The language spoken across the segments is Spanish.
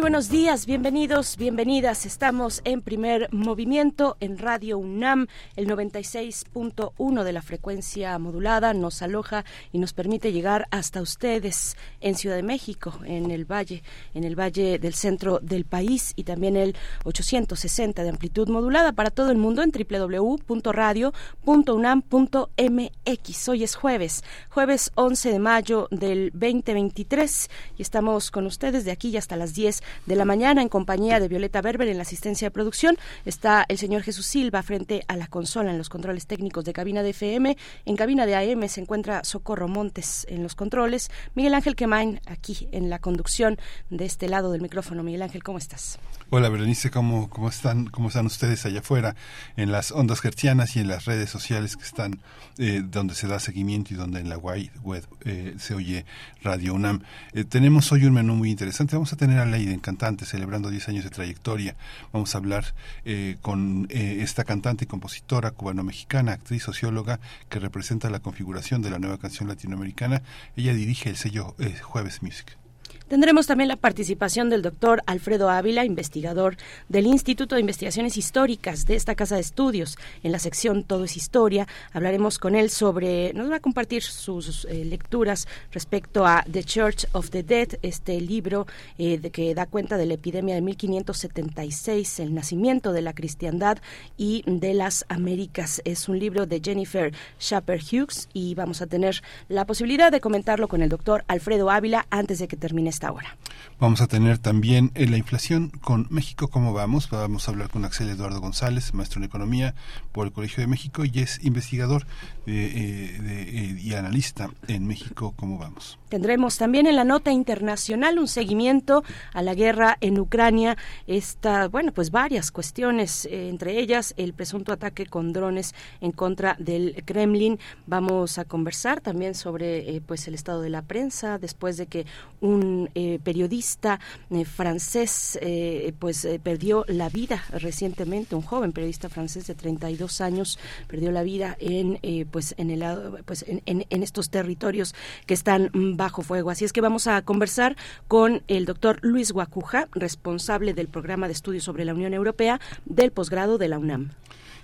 Buenos días, bienvenidos, bienvenidas. Estamos en primer movimiento en Radio UNAM, el 96.1 de la frecuencia modulada nos aloja y nos permite llegar hasta ustedes en Ciudad de México, en el valle, en el valle del centro del país y también el 860 de amplitud modulada para todo el mundo en www.radio.unam.mx. Hoy es jueves, jueves 11 de mayo del 2023 y estamos con ustedes de aquí hasta las 10 de la mañana en compañía de Violeta Berber en la asistencia de producción. Está el señor Jesús Silva frente a la consola en los controles técnicos de cabina de FM. En cabina de AM se encuentra Socorro Montes en los controles. Miguel Ángel Quemain aquí en la conducción de este lado del micrófono. Miguel Ángel, ¿cómo estás? Hola Berenice, ¿cómo, cómo, están, ¿cómo están ustedes allá afuera en las ondas gercianas y en las redes sociales que están eh, donde se da seguimiento y donde en la web eh, se oye Radio UNAM? Eh, tenemos hoy un menú muy interesante. Vamos a tener a Leiden cantante celebrando 10 años de trayectoria. Vamos a hablar eh, con eh, esta cantante y compositora cubano-mexicana, actriz, socióloga, que representa la configuración de la nueva canción latinoamericana. Ella dirige el sello eh, Jueves Music. Tendremos también la participación del doctor Alfredo Ávila, investigador del Instituto de Investigaciones Históricas de esta Casa de Estudios. En la sección Todo es Historia hablaremos con él sobre, nos va a compartir sus eh, lecturas respecto a The Church of the Dead, este libro eh, que da cuenta de la epidemia de 1576, el nacimiento de la cristiandad y de las Américas. Es un libro de Jennifer Shapper Hughes y vamos a tener la posibilidad de comentarlo con el doctor Alfredo Ávila antes de que termine Vamos a tener también eh, la inflación con México, ¿cómo vamos? Vamos a hablar con Axel Eduardo González, maestro en economía por el Colegio de México y es investigador y analista en México, ¿cómo vamos? Tendremos también en la nota internacional un seguimiento a la guerra en Ucrania. Esta, bueno, pues varias cuestiones, entre ellas el presunto ataque con drones en contra del Kremlin. Vamos a conversar también sobre pues el estado de la prensa después de que un eh, periodista eh, francés eh, pues perdió la vida recientemente un joven periodista francés de 32 años perdió la vida en pues en el pues en, estos territorios que están bajo fuego. Así es que vamos a conversar con el doctor Luis Guacuja responsable del programa de estudios sobre la Unión Europea del posgrado de la UNAM.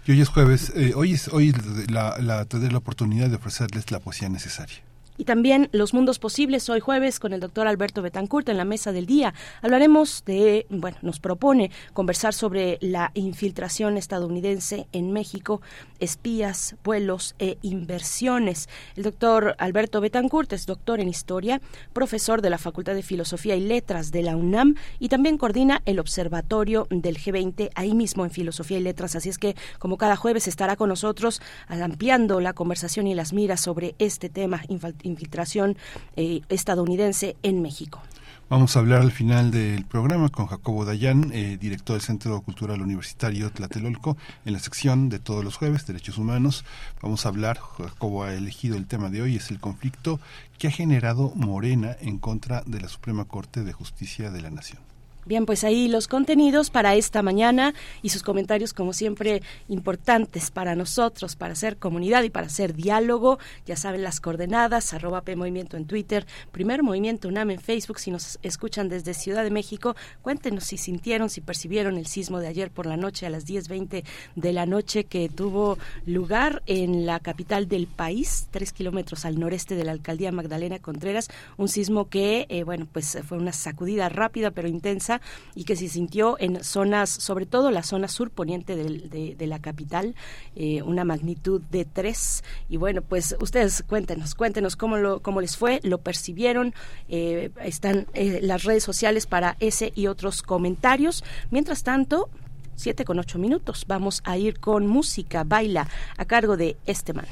Y hoy es jueves hoy es hoy la, la tener la oportunidad de ofrecerles la poesía necesaria y también Los Mundos Posibles hoy jueves con el doctor Alberto Betancourt en la mesa del día. Hablaremos de, bueno, nos propone conversar sobre la infiltración estadounidense en México, espías, vuelos e inversiones. El doctor Alberto Betancourt es doctor en historia, profesor de la Facultad de Filosofía y Letras de la UNAM y también coordina el observatorio del G20 ahí mismo en Filosofía y Letras. Así es que, como cada jueves, estará con nosotros ampliando la conversación y las miras sobre este tema infiltración eh, estadounidense en México. Vamos a hablar al final del programa con Jacobo Dayan, eh, director del Centro Cultural Universitario Tlatelolco, en la sección de todos los jueves, Derechos Humanos. Vamos a hablar, Jacobo ha elegido el tema de hoy, es el conflicto que ha generado Morena en contra de la Suprema Corte de Justicia de la Nación. Bien, pues ahí los contenidos para esta mañana y sus comentarios, como siempre, importantes para nosotros, para hacer comunidad y para hacer diálogo. Ya saben las coordenadas, arroba P en Twitter, Primer Movimiento UNAM en Facebook. Si nos escuchan desde Ciudad de México, cuéntenos si sintieron, si percibieron el sismo de ayer por la noche a las 10.20 de la noche que tuvo lugar en la capital del país, tres kilómetros al noreste de la alcaldía Magdalena Contreras. Un sismo que, eh, bueno, pues fue una sacudida rápida pero intensa y que se sintió en zonas, sobre todo la zona sur poniente de, la capital, eh, una magnitud de tres. Y bueno, pues ustedes cuéntenos, cuéntenos cómo, lo, cómo les fue, lo percibieron. Eh, están eh, las redes sociales para ese y otros comentarios. Mientras tanto, siete con ocho minutos. Vamos a ir con música, baila, a cargo de este man.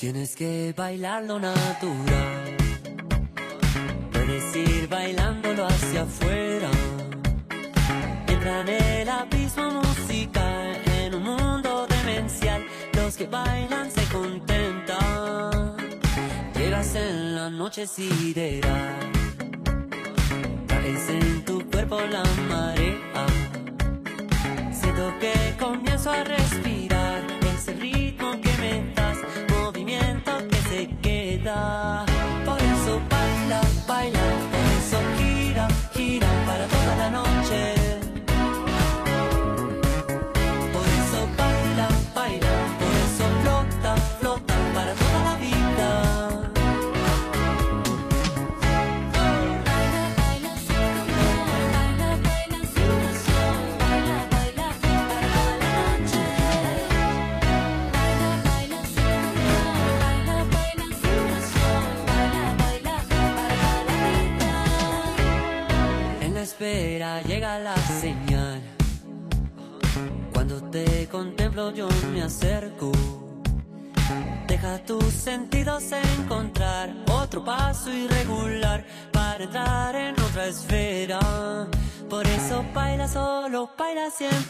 Tienes que bailar lo natural. Puedes ir bailándolo hacia afuera. en el abismo musical, en un mundo demencial, los que bailan se contentan. Llegas en la noche sideral, caes en tu cuerpo la marea. Siento que comienzo a respirar, Por eso baila, baila, por eso gira, gira para toda la noche. Siempre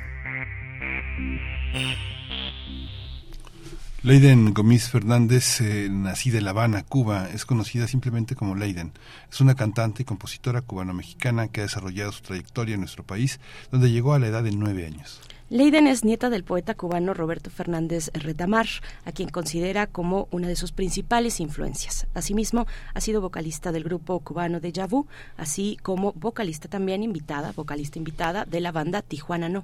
Leiden Gomis Fernández, eh, nacida en La Habana, Cuba, es conocida simplemente como Leiden. Es una cantante y compositora cubano-mexicana que ha desarrollado su trayectoria en nuestro país, donde llegó a la edad de nueve años. Leiden es nieta del poeta cubano Roberto Fernández Retamar, a quien considera como una de sus principales influencias. Asimismo, ha sido vocalista del grupo cubano de Vu, así como vocalista también invitada, vocalista invitada de la banda Tijuana No.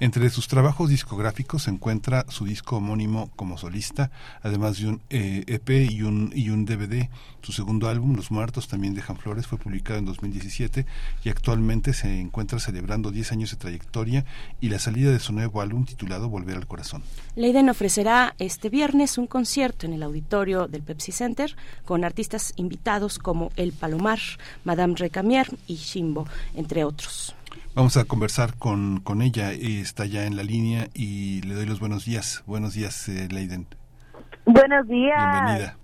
Entre sus trabajos discográficos se encuentra su disco homónimo como solista, además de un eh, EP y un, y un DVD. Su segundo álbum, Los Muertos también dejan flores, fue publicado en 2017 y actualmente se encuentra celebrando 10 años de trayectoria y la salida de su nuevo álbum titulado Volver al Corazón. Leiden ofrecerá este viernes un concierto en el auditorio del Pepsi Center con artistas invitados como El Palomar, Madame Recamier y Shimbo, entre otros. Vamos a conversar con, con ella, está ya en la línea y le doy los buenos días. Buenos días, eh, Leiden. Buenos días. Bienvenida.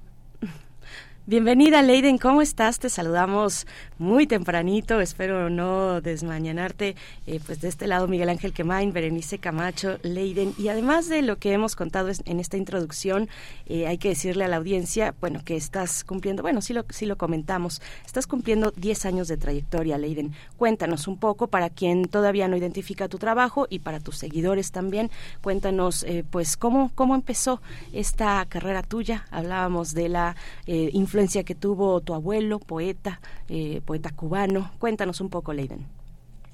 Bienvenida, Leiden, ¿cómo estás? Te saludamos muy tempranito, espero no desmañanarte. Eh, pues de este lado, Miguel Ángel Quemain, Berenice Camacho, Leiden. Y además de lo que hemos contado en esta introducción, eh, hay que decirle a la audiencia, bueno, que estás cumpliendo, bueno, sí lo, sí lo comentamos, estás cumpliendo 10 años de trayectoria, Leiden. Cuéntanos un poco para quien todavía no identifica tu trabajo y para tus seguidores también. Cuéntanos, eh, pues, cómo, cómo empezó esta carrera tuya. Hablábamos de la influencia que tuvo tu abuelo, poeta, eh, poeta cubano. Cuéntanos un poco, Leiden.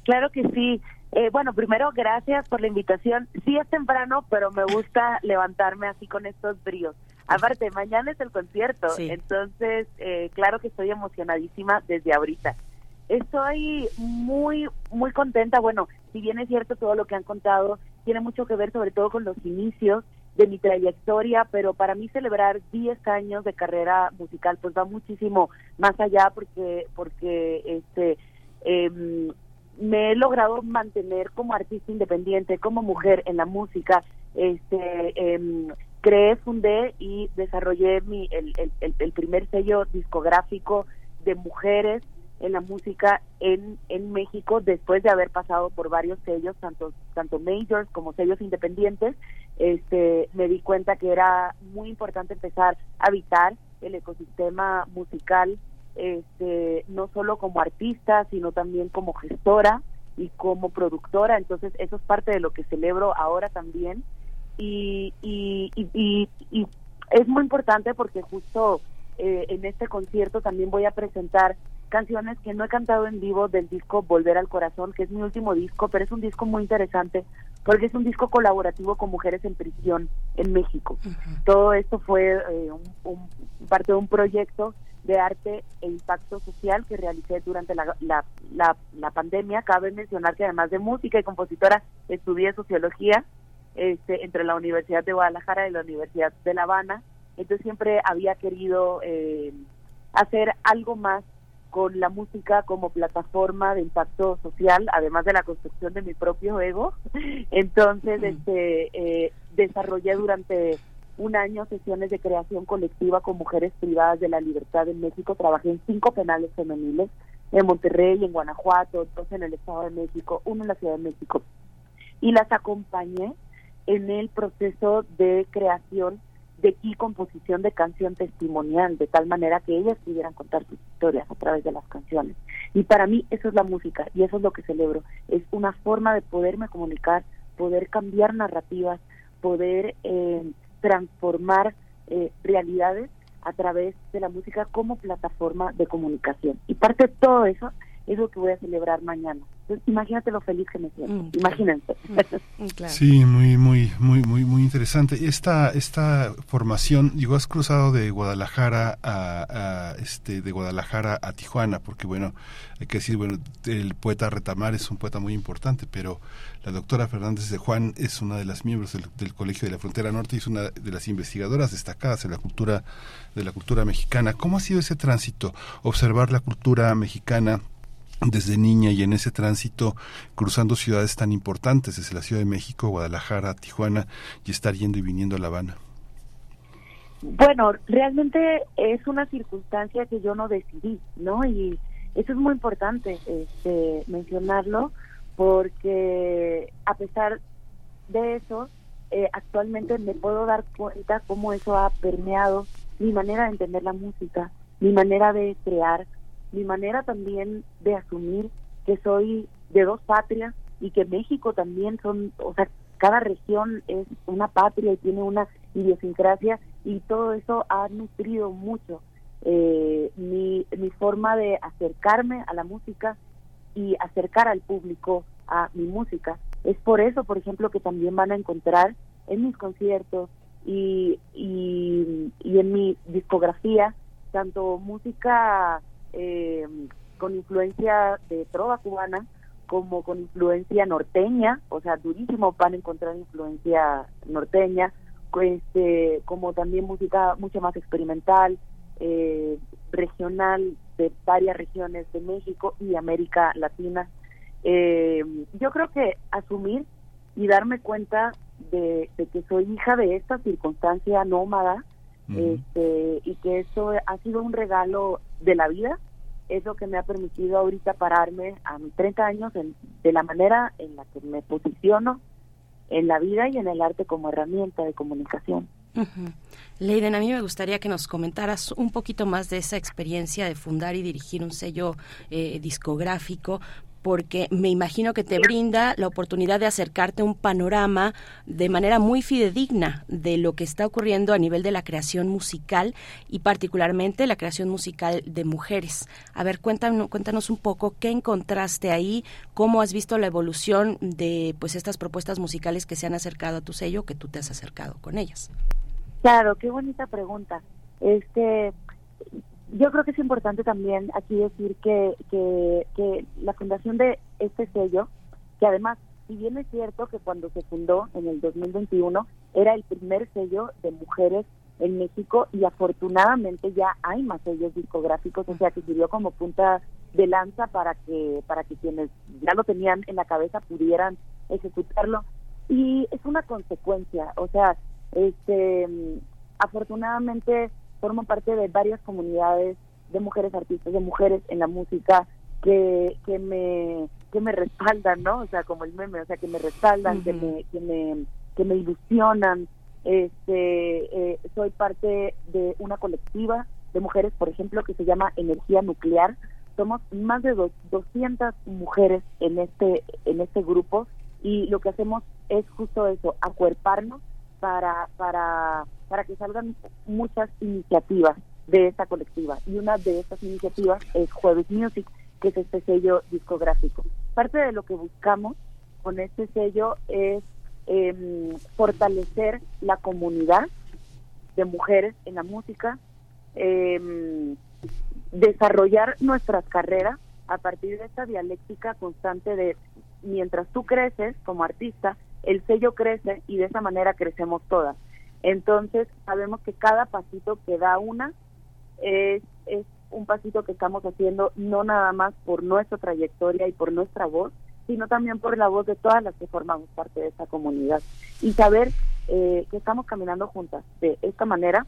Claro que sí. Eh, bueno, primero, gracias por la invitación. Sí es temprano, pero me gusta levantarme así con estos bríos. Aparte, mañana es el concierto, Sí. entonces, eh, claro que estoy emocionadísima desde ahorita. Estoy muy, muy contenta. Bueno, si bien es cierto todo lo que han contado, tiene mucho que ver sobre todo con los inicios de mi trayectoria, pero para mí celebrar 10 años de carrera musical pues va muchísimo más allá porque porque este em, me he logrado mantener como artista independiente, como mujer en la música. Este, em, creé, fundé y desarrollé mi, el- el- el primer sello discográfico de mujeres en la música en, en México después de haber pasado por varios sellos, tanto, tanto majors como sellos independientes. Este, me di cuenta que era muy importante empezar a habitar el ecosistema musical este, no solo como artista, sino también como gestora y como productora. Entonces, eso es parte de lo que celebro ahora también. Y, y, y, y- y es muy importante porque justo eh, en este concierto también voy a presentar canciones que no he cantado en vivo del disco Volver al Corazón, que es mi último disco, pero es un disco muy interesante porque es un disco colaborativo con mujeres en prisión en México. Todo esto fue eh, un- un- parte de un proyecto de arte e impacto social que realicé durante la, la, la, la pandemia. Cabe mencionar que además de música y compositora, estudié sociología este, entre la Universidad de Guadalajara y la Universidad de La Habana. Entonces siempre había querido eh, hacer algo más con la música como plataforma de impacto social, además de la construcción de mi propio ego. Entonces, este, eh, desarrollé durante un año sesiones de creación colectiva con mujeres privadas de la libertad en México. Trabajé en cinco penales femeniles, en Monterrey, en Guanajuato, dos en el Estado de México, uno en la Ciudad de México. Y las acompañé en el proceso de creación de y composición de canción testimonial, de tal manera que ellas pudieran contar sus historias a través de las canciones. Y para mí eso es la música y eso es lo que celebro. Es una forma de poderme comunicar, poder cambiar narrativas, poder eh, transformar eh, realidades a través de la música como plataforma de comunicación. Y parte de todo eso es lo que voy a celebrar mañana. Entonces, imagínate lo feliz que me siento. Mm, Imagínense. Claro. Sí, muy, muy, muy, muy, muy interesante. Esta, esta formación, digo, has cruzado de Guadalajara a, a, este, de Guadalajara a Tijuana, porque bueno, hay que decir, bueno, el poeta Retamar es un poeta muy importante, pero la doctora Fernández de Juan es una de las miembros del, del Colegio de la Frontera Norte y es una de las investigadoras destacadas en la cultura, de la cultura mexicana. ¿Cómo ha sido ese tránsito? Observar la cultura mexicana desde niña y en ese tránsito cruzando ciudades tan importantes desde la Ciudad de México, Guadalajara, Tijuana y estar yendo y viniendo a La Habana. Bueno, realmente es una circunstancia que yo no decidí, ¿no? Y eso es muy importante este, mencionarlo porque a pesar de eso, eh, actualmente me puedo dar cuenta cómo eso ha permeado mi manera de entender la música, mi manera de crear, mi manera también de asumir que soy de dos patrias y que México también son, o sea, cada región es una patria y tiene una idiosincrasia y todo eso ha nutrido mucho eh, mi, mi forma de acercarme a la música y acercar al público a mi música. Es por eso, por ejemplo, que también van a encontrar en mis conciertos y, y, y en mi discografía tanto música eh, con influencia de trova cubana como con influencia norteña, o sea, durísimo van a encontrar influencia norteña, este, como también música mucho más experimental, eh, regional de varias regiones de México y América Latina. Eh, yo creo que asumir y darme cuenta de, de que soy hija de esta circunstancia nómada este, y que eso ha sido un regalo de la vida, es lo que me ha permitido ahorita pararme a mis 30 años en- de la manera en la que me posiciono en la vida y en el arte como herramienta de comunicación. Ujú. Leiden, a mí me gustaría que nos comentaras un poquito más de esa experiencia de fundar y dirigir un sello eh, discográfico, porque me imagino que te brinda la oportunidad de acercarte a un panorama de manera muy fidedigna de lo que está ocurriendo a nivel de la creación musical y particularmente la creación musical de mujeres. A ver, cuéntanos, cuéntanos un poco qué encontraste ahí, cómo has visto la evolución de pues estas propuestas musicales que se han acercado a tu sello, que tú te has acercado con ellas. Claro, qué bonita pregunta. Este, yo creo que es importante también aquí decir que, que, que la fundación de este sello, que además, si bien es cierto que cuando se fundó en el 2021 era el primer sello de mujeres en México y afortunadamente ya hay más sellos discográficos, o sea que sirvió como punta de lanza para que para que quienes ya lo tenían en la cabeza pudieran ejecutarlo. Y es una consecuencia o sea este afortunadamente formo parte de varias comunidades de mujeres artistas de mujeres en la música que que me que me respaldan no o sea como el meme o sea que me respaldan que me que me que me ilusionan. Este eh, soy parte de una colectiva de mujeres por ejemplo que se llama energía nuclear. Somos más de dos- 200 mujeres en este en este grupo y lo que hacemos es justo eso acuerparnos para para para que salgan muchas iniciativas de esta colectiva y una de estas iniciativas es Jueves Music que es este sello discográfico parte de lo que buscamos con este sello es em, fortalecer la comunidad de mujeres en la música em, desarrollar nuestras carreras a partir de esta dialéctica constante de mientras tú creces como artista, el sello crece y de esa manera crecemos todas. Entonces sabemos que cada pasito que da una es, un pasito que estamos haciendo no nada más por nuestra trayectoria y por nuestra voz, sino también por la voz de todas las que formamos parte de esta comunidad. Y saber eh, que estamos caminando juntas de esta manera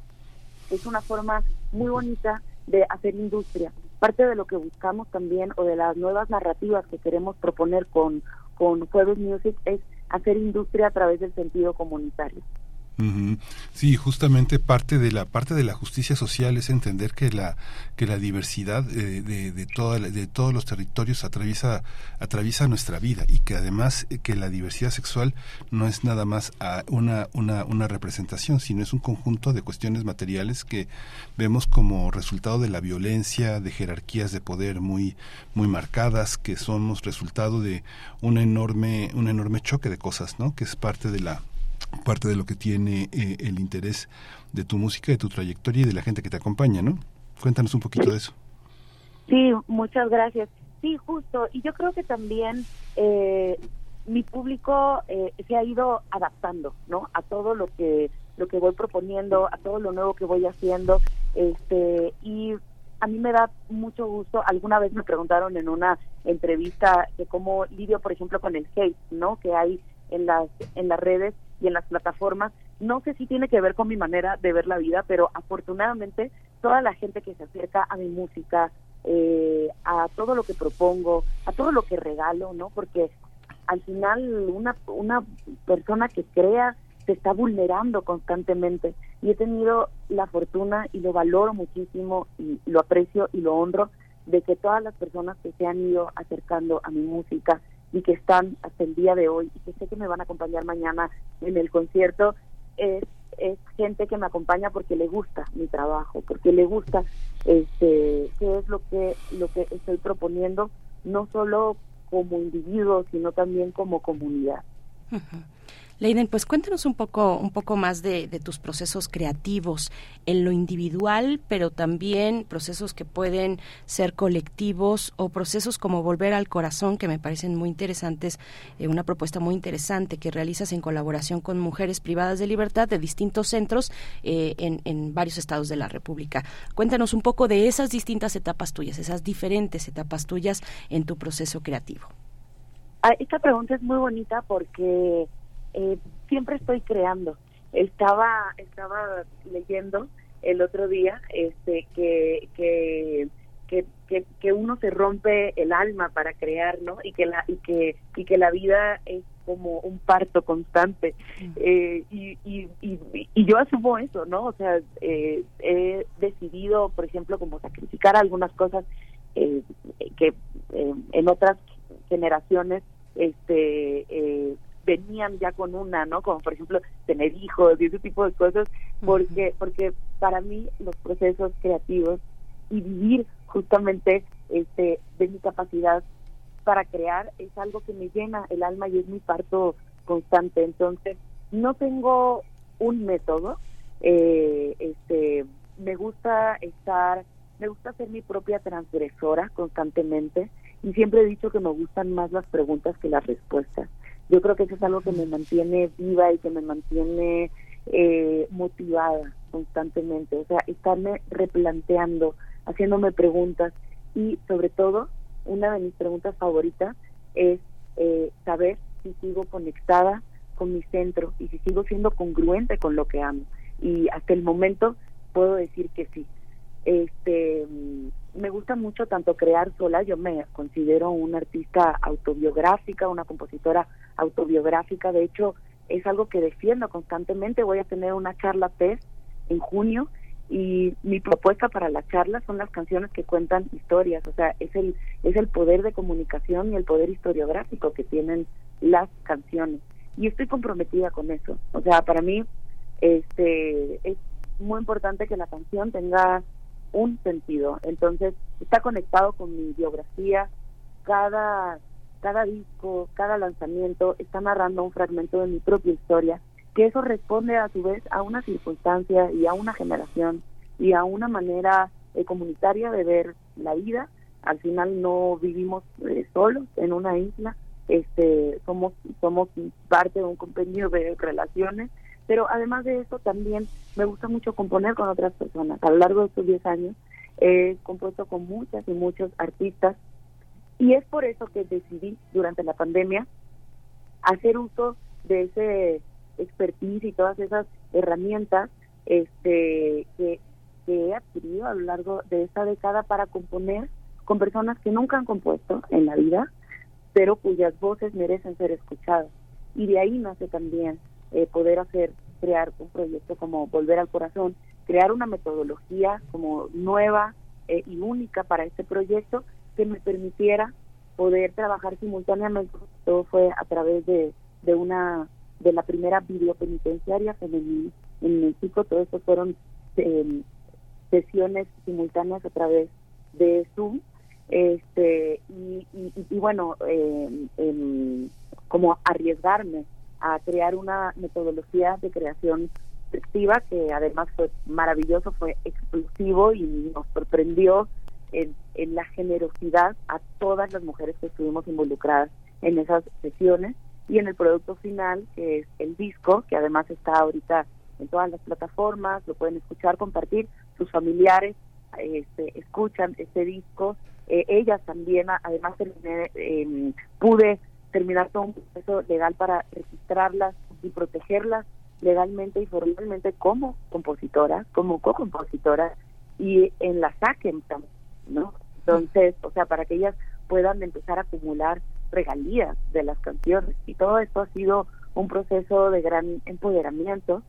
es una forma muy bonita de hacer industria. Parte de lo que buscamos también o de las nuevas narrativas que queremos proponer con, con Jueves Music es hacer industria a través del sentido comunitario. Ujú. Sí, justamente parte de la parte de la justicia social es entender que la que la diversidad eh, de, de toda de todos los territorios atraviesa atraviesa nuestra vida y que además eh, que la diversidad sexual no es nada más una una una representación, sino es un conjunto de cuestiones materiales que vemos como resultado de la violencia, de jerarquías de poder muy muy marcadas que somos resultado de un enorme un enorme choque de cosas, ¿no? Que es parte de la parte de lo que tiene eh, el interés de tu música, de tu trayectoria y de la gente que te acompaña, ¿no? Cuéntanos un poquito de eso. Sí, muchas gracias. Sí, justo. Y yo creo que también eh, mi público eh, se ha ido adaptando, ¿no? A todo lo que lo que voy proponiendo, a todo lo nuevo que voy haciendo, este y a mí me da mucho gusto. Alguna vez me preguntaron en una entrevista de cómo lidio, por ejemplo, con el hate, ¿no? Que hay en las en las redes y en las plataformas. No sé si tiene que ver con mi manera de ver la vida, pero afortunadamente toda la gente que se acerca a mi música, eh, a todo lo que propongo, a todo lo que regalo, ¿no? Porque al final una, una persona que crea se está vulnerando constantemente y he tenido la fortuna y lo valoro muchísimo y lo aprecio y lo honro de que todas las personas que se han ido acercando a mi música y que están hasta el día de hoy y que sé que me van a acompañar mañana en el concierto es, es gente que me acompaña porque le gusta mi trabajo, porque le gusta este qué es lo que lo que estoy proponiendo no solo como individuo, sino también como comunidad. Leiden, pues cuéntanos un poco, un poco más de, de tus procesos creativos en lo individual, pero también procesos que pueden ser colectivos o procesos como Volver al Corazón, que me parecen muy interesantes, eh, una propuesta muy interesante que realizas en colaboración con mujeres privadas de libertad de distintos centros eh, en, en varios estados de la República. Cuéntanos un poco de esas distintas etapas tuyas, esas diferentes etapas tuyas en tu proceso creativo. Ah, esta pregunta es muy bonita porque eh, siempre estoy creando. Estaba estaba leyendo el otro día este que que que, que, que uno se rompe el alma para crear, ¿no? Y que la y que y que la vida es como un parto constante eh, y, y, y, y yo asumo eso, ¿no? O sea, eh, he decidido, por ejemplo, como sacrificar algunas cosas eh, que eh, en otras generaciones este eh, venían ya con una, ¿no? Como por ejemplo tener hijos y ese tipo de cosas, porque porque para mí los procesos creativos y vivir justamente este de mi capacidad para crear es algo que me llena el alma y es mi parto constante. Entonces no tengo un método, eh, este me gusta estar, me gusta ser mi propia transgresora constantemente y siempre he dicho que me gustan más las preguntas que las respuestas. Yo creo que eso es algo que me mantiene viva y que me mantiene eh, motivada constantemente. O sea, estarme replanteando, haciéndome preguntas y sobre todo una de mis preguntas favoritas es eh, saber si sigo conectada con mi centro y si sigo siendo congruente con lo que amo. Y hasta el momento puedo decir que sí. Este, me gusta mucho tanto crear sola, yo me considero una artista autobiográfica, una compositora autobiográfica, de hecho es algo que defiendo constantemente, voy a tener una charla TED en junio y mi propuesta para la charla son las canciones que cuentan historias, o sea, es el es el poder de comunicación y el poder historiográfico que tienen las canciones y estoy comprometida con eso. O sea, para mí este es muy importante que la canción tenga un sentido. Entonces, está conectado con mi biografía. Cada, cada disco, cada lanzamiento está narrando un fragmento de mi propia historia, que eso responde a su vez a una circunstancia y a una generación y a una manera eh, comunitaria de ver la vida. Al final no vivimos eh, solos en una isla, este, somos, somos parte de un compendio de relaciones pero además de eso también me gusta mucho componer con otras personas. A lo largo de estos 10 años he compuesto con muchas y muchos artistas y es por eso que decidí durante la pandemia hacer uso de ese expertise y todas esas herramientas este que, que he adquirido a lo largo de esta década para componer con personas que nunca han compuesto en la vida, pero cuyas voces merecen ser escuchadas. Y de ahí nace también eh, poder hacer, crear un proyecto como Volver al Corazón, crear una metodología como nueva eh, y única para este proyecto que me permitiera poder trabajar simultáneamente. Todo fue a través de, de una de la primera videopenitenciaria femenina en México. Todo esto fueron eh, sesiones simultáneas a través de Zoom. Este y, y, y bueno, eh, em, como arriesgarme a crear una metodología de creación colectiva que además fue maravilloso, fue explosivo y nos sorprendió en, en la generosidad a todas las mujeres que estuvimos involucradas en esas sesiones y en el producto final, que es el disco, que además está ahorita en todas las plataformas, lo pueden escuchar, compartir, sus familiares este, escuchan este disco, eh, ellas también, además eh, pude terminar todo un proceso legal para registrarlas y protegerlas legalmente y formalmente como compositoras, como co-compositoras y en la SACEM también, ¿no? Entonces, o sea, para que ellas puedan empezar a acumular regalías de las canciones y todo esto ha sido un proceso de gran empoderamiento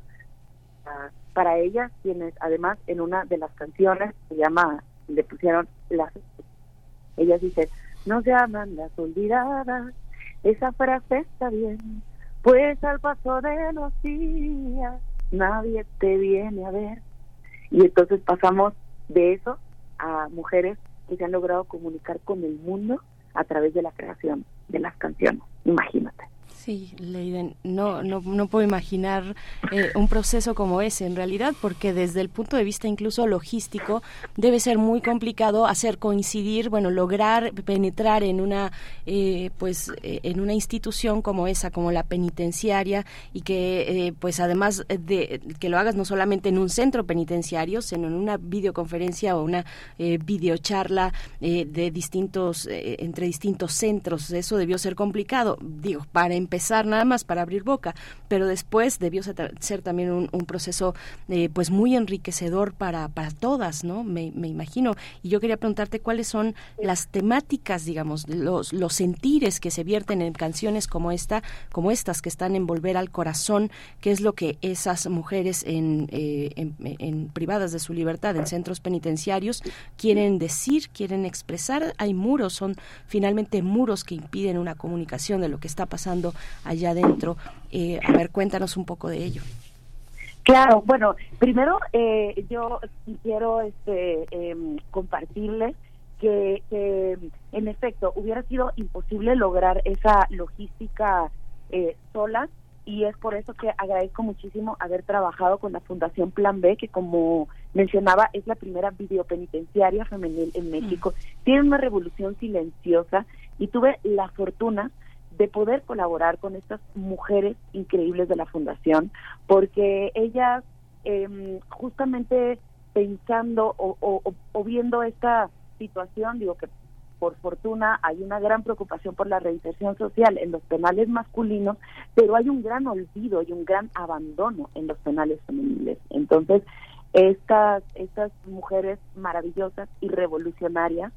para ellas quienes además en una de las canciones se llama le pusieron las ellas dicen no se aman las olvidadas esa frase está bien, pues al paso de los días nadie te viene a ver. Y entonces pasamos de eso a mujeres que se han logrado comunicar con el mundo a través de la creación de las canciones. Imagínate. Sí, Leiden, no, no, no puedo imaginar eh, un proceso como ese en realidad, porque desde el punto de vista incluso logístico debe ser muy complicado hacer coincidir, bueno, lograr penetrar en una, eh, pues, eh, en una institución como esa, como la penitenciaria, y que, pues, además de que lo hagas no solamente en un centro penitenciario, sino en una videoconferencia o una videocharla de distintos, entre distintos centros, eso debió ser complicado, digo, para empezar nada más para abrir boca, pero después debió ser también un, proceso eh, pues muy enriquecedor para, para todas, ¿no? Me, imagino. Y yo quería preguntarte cuáles son las temáticas, digamos, los, los sentires que se vierten en canciones como esta, como estas que están en Volver al Corazón, qué es lo que esas mujeres en, eh, en privadas de su libertad, en centros penitenciarios, quieren decir, quieren expresar. Hay muros, son finalmente muros que impiden una comunicación de lo que está pasando allá adentro. Eh, a ver, cuéntanos un poco de ello. Claro, bueno, primero eh, yo quiero este, eh, compartirles que, que, en efecto hubiera sido imposible lograr esa logística eh, sola y es por eso que agradezco muchísimo haber trabajado con la Fundación Plan B, que como mencionaba es la primera videopenitenciaria femenil en México. Mm. Tiene una revolución silenciosa y tuve la fortuna de poder colaborar con estas mujeres increíbles de la fundación, porque ellas eh, justamente pensando o, viendo esta situación, digo que por fortuna hay una gran preocupación por la reinserción social en los penales masculinos, pero hay un gran olvido y un gran abandono en los penales femeniles. Entonces, estas estas mujeres maravillosas y revolucionarias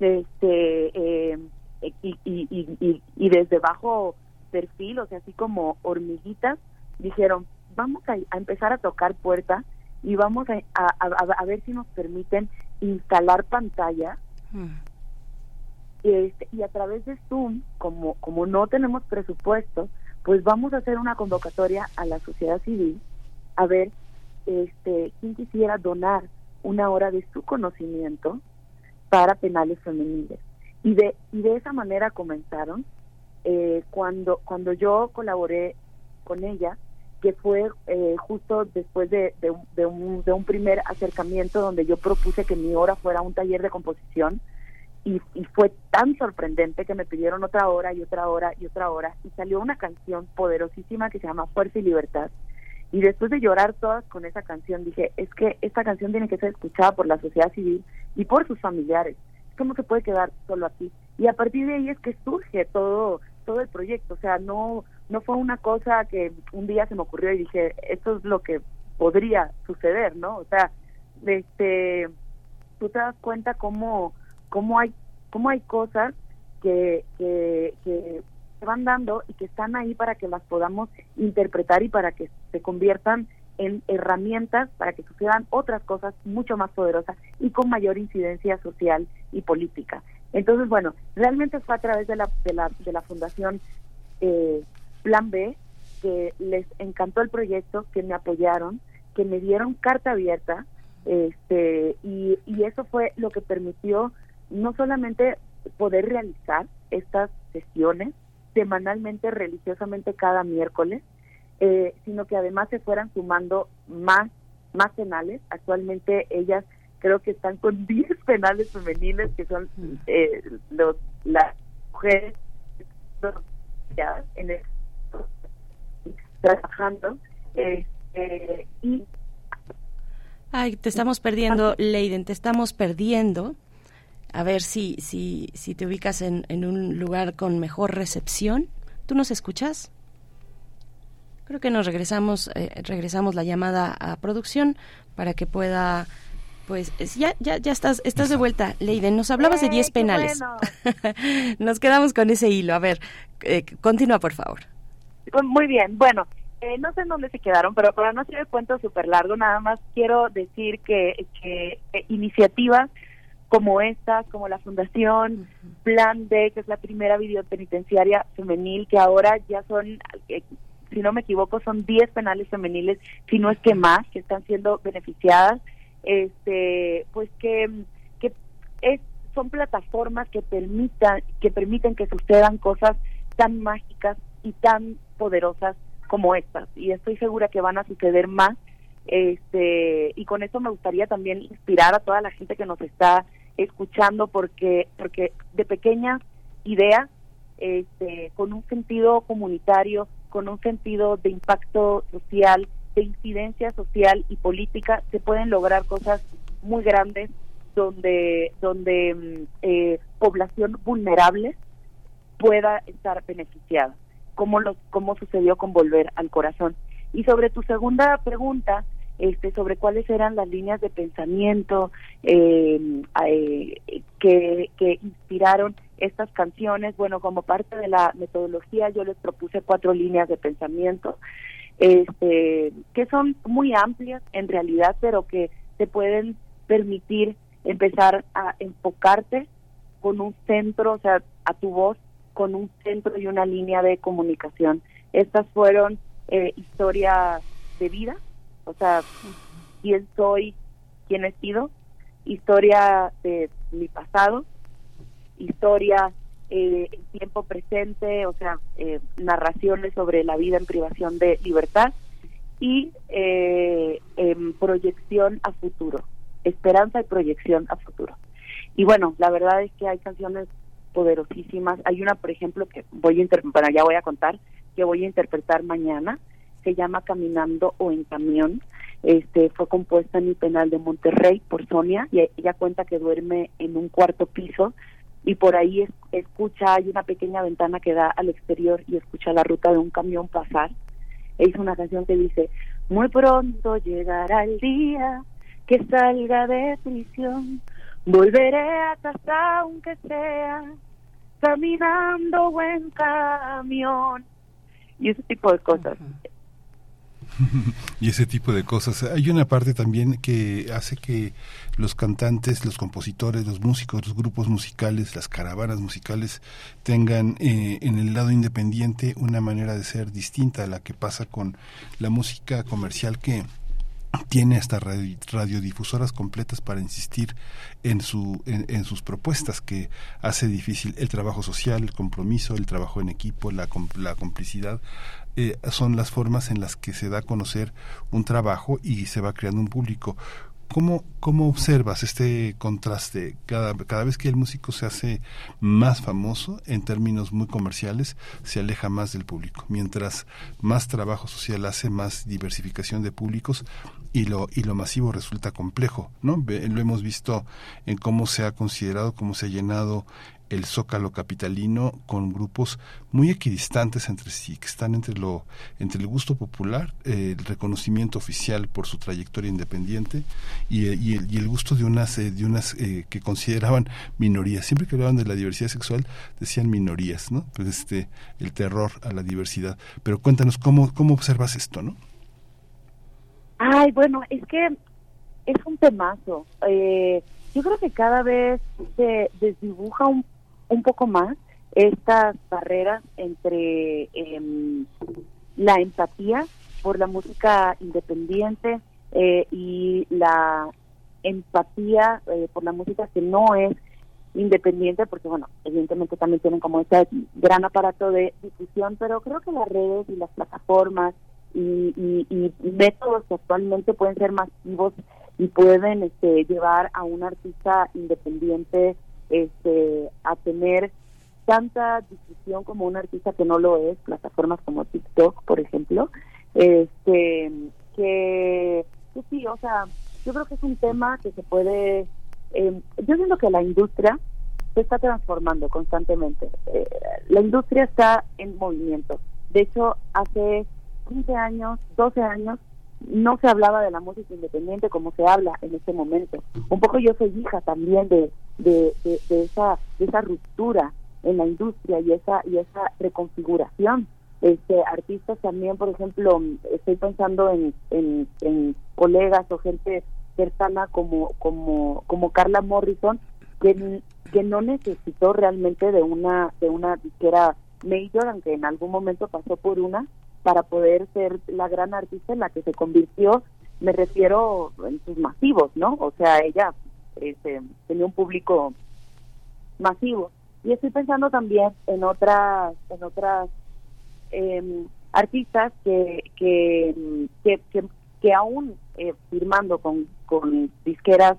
este eh, y, y, y, y, y desde bajo perfil, o sea, así como hormiguitas, dijeron, vamos a, a empezar a tocar puertas y vamos a, a, a- a ver si nos permiten instalar pantalla Mm. este, y a través de Zoom, como, como no tenemos presupuesto, pues vamos a hacer una convocatoria a la sociedad civil a ver este, quién quisiera donar una hora de su conocimiento para penales femeniles. Y de, y de esa manera comenzaron eh, cuando, cuando yo colaboré con ella, que fue eh, justo después de, de de un, de un primer acercamiento donde yo propuse que mi hora fuera un taller de composición y, y fue tan sorprendente que me pidieron otra hora y otra hora y otra hora y salió una canción poderosísima que se llama Fuerza y Libertad. Y después de llorar todas con esa canción dije es que esta canción tiene que ser escuchada por la sociedad civil y por sus familiares cómo se puede quedar solo aquí y a partir de ahí es que surge todo todo el proyecto. O sea no no fue una cosa que un día se me ocurrió y dije esto es lo que podría suceder no o sea este tú te das cuenta cómo cómo hay cómo hay cosas que, que, que se van dando y que están ahí para que las podamos interpretar y para que se conviertan en herramientas para que sucedan otras cosas mucho más poderosas y con mayor incidencia social y política. Entonces, bueno, realmente fue a través de la, de la, de la Fundación eh, Plan B que les encantó el proyecto, que me apoyaron, que me dieron carta abierta, este, y, y eso fue lo que permitió no solamente poder realizar estas sesiones semanalmente, religiosamente cada miércoles, eh, sino que además se fueran sumando más, más penales. Actualmente ellas creo que están con 10 penales femeniles, que son eh, los, las mujeres en el, trabajando. este, y Ay, te estamos perdiendo, Leiden, te estamos perdiendo. A ver si, si, si te ubicas en, en un lugar con mejor recepción. ¿Tú nos escuchas? Creo que nos regresamos, eh, regresamos la llamada a producción para que pueda, pues, es- ya, ya, ya estás, estás de vuelta, Leiden. Nos hablabas de ¡Eh, 10 qué penales. bueno! nos quedamos con ese hilo. A ver, eh, continúa, por favor. Muy bien, bueno, eh, no sé en dónde se quedaron, pero para no hacer el cuento súper largo, nada más quiero decir que, que eh, iniciativas como esta, como la Fundación Plan B, que es la primera videopenitenciaria femenil, que ahora ya son, eh, si no me equivoco, son 10 penales femeniles, si no es que más, que están siendo beneficiadas, este, pues que, que es, son plataformas que permitan, que permiten que sucedan cosas tan mágicas y tan poderosas como estas. Y estoy segura que van a suceder más. Este y con esto me gustaría también inspirar a toda la gente que nos está escuchando porque porque de pequeñas ideas este con un sentido comunitario con un sentido de impacto social de incidencia social y política se pueden lograr cosas muy grandes donde donde mm, eh, población vulnerable pueda estar beneficiada como lo como sucedió con volver al corazón. Y sobre tu segunda pregunta este sobre cuáles eran las líneas de pensamiento eh, eh, que, que inspiraron estas canciones bueno como parte de la metodología yo les propuse cuatro líneas de pensamiento este que son muy amplias en realidad pero que te pueden permitir empezar a enfocarte con un centro o sea a tu voz con un centro y una línea de comunicación. Estas fueron eh, historia de vida, o sea, quién soy, quién he sido, historia de mi pasado, historia eh, en tiempo presente, o sea, eh, narraciones sobre la vida en privación de libertad y eh, proyección a futuro, esperanza y proyección a futuro. Y bueno, la verdad es que hay canciones poderosísimas. Hay una, por ejemplo, que voy a inter bueno, ya voy a contar, que voy a interpretar mañana. Se llama Caminando o en Camión. Este fue compuesta en mi penal de Monterrey por Sonia y ella cuenta que duerme en un cuarto piso y por ahí es- escucha, hay una pequeña ventana que da al exterior y escucha la ruta de un camión pasar. E hizo una canción que dice, muy pronto llegará el día que salga de prisión, volveré a casa aunque sea caminando o en camión. Y ese tipo de cosas. y ese tipo de cosas. Hay una parte también que hace que los cantantes, los compositores, los músicos, los grupos musicales, las caravanas musicales tengan eh, en el lado independiente una manera de ser distinta a la que pasa con la música comercial que tiene hasta radio- radiodifusoras completas para insistir en, su, en, en sus propuestas, que hace difícil el trabajo social, el compromiso, el trabajo en equipo, la, la complicidad. Eh, son las formas en las que se da a conocer un trabajo y se va creando un público. ¿Cómo, ¿Cómo observas este contraste? Cada, cada vez que el músico se hace más famoso en términos muy comerciales, se aleja más del público. Mientras más trabajo social hace, más diversificación de públicos y lo, y lo masivo resulta complejo. ¿no? Lo hemos visto en cómo se ha considerado, cómo se ha llenado el zócalo capitalino con grupos muy equidistantes entre sí, que están entre lo entre el gusto popular, eh, el reconocimiento oficial por su trayectoria independiente y, eh, el, y el gusto de unas eh, de unas que consideraban minorías. Siempre que hablaban de la diversidad sexual decían minorías, ¿no? Pues este el terror a la diversidad. Pero cuéntanos cómo cómo observas esto, ¿no? Ay, bueno, es que es un temazo. Eh, yo creo que cada vez se desdibuja un, un poco más estas barreras entre em, la empatía por la música independiente eh, y la empatía eh, por la música que no es independiente, porque bueno, evidentemente también tienen como este gran aparato de difusión, pero creo que las redes y las plataformas y, y- y métodos que actualmente pueden ser masivos y pueden este, llevar a un artista independiente este, a tener tanta difusión como un artista que no lo es, plataformas como TikTok, por ejemplo, este que, que sí, o sea, yo creo que es un tema que se puede, eh, yo siento que la industria se está transformando constantemente, Eh, la industria está en movimiento, de hecho, hace 15 años, 12 años, no se hablaba de la música independiente como se habla en este momento. Un poco yo soy hija también de, de, de- de esa, de esa ruptura en la industria y esa, y esa reconfiguración. Este, artistas también, por ejemplo, estoy pensando en, en, en colegas o gente cercana como, como, como Carla Morrison, que, que no necesitó realmente de una, de una disquera major, aunque en algún momento pasó por una, para poder ser la gran artista en la que se convirtió, me refiero en sus masivos, ¿no? O sea, ella este, tenía un público masivo. Y estoy pensando también en otras, en otras eh, artistas que, que, que, que, que aún eh, firmando con, con disqueras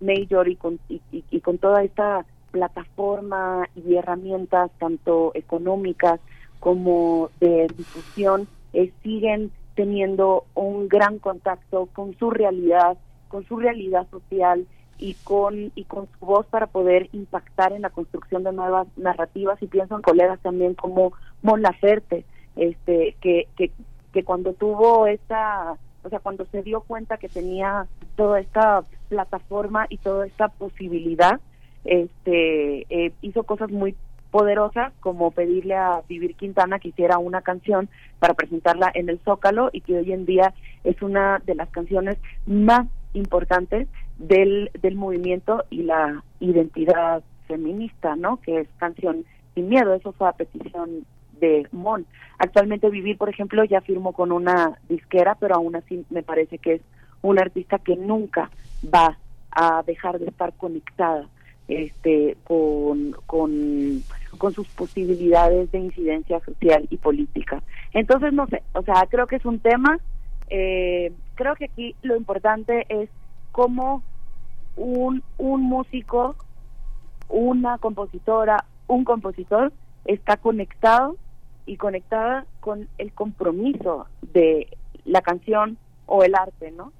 major y con, y, y- y con toda esta plataforma y herramientas tanto económicas como de difusión eh, siguen teniendo un gran contacto con su realidad, con su realidad social y con y con su voz para poder impactar en la construcción de nuevas narrativas. Y pienso en colegas también como Mon Laferte, este que, que que cuando tuvo esta o sea cuando se dio cuenta que tenía toda esta plataforma y toda esta posibilidad este eh, hizo cosas muy poderosas como pedirle a Vivir Quintana que hiciera una canción para presentarla en el Zócalo y que hoy en día es una de las canciones más importantes del, del movimiento y la identidad feminista, ¿no? Que es Canción Sin Miedo, eso fue a petición de Mon. Actualmente Vivir, por ejemplo, ya firmó con una disquera, pero aún así me parece que es una artista que nunca va a dejar de estar conectada este con, con, con sus posibilidades de incidencia social y política. Entonces, no sé, o sea, creo que es un tema, eh, creo que aquí lo importante es cómo un, un músico, una compositora, un compositor está conectado y conectada con el compromiso de la canción o el arte, ¿no?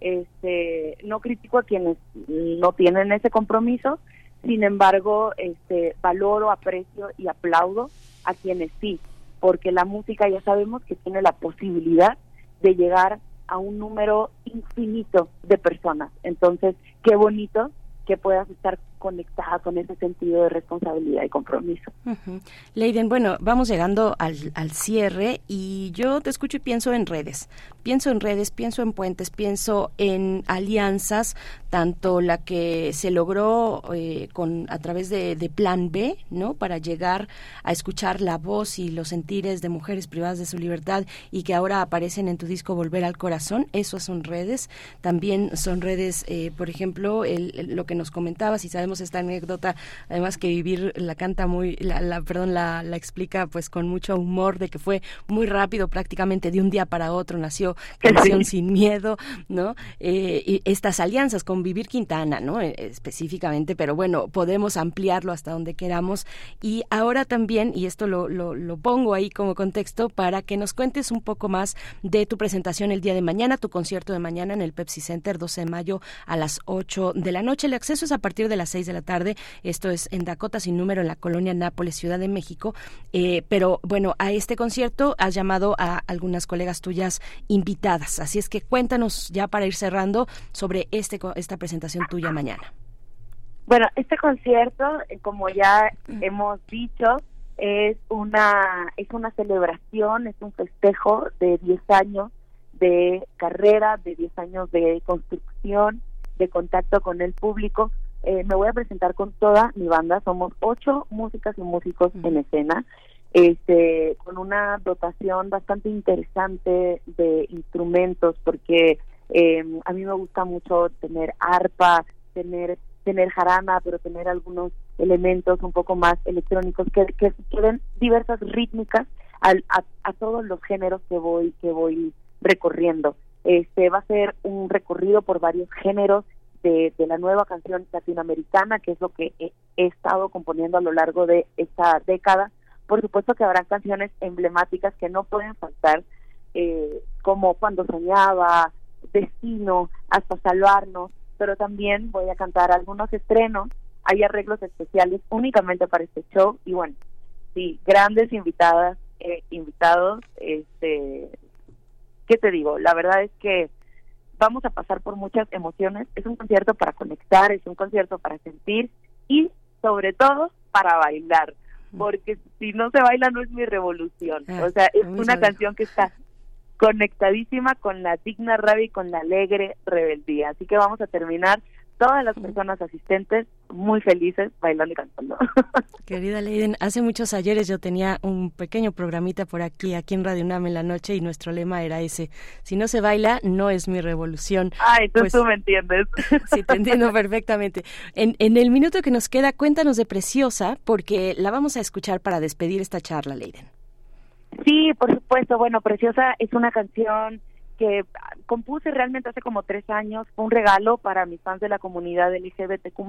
Este, no critico a quienes no tienen ese compromiso, Sin embargo, este, valoro, aprecio y aplaudo a quienes sí, porque la música ya sabemos que tiene la posibilidad de llegar a un número infinito de personas. Entonces, qué bonito que puedas estar conectada con ese sentido de responsabilidad y compromiso. Ujú. Leiden, bueno, vamos llegando al, al cierre y yo te escucho y pienso en redes. Pienso en redes, pienso en puentes, pienso en alianzas, tanto la que se logró eh, con a través de, Plan B, ¿no? Para llegar a escuchar la voz y los sentires de mujeres privadas de su libertad y que ahora aparecen en tu disco Volver al Corazón. Eso son redes. También son redes, eh, por ejemplo, el- lo que nos comentabas y sabemos esta anécdota, además que vivir la canta muy, la, la- perdón, la, la explica pues con mucho humor de que fue muy rápido, prácticamente de un día para otro nació Canción Sin Miedo, ¿no? Eh, y estas alianzas con Vivir Quintana, ¿no? Eh, específicamente, pero bueno, podemos ampliarlo hasta donde queramos. Y ahora también, y esto lo, lo, lo pongo ahí como contexto, para que nos cuentes un poco más de tu presentación el día de mañana, tu concierto de mañana en el Pepsi Center, 12 de mayo a las 8 de la noche. El acceso es a partir de las 6 de la tarde. Esto es en Dakota sin número en la colonia Nápoles, Ciudad de México. Eh, pero bueno, a este concierto has llamado a algunas colegas tuyas invitadas. Así es que cuéntanos ya para ir cerrando sobre este esta presentación tuya mañana. Bueno, este concierto, eh, como ya hemos dicho, es una es una celebración, es un festejo de 10 años de carrera, de 10 años de construcción, de contacto con el público. Eh, me voy a presentar con toda mi banda, somos ocho músicas y músicos en escena, este, con una dotación bastante interesante de instrumentos, porque eh, a mí me gusta mucho tener arpa, tener tener jarana, pero tener algunos elementos un poco más electrónicos que, que, que den diversas rítmicas al- a, a todos los géneros que voy que voy recorriendo. Este va a ser un recorrido por varios géneros de, la nueva canción latinoamericana, que es lo que he, he estado componiendo a lo largo de esta década. Por supuesto que habrá canciones emblemáticas que no pueden faltar, eh, como Cuando soñaba, Destino, Hasta salvarnos, pero también voy a cantar algunos estrenos, hay arreglos especiales únicamente para este show y bueno, sí, grandes invitadas, eh, invitados, este, ¿qué te digo? La verdad es que vamos a pasar por muchas emociones, es un concierto para conectar, es un concierto para sentir y sobre todo para bailar, porque si no se baila no es mi revolución, Ah, o sea, es una canción que está conectadísima con la digna rabia y con la alegre rebeldía. Así que vamos a terminar todas las personas asistentes muy felices bailando y cantando. Querida Leiden, hace muchos ayeres yo tenía un pequeño programita por aquí, aquí en Radio UNAM en la noche, y nuestro lema era ese, si no se baila, no es mi revolución. Ay, tú, Pues- tú me entiendes. Sí, te entiendo perfectamente. En, en el minuto que nos queda, cuéntanos de Preciosa, porque la vamos a escuchar para despedir esta charla, Leiden. Sí, por supuesto. Bueno, Preciosa es una canción que compuse realmente hace como tres años. Fue un regalo para mis fans de la comunidad LGBTQ+,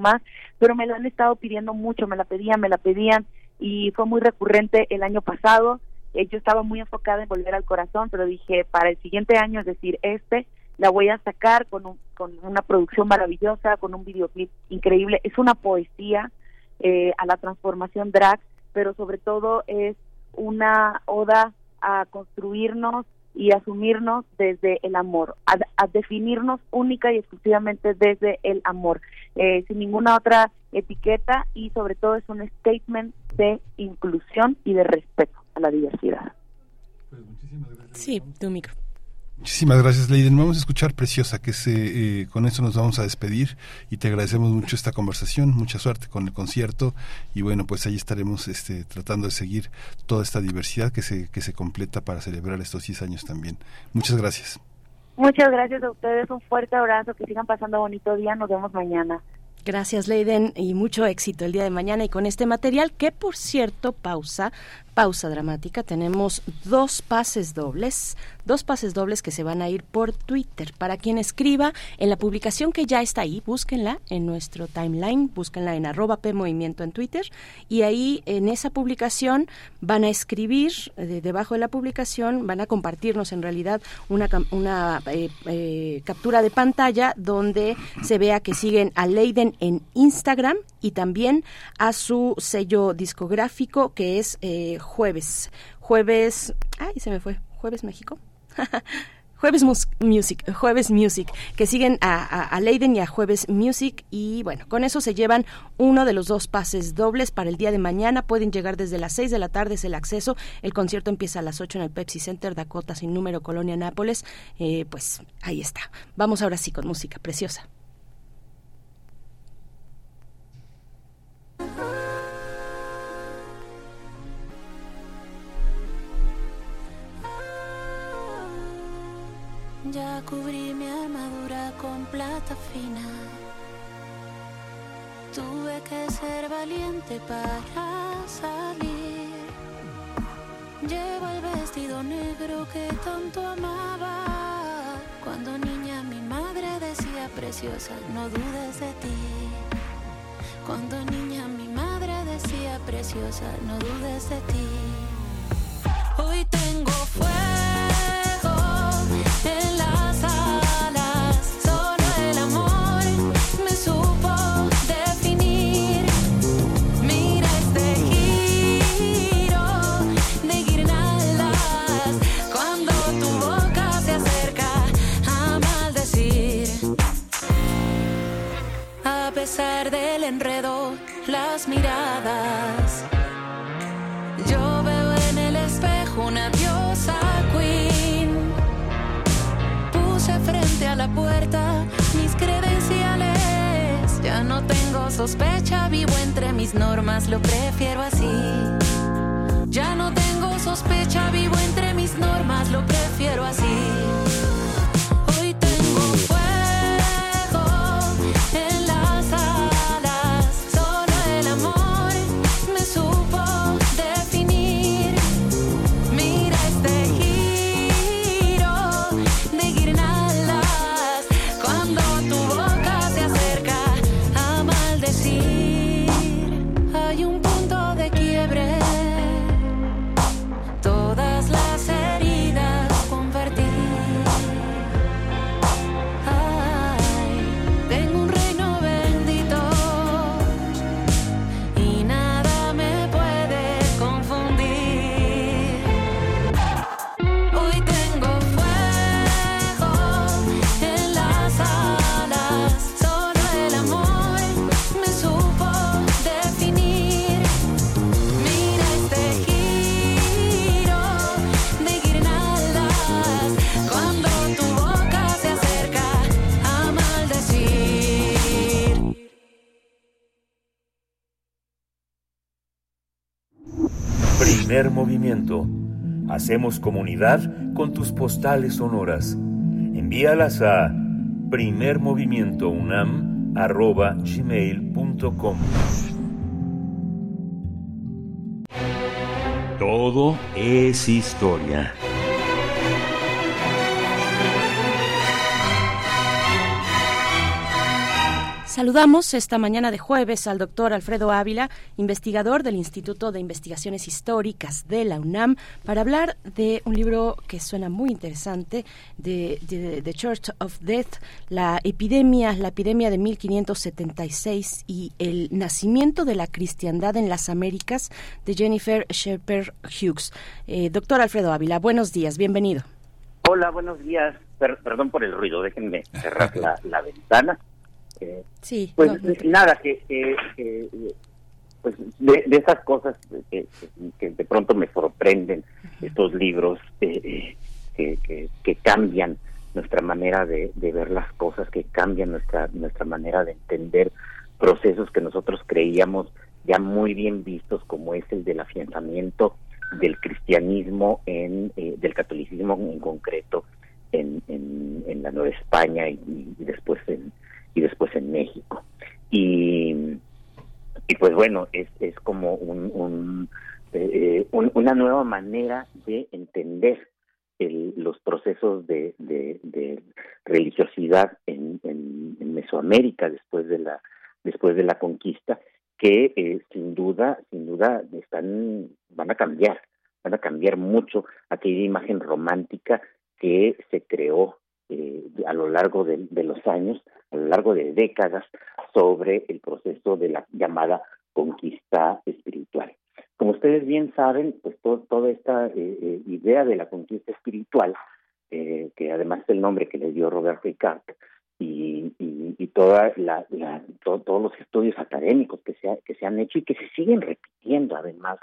pero me la han estado pidiendo mucho, me la pedían, me la pedían, y fue muy recurrente el año pasado. Eh, yo estaba muy enfocada en volver al corazón, pero dije, para el siguiente año, es decir, este, la voy a sacar con, un- con una producción maravillosa, con un videoclip increíble. Es una poesía eh, a la transformación drag, pero sobre todo es una oda a construirnos y asumirnos desde el amor, a, a definirnos única y exclusivamente desde el amor, eh, sin ninguna otra etiqueta y sobre todo es un statement de inclusión y de respeto a la diversidad. Sí, tu micro. Muchísimas gracias, Leiden. Vamos a escuchar Preciosa, que se, eh, con eso nos vamos a despedir y te agradecemos mucho esta conversación. Mucha suerte con el concierto y bueno, pues ahí estaremos este, tratando de seguir toda esta diversidad que se, que se completa para celebrar estos 10 años también. Muchas gracias. Muchas gracias a ustedes, un fuerte abrazo, que sigan pasando bonito día, nos vemos mañana. Gracias, Leiden, y mucho éxito el día de mañana y con este material que, por cierto, pausa, pausa dramática, tenemos dos pases dobles, dos pases dobles que se van a ir por Twitter. Para quien escriba en la publicación que ya está ahí, búsquenla en nuestro timeline, búsquenla en arroba P Movimiento en Twitter y ahí en esa publicación van a escribir, eh, debajo de la publicación, van a compartirnos en realidad una eh, eh, captura de pantalla donde se vea que siguen a Leiden en Instagram y también a su sello discográfico que es eh, Jueves. Jueves. Ay, se me fue. Jueves México. Jueves Mus- Music, Jueves Music, que siguen a, a, a Leiden y a Jueves Music y bueno, con eso se llevan uno de los dos pases dobles para el día de mañana, pueden llegar desde las 6 de la tarde, es el acceso, el concierto empieza a las 8 en el Pepsi Center, Dakota sin número, Colonia Nápoles, eh, pues ahí está. Vamos ahora sí con música preciosa. Ya cubrí mi armadura con plata fina. Tuve que ser valiente para salir. Llevo el vestido negro que tanto amaba. Cuando niña mi madre decía preciosa, no dudes de ti. Cuando niña mi madre decía preciosa, no dudes de ti. Hoy tengo fuego enredo, las miradas. Yo veo en el espejo una diosa queen. Puse frente a la puerta mis credenciales. Ya no tengo sospecha, vivo entre mis normas, lo prefiero así. Ya no tengo sospecha, vivo entre mis normas, lo prefiero así. Primer movimiento. Hacemos comunidad con tus postales sonoras. Envíalas a primermovimientounam.gmail.com Todo es historia. Saludamos esta mañana de jueves al doctor Alfredo Ávila, investigador del Instituto de Investigaciones Históricas de la UNAM, para hablar de un libro que suena muy interesante, de, The Church of Death, la epidemia, la epidemia de 1576 y el nacimiento de la cristiandad en las Américas, de Jennifer Shepherd Hughes. Eh, doctor Alfredo Ávila, buenos días, bienvenido. Hola, buenos días. Per- perdón por el ruido, déjenme cerrar la ventana. Eh, Sí, pues no, no. nada, que, que- que, eh, pues de, de esas cosas que, que de pronto me sorprenden, estos libros eh, eh, que, que, que cambian nuestra manera de, de ver las cosas, que cambian nuestra, nuestra manera de entender procesos que nosotros creíamos ya muy bien vistos, como es el del afianzamiento del cristianismo, en, eh, del catolicismo en concreto, en, en, en la Nueva España y, y después en y después en México. Y, y pues bueno, es, es como un, un, eh, un- una nueva manera de entender el- los procesos de, de, religiosidad en, en, en Mesoamérica después de la después de la conquista que eh, sin duda sin duda están van a cambiar van a cambiar mucho aquella imagen romántica que se creó a lo largo de, los años, a lo largo de décadas, sobre el proceso de la llamada conquista espiritual. Como ustedes bien saben, pues toda esta idea de la conquista espiritual, que además es el nombre que le dio Robert Ricard, y, y, toda la, todos los estudios académicos que se, que se han hecho y que se siguen repitiendo además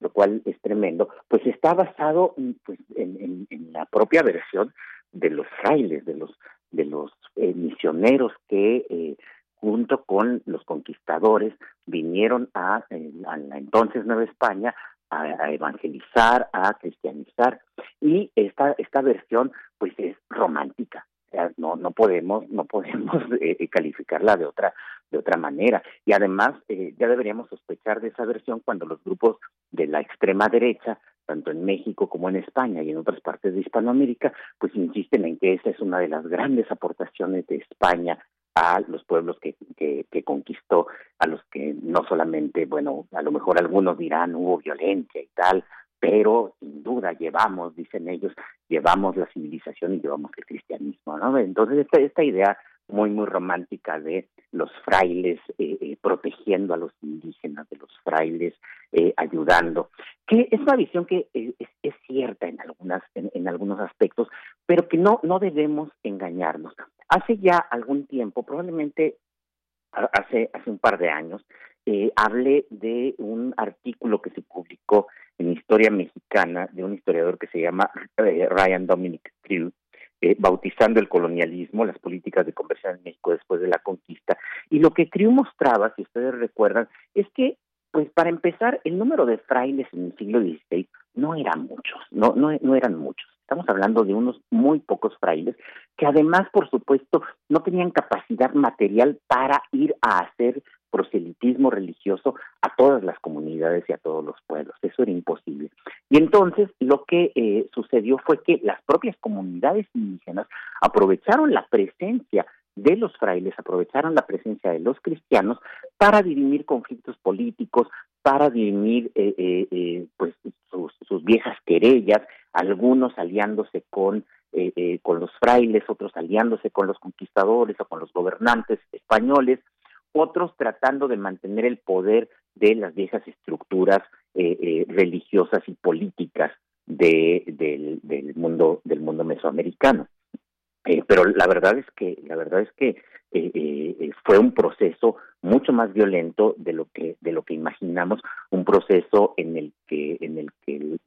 lo cual es tremendo, pues está basado pues, en, en, la propia versión de los frailes, de los de los eh, misioneros que eh, junto con los conquistadores vinieron a, a la entonces Nueva España a, evangelizar, a cristianizar. Y esta esta versión pues es romántica, no no podemos no podemos eh, eh, calificarla de otra de otra manera. Y además eh, ya deberíamos sospechar de esa versión cuando los grupos de la extrema derecha tanto en México como en España y en otras partes de Hispanoamérica pues insisten en que esa es una de las grandes aportaciones de España a los pueblos que, que, conquistó, a los que no solamente, bueno, a lo mejor algunos dirán hubo violencia y tal, pero sin duda llevamos, dicen ellos, llevamos la civilización y llevamos el cristianismo, ¿no? Entonces esta, esta idea muy muy romántica de los frailes eh, eh, protegiendo a los indígenas, de los frailes eh, ayudando, que es una visión que es, es cierta en algunas en, algunos aspectos, pero que no no debemos engañarnos. Hace ya algún tiempo, probablemente hace hace un par de años, eh, hablé de un artículo que se publicó en Historia Mexicana de un historiador que se llama eh, Ryan Dominic Crew, eh, bautizando el colonialismo, las políticas de conversión en México después de la conquista. Y lo que Crew mostraba, si ustedes recuerdan, es que, pues para empezar, el número de frailes en el siglo XVI no eran muchos, no, no, no eran muchos. Estamos hablando de unos muy pocos frailes que además, por supuesto, no tenían capacidad material para ir a hacer proselitismo religioso a todas las comunidades y a todos los pueblos. Eso era imposible. Y entonces lo que eh, sucedió fue que las propias comunidades indígenas aprovecharon la presencia de los frailes, aprovecharon la presencia de los cristianos para dirimir conflictos políticos, para dirimir eh, eh, pues sus, sus, viejas querellas, algunos aliándose con con los frailes, otros aliándose con los conquistadores o con los gobernantes españoles, otros tratando de mantener el poder de las viejas estructuras eh, eh, religiosas y políticas de, del, mundo del mundo mesoamericano. Eh, pero la verdad es que la verdad es que fue un proceso mucho más violento de lo que de lo que imaginamos un proceso en el que en el que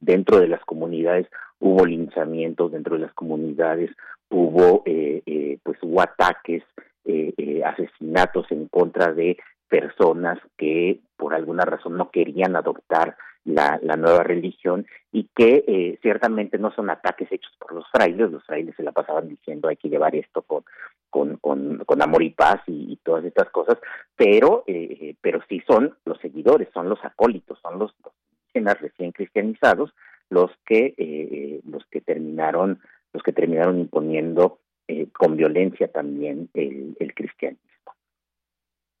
dentro de las comunidades hubo linchamientos dentro de las comunidades hubo pues hubo ataques eh, eh, asesinatos en contra de personas que por alguna razón no querían adoptar la, nueva religión y que eh, ciertamente no son ataques hechos por los frailes, los frailes se la pasaban diciendo hay que llevar esto con, con, amor y paz y, todas estas cosas, pero, eh, pero sí son los seguidores, son los acólitos, son los, indígenas recién cristianizados los que, eh, los que terminaron, los que terminaron imponiendo eh, con violencia también el, el cristianismo.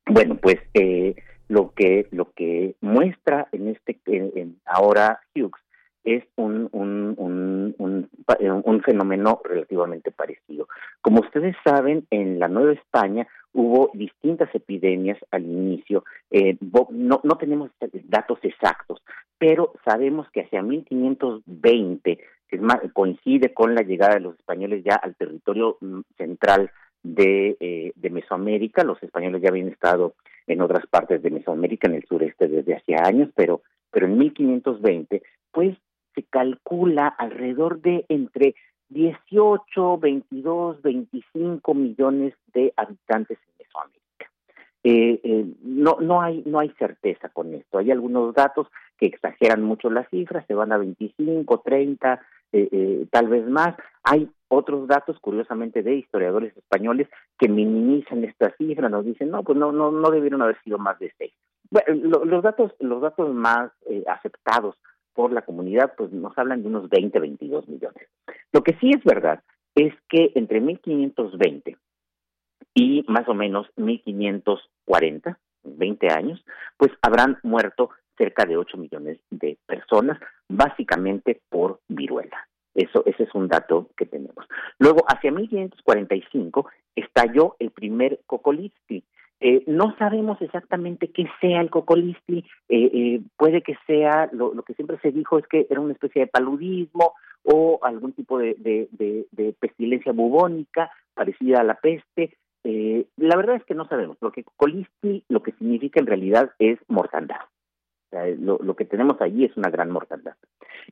Bueno, pues eh, lo que lo que muestra en este en, ahora Hughes es un, un, un, un, un fenómeno relativamente parecido. Como ustedes saben, en la Nueva España hubo distintas epidemias al inicio. Eh, no, no tenemos datos exactos, pero sabemos que hacia 1520 es más, coincide con la llegada de los españoles ya al territorio mm, central de, eh, de Mesoamérica. Los españoles ya habían estado en otras partes de Mesoamérica, en el sureste desde hacía años, pero, pero en 1520, pues se calcula alrededor de entre 18, 22, 25 millones de habitantes en Mesoamérica. Eh, eh, no, no, hay, no hay certeza con esto. Hay algunos datos que exageran mucho las cifras, se van a 25, 30, eh, eh, tal vez más. Hay otros datos, curiosamente, de historiadores españoles que minimizan esta cifra, nos dicen, no, pues no, no, no debieron haber sido más de seis. Bueno, los datos, los datos más eh, aceptados por la comunidad, pues nos hablan de unos 20, 22 millones. Lo que sí es verdad es que entre 1520 y más o menos 1540, 20 años, pues habrán muerto cerca de 8 millones de personas, básicamente por viruela. Eso, ese es un dato que tenemos. Luego, hacia 1545, estalló el primer Cocolistli. Eh, no sabemos exactamente qué sea el Cocolistli, eh, eh, puede que sea, lo, que siempre se dijo es que era una especie de paludismo o algún tipo de, de, pestilencia bubónica parecida a la peste. la verdad es que no sabemos. Lo que Cocolistli lo que significa en realidad es mortandad. Lo, lo, que tenemos allí es una gran mortandad.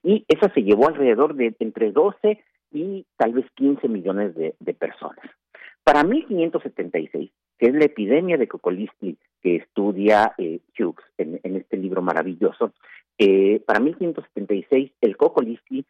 Y eso se llevó alrededor de entre 12 y tal vez 15 millones de, personas. Para 1576, que es la epidemia de Cocolistli que estudia eh, Hughes en, este libro maravilloso, eh, para 1576 el Cocolistli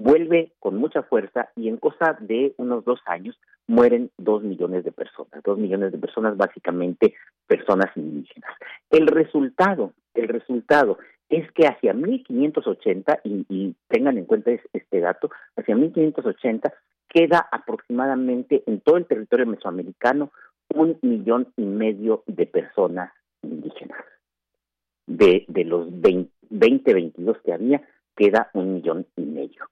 vuelve con mucha fuerza y en cosa de unos dos años mueren dos millones de personas, dos millones de personas básicamente personas indígenas. El resultado, el resultado es que hacia 1580, y, y tengan en cuenta este dato, hacia 1580 queda aproximadamente en todo el territorio mesoamericano un millón y medio de personas indígenas. De, de los 20, 22 que había, queda un millón y medio.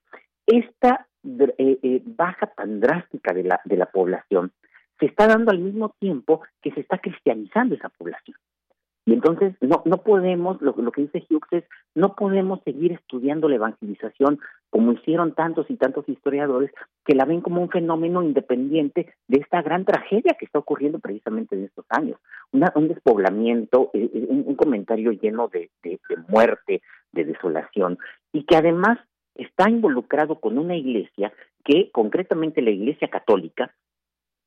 Esta eh, eh, baja tan drástica de la, de la población se está dando al mismo tiempo que se está cristianizando esa población. Y entonces no, no podemos, lo, que dice Hughes es, no podemos seguir estudiando la evangelización como hicieron tantos y tantos historiadores que la ven como un fenómeno independiente de esta gran tragedia que está ocurriendo precisamente en estos años. un despoblamiento, eh, eh, un, comentario lleno de, de, muerte, de desolación, y que además está involucrado con una iglesia que, concretamente la iglesia católica,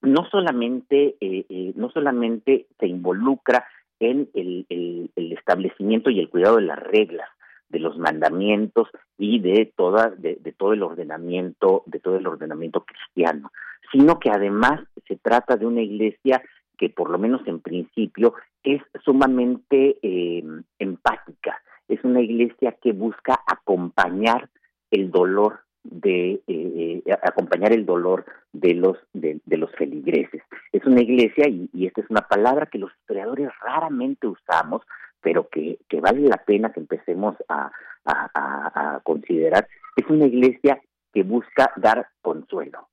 no solamente, eh, no solamente se involucra en el, el, establecimiento y el cuidado de las reglas, de los mandamientos y de toda de, todo el ordenamiento de todo el ordenamiento cristiano, sino que además se trata de una iglesia que por lo menos en principio es sumamente eh, empática, es una iglesia que busca acompañar el dolor de eh, eh, acompañar el dolor de los de, los feligreses. Es una iglesia y, esta es una palabra que los historiadores raramente usamos, pero que, que vale la pena que empecemos a, a, considerar. Es una iglesia que busca dar consuelo.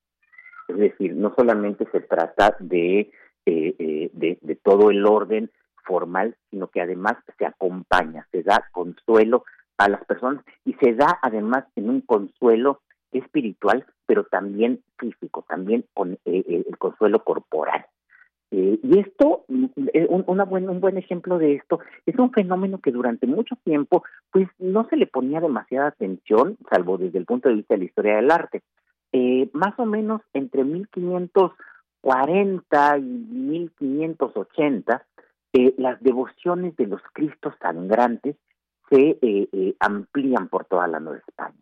Es decir, no solamente se trata de, eh, de, de todo el orden formal, sino que además se acompaña, se da consuelo a las personas y se da además en un consuelo espiritual, pero también físico, también con eh, eh, el consuelo corporal. Eh, y esto, un, una un buen ejemplo de esto, es un fenómeno que durante mucho tiempo, pues no se le ponía demasiada atención, salvo desde el punto de vista de la historia del arte. más o menos entre 1540 y 1580, las devociones de los Cristos sangrantes se amplían por toda la Nueva España.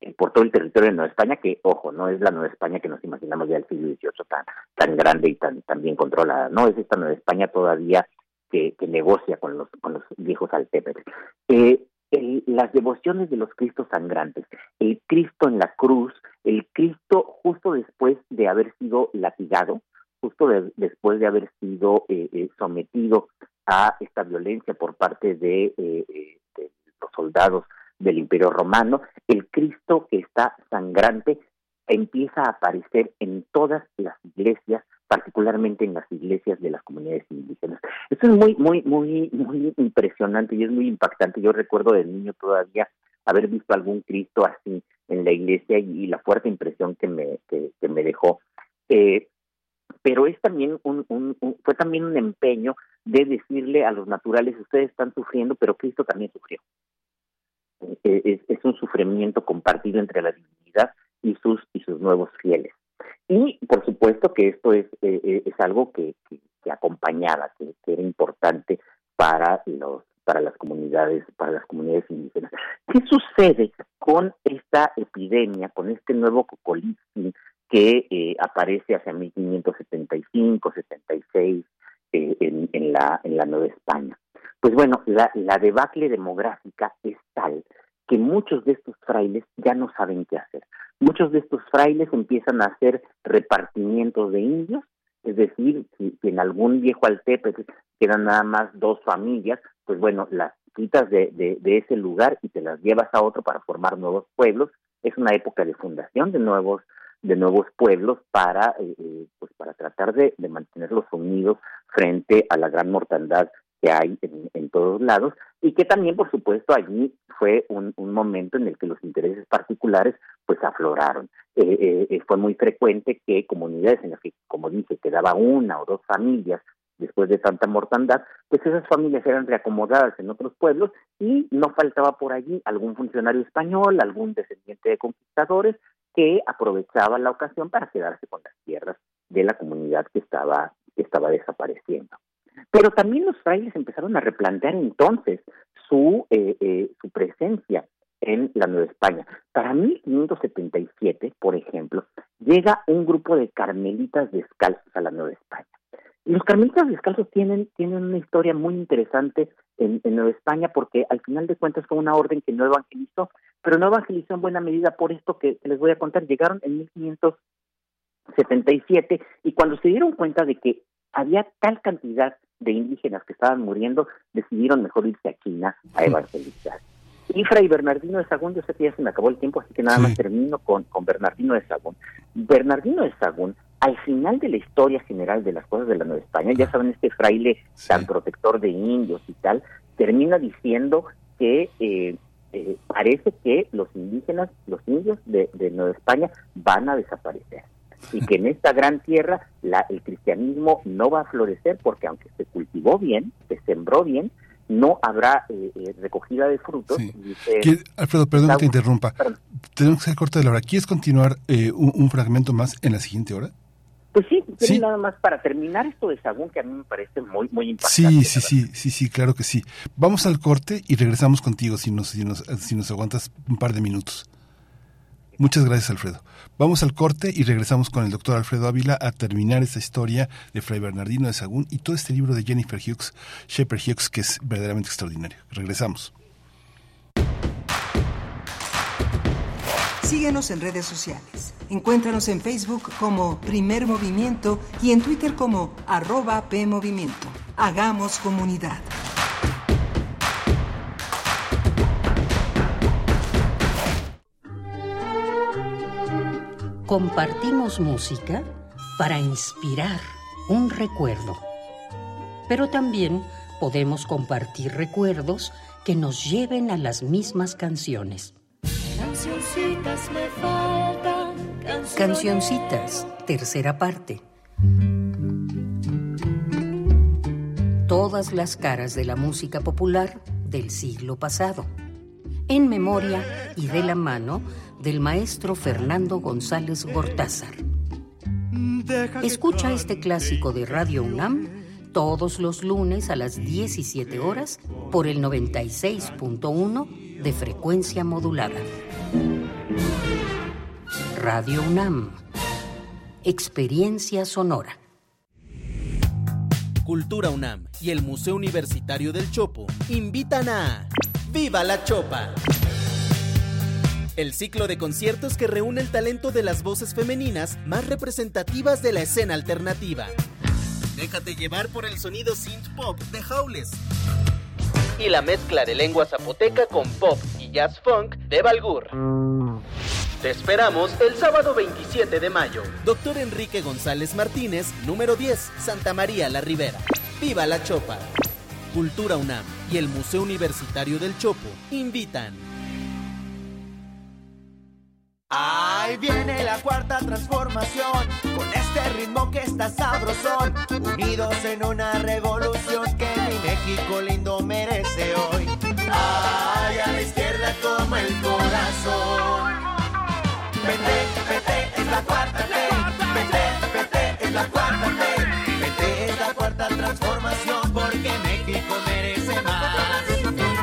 Eh, por todo el territorio de Nueva España, que, ojo, no es la Nueva España que nos imaginamos ya del siglo XVIII tan, tan grande y tan, tan bien controlada, no, es esta Nueva España todavía que, que negocia con los, con los viejos altépetl. Eh, las devociones de los Cristos sangrantes, el Cristo en la cruz, el Cristo justo después de haber sido latigado, justo después de haber sido eh, eh, sometido a esta violencia por parte de, de los soldados del Imperio Romano, el Cristo que está sangrante empieza a aparecer en todas las iglesias, particularmente en las iglesias de las comunidades indígenas. Esto es muy, muy, muy, muy impresionante y es muy impactante. Yo recuerdo de niño todavía haber visto algún Cristo así en la iglesia y, la fuerte impresión que me, que, me dejó. Eh, pero es también un, un, fue también un empeño de decirle a los naturales, ustedes están sufriendo, pero Cristo también sufrió. Eh, es, un sufrimiento compartido entre la divinidad y sus y sus nuevos fieles. Y por supuesto que esto es, eh, es algo que, que, acompañaba, que, era importante para los para las comunidades para las comunidades indígenas. ¿Qué sucede con esta epidemia, con este nuevo cocolizin que aparece hacia 1575, 76 en, en la en la Nueva España? Pues bueno, la, debacle demográfica es tal que muchos de estos frailes ya no saben qué hacer. Muchos de estos frailes empiezan a hacer repartimientos de indios, es decir, si, en algún viejo altepe quedan nada más dos familias, pues bueno, las quitas de, de, ese lugar y te las llevas a otro para formar nuevos pueblos. Es una época de fundación de nuevos de nuevos pueblos para, eh, eh, pues para tratar de, mantenerlos unidos frente a la gran mortandad que hay en, todos lados y que también, por supuesto, allí fue un, momento en el que los intereses particulares pues afloraron. Eh, fue muy frecuente que comunidades en las que, como dice, quedaba una o dos familias después de tanta mortandad, pues esas familias eran reacomodadas en otros pueblos y no faltaba por allí algún funcionario español, algún descendiente de conquistadores que aprovechaba la ocasión para quedarse con las tierras de la comunidad que estaba, que estaba desapareciendo. Pero también los frailes empezaron a replantear entonces su, eh, eh, su presencia en la Nueva España. Para 1577, por ejemplo, llega un grupo de carmelitas descalzos a la Nueva España. Y los carmelitas descalzos tienen, tienen una historia muy interesante en, Nueva España porque al final de cuentas fue una orden que no evangelizó, pero no evangelizó en buena medida por esto que, les voy a contar. Llegaron en 1577 y cuando se dieron cuenta de que había tal cantidad de indígenas que estaban muriendo, decidieron mejor irse a China a evangelizar. Y Fray Bernardino de Sagún, yo sé que ya se me acabó el tiempo, así que nada más termino con, con Bernardino de Sagún. Bernardino de Sagún al final de la historia general de las cosas de la Nueva España, ya saben, este fraile tan protector de indios y tal, termina diciendo que eh, eh, parece que los indígenas, los indios de, Nueva España van a desaparecer y que en esta gran tierra la, el cristianismo no va a florecer porque aunque se cultivó bien, se sembró bien, no habrá eh, recogida de frutos. Alfredo, perdón que te interrumpa. Tenemos que hacer corta de la hora. ¿Quieres continuar un, fragmento más en la siguiente hora? Pues sí, nada más para terminar esto de Sagún que a mí me parece muy muy impactante. Sí, sí, sí, sí, sí, claro que sí. Vamos al corte y regresamos contigo si nos, si nos, si nos aguantas un par de minutos. Muchas gracias, Alfredo. Vamos al corte y regresamos con el doctor Alfredo Ávila a terminar esta historia de Fray Bernardino de Sagún y todo este libro de Jennifer Hughes, Shepherd Hughes, que es verdaderamente extraordinario. Regresamos. Síguenos en redes sociales. Encuéntranos en Facebook como Primer Movimiento y en Twitter como arroba PMovimiento. Hagamos comunidad. Compartimos música para inspirar un recuerdo. Pero también podemos compartir recuerdos que nos lleven a las mismas canciones. Cancioncitas me faltan. Cancioncitas, tercera parte. Todas las caras de la música popular del siglo pasado. En memoria y de la mano del maestro Fernando González Gortázar. Escucha este clásico de Radio UNAM todos los lunes a las 17 horas por el 96.1 de frecuencia modulada. Radio UNAM. Experiencia sonora. Cultura UNAM y el Museo Universitario del Chopo invitan a ¡Viva la Chopa! El ciclo de conciertos que reúne el talento de las voces femeninas más representativas de la escena alternativa. Déjate llevar por el sonido synth pop de Howles. Y la mezcla de lengua zapoteca con pop y jazz funk de Balgur. Te esperamos el sábado 27 de mayo. Doctor Enrique González Martínez, número 10, Santa María la Ribera. ¡Viva la Chopa! Cultura UNAM y el Museo Universitario del Chopo invitan. Ahí viene la cuarta transformación, con este ritmo que está sabrosón, unidos en una revolución que mi México lindo merece como el corazón. Vete, vete, es la cuarta T. Vete, vete, es la cuarta T. Vete, es la cuarta transformación porque México merece más.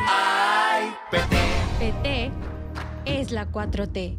Ay, PT. PT es la 4T.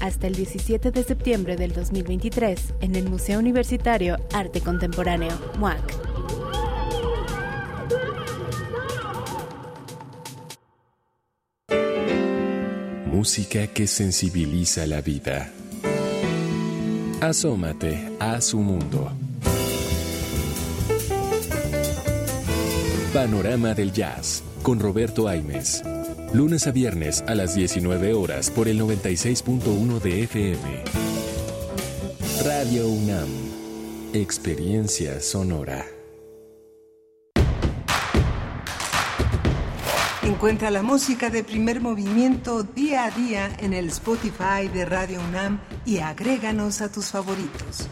Hasta el 17 de septiembre del 2023 en el Museo Universitario Arte Contemporáneo, MUAC. Música que sensibiliza la vida. Asómate a su mundo. Panorama del Jazz con Roberto Aimes. Lunes a viernes a las 19 horas por el 96.1 de FM. Radio UNAM. Experiencia sonora. Encuentra la música de primer movimiento día a día en el Spotify de Radio UNAM y agréganos a tus favoritos.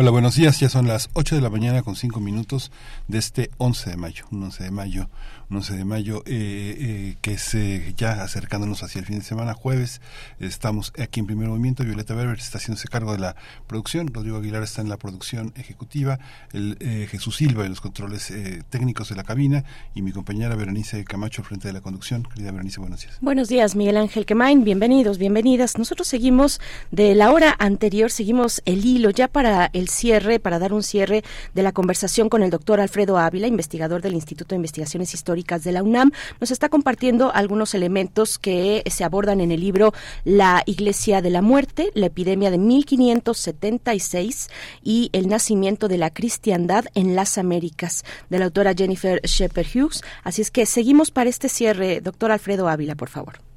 Hola, buenos días. Ya son las 8 de la mañana con 5 minutos de este 11 de mayo. Un 11 de mayo, un 11 de mayo eh, eh, que es eh, ya acercándonos hacia el fin de semana, jueves. Estamos aquí en primer movimiento. Violeta Berber está haciéndose cargo de la producción. Rodrigo Aguilar está en la producción ejecutiva. El, Jesús Silva en los controles técnicos de la cabina. Y mi compañera Berenice Camacho al frente de la conducción. Querida Berenice, buenos días. Buenos días, Miguel Ángel Quemain. Bienvenidos, bienvenidas. Nosotros seguimos de la hora anterior, seguimos el hilo ya para el cierre, para dar un cierre de la conversación con el doctor Alfredo Ávila, investigador del Instituto de Investigaciones Históricas de la UNAM. Nos está compartiendo algunos elementos que se abordan en el libro La Iglesia de la Muerte, la epidemia de 1576 y el nacimiento de la cristiandad en las Américas, de la autora Jennifer Shepard Hughes. Así es que seguimos para este cierre. Doctor Alfredo Ávila, por favor.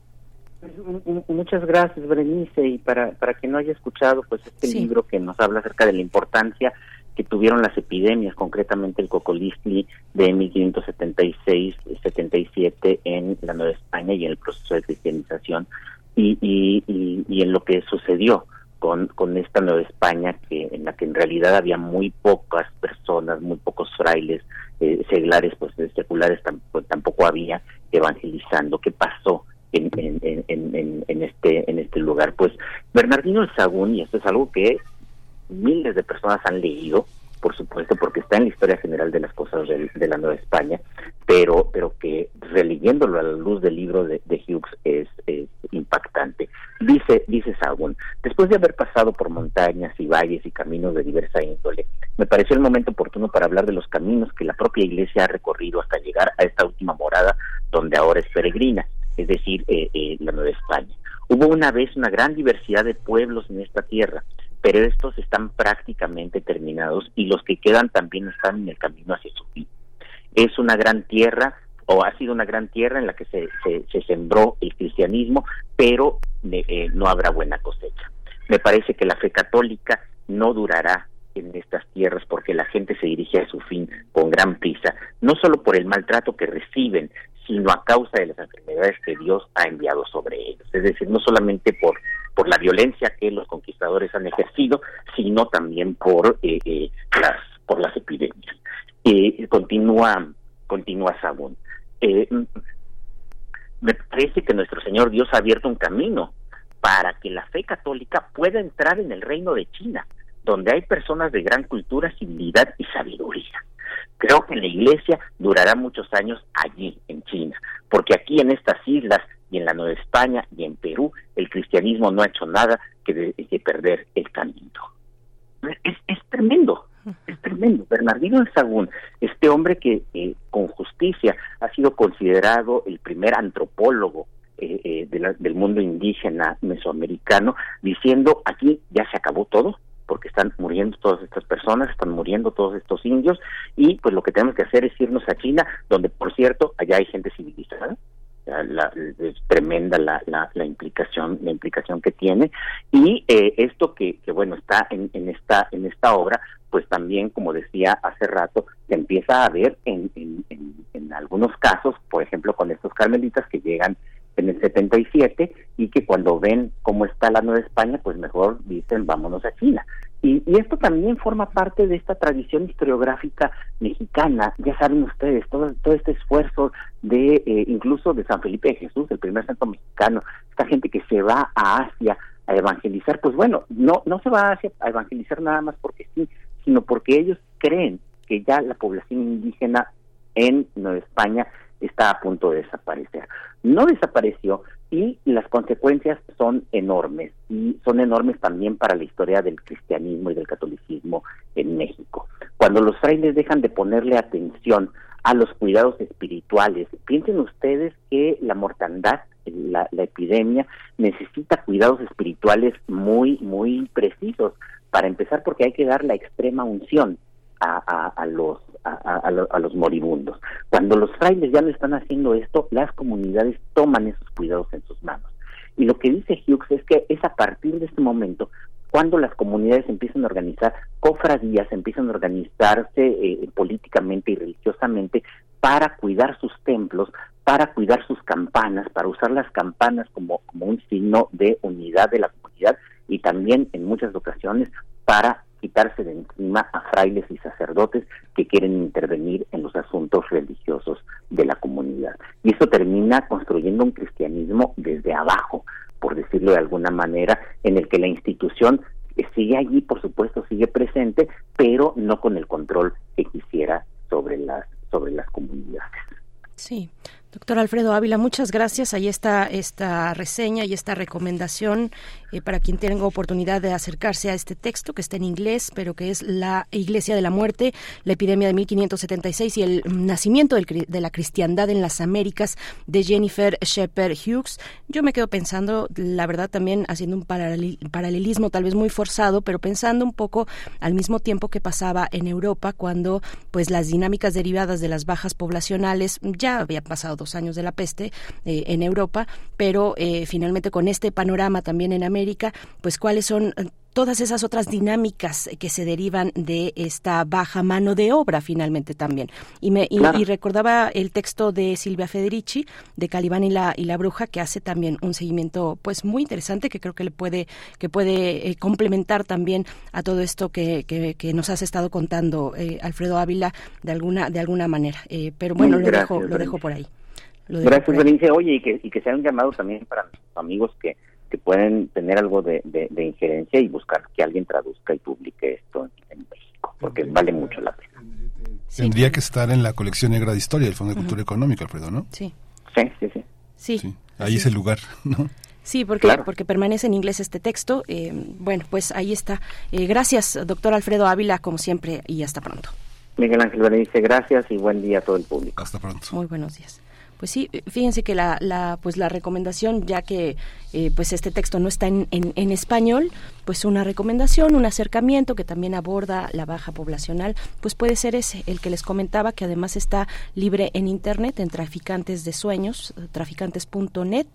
Muchas gracias, Berenice. Y para, para quien no haya escuchado, pues este libro que nos habla acerca de la importancia que tuvieron las epidemias, concretamente el cocolistli de 1576-77 en la Nueva España y en el proceso de cristianización, y, y, y, en lo que sucedió con, con esta Nueva España, que en la que en realidad había muy pocas personas, muy pocos frailes, eh, seglares, pues seculares tampoco, tampoco había evangelizando. ¿Qué pasó? En, en, este en este lugar. Pues Bernardino el Sagún, y esto es algo que miles de personas han leído, por supuesto, porque está en la historia general de las cosas de, la Nueva España, pero pero que releyéndolo a la luz del libro de, Hughes es, es, impactante. Dice dice Sagún, después de haber pasado por montañas y valles y caminos de diversa índole, me pareció el momento oportuno para hablar de los caminos que la propia Iglesia ha recorrido hasta llegar a esta última morada donde ahora es peregrina es decir, eh, eh, la Nueva España. Hubo una vez una gran diversidad de pueblos en esta tierra, pero estos están prácticamente terminados y los que quedan también están en el camino hacia su fin. Es una gran tierra o ha sido una gran tierra en la que se, se, sembró el cristianismo, pero eh, no habrá buena cosecha. Me parece que la fe católica no durará en estas tierras porque la gente se dirige a su fin con gran prisa, no solo por el maltrato que reciben, sino a causa de las enfermedades que Dios ha enviado sobre ellos. Es decir, no solamente por, por la violencia que los conquistadores han ejercido, sino también por, eh, eh, las, por las epidemias. Eh, continúa, continúa Sabón. me parece que nuestro Señor Dios ha abierto un camino para que la fe católica pueda entrar en el reino de China, donde hay personas de gran cultura, civilidad y sabiduría. Creo que la iglesia durará muchos años allí, en China, porque aquí en estas islas y en la Nueva España y en Perú, el cristianismo no ha hecho nada que, de, perder el camino. Es, tremendo, es tremendo. Bernardino de Sagún, este hombre que eh, con justicia ha sido considerado el primer antropólogo eh, eh, del mundo indígena mesoamericano, diciendo aquí ya se acabó todo, porque están muriendo todas estas personas, están muriendo todos estos indios y pues lo que tenemos que hacer es irnos a China, donde por cierto allá hay gente civilizada. es tremenda la, la, implicación la implicación que tiene y eh, esto que, que bueno está en, en esta en esta obra pues también como decía hace rato se empieza a ver en, en, en algunos casos por ejemplo con estos carmelitas que llegan en el 77 y que cuando ven cómo está la Nueva España, pues mejor dicen vámonos a China. Y, esto también forma parte de esta tradición historiográfica mexicana. Ya saben ustedes, todo, todo este esfuerzo de eh, incluso de San Felipe de Jesús, el primer santo mexicano, esta gente que se va a Asia a evangelizar, pues bueno, no, no se va a Asia a evangelizar nada más porque sí, sino porque ellos creen que ya la población indígena en Nueva España está a punto de desaparecer. No desapareció y las consecuencias son enormes y son enormes también para la historia del cristianismo y del catolicismo en México. Cuando los frailes dejan de ponerle atención a los cuidados espirituales, piensen ustedes que la mortandad, la, epidemia, necesita cuidados espirituales muy, muy precisos. Para empezar, porque hay que dar la extrema unción a, los a, a, los moribundos. Cuando los frailes ya no están haciendo esto, las comunidades toman esos cuidados en sus manos. Y lo que dice Hughes es que es a partir de este momento cuando las comunidades empiezan a organizar cofradías, empiezan a organizarse eh, políticamente y religiosamente para cuidar sus templos, para cuidar sus campanas, para usar las campanas como, como un signo de unidad de la comunidad y también en muchas ocasiones para quitarse de encima a frailes y sacerdotes que quieren intervenir en los asuntos religiosos de la comunidad. Y eso termina construyendo un cristianismo desde abajo, por decirlo de alguna manera, en el que la institución sigue allí, por supuesto, sigue presente, pero no con el control que quisiera sobre las sobre las comunidades. Sí. Doctor Alfredo Ávila, muchas gracias. Ahí está esta reseña y esta recomendación eh, para quien tenga oportunidad de acercarse a este texto que está en inglés, pero que es La Iglesia de la Muerte, la epidemia de 1576 y el nacimiento de la cristiandad en las Américas de Jennifer Shepard Hughes. Yo me quedo pensando, la verdad, también haciendo un paralelismo tal vez muy forzado, pero pensando un poco al mismo tiempo que pasaba en Europa cuando pues las dinámicas derivadas de las bajas poblacionales ya había pasado años de la peste eh, en Europa, pero eh, finalmente con este panorama también en América, pues cuáles son eh, todas esas otras dinámicas que se derivan de esta baja mano de obra finalmente también. Y, me, y, recordaba el texto de Silvia Federici, de Calibán y la, y la Bruja, que hace también un seguimiento pues muy interesante que creo que le puede, que puede complementar también a todo esto que, que, nos has estado contando, Alfredo Ávila, de alguna, de alguna manera. pero bueno, lo, dejo, lo dejo por ahí. Gracias, Berenice. Oye, y que, y que sea un llamado también para nuestros amigos que, que pueden tener algo de, de, injerencia y buscar que alguien traduzca y publique esto en, México, porque vale mucho la pena. Tendría que estar en la colección negra de historia del Fondo de Cultura Económica, Alfredo, ¿no? Sí. Sí, sí, sí. sí. ahí es el lugar, ¿no? Sí, porque, porque permanece en inglés este texto. Eh, bueno, pues ahí está. Eh, gracias, doctor Alfredo Ávila, como siempre, y hasta pronto. Miguel Ángel Berenice, gracias y buen día a todo el público. Hasta pronto. Muy buenos días. Pues sí, fíjense que la, la, pues la recomendación, ya que eh, pues este texto no está en, en, español, pues una recomendación, un acercamiento que también aborda la baja poblacional, pues puede ser ese, el que les comentaba, que además está libre en internet, en Traficantes de Sueños, traficantes.net,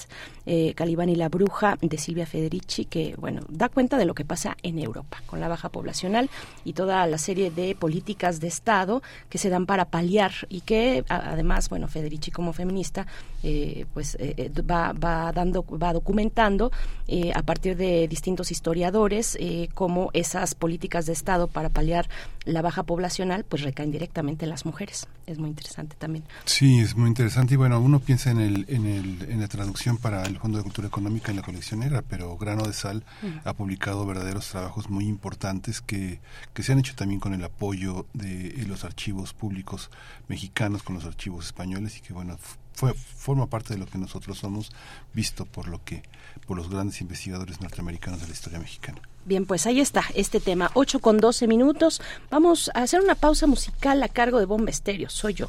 eh, Calibán y la Bruja de Silvia Federici, que bueno, da cuenta de lo que pasa en Europa con la baja poblacional y toda la serie de políticas de Estado que se dan para paliar y que además, bueno, Federici como feminista, eh, pues va, va dando, va documentando eh, a partir de distintos historiadores eh, cómo esas políticas de Estado para paliar la baja poblacional pues recaen directamente en las mujeres. Es muy interesante también. Sí, es muy interesante y bueno, uno piensa en, el, en, el, en la traducción para el Fondo de Cultura Económica en la colección negra, pero Grano de Sal ha publicado verdaderos trabajos muy importantes que, que se han hecho también con el apoyo de los archivos públicos mexicanos, con los archivos españoles y que bueno, fue, forma parte de lo que nosotros somos visto por lo que por los grandes investigadores norteamericanos de la historia mexicana. Bien, pues ahí está este tema, 8 con 12 minutos. Vamos a hacer una pausa musical a cargo de Bomba Estéreo. Soy yo.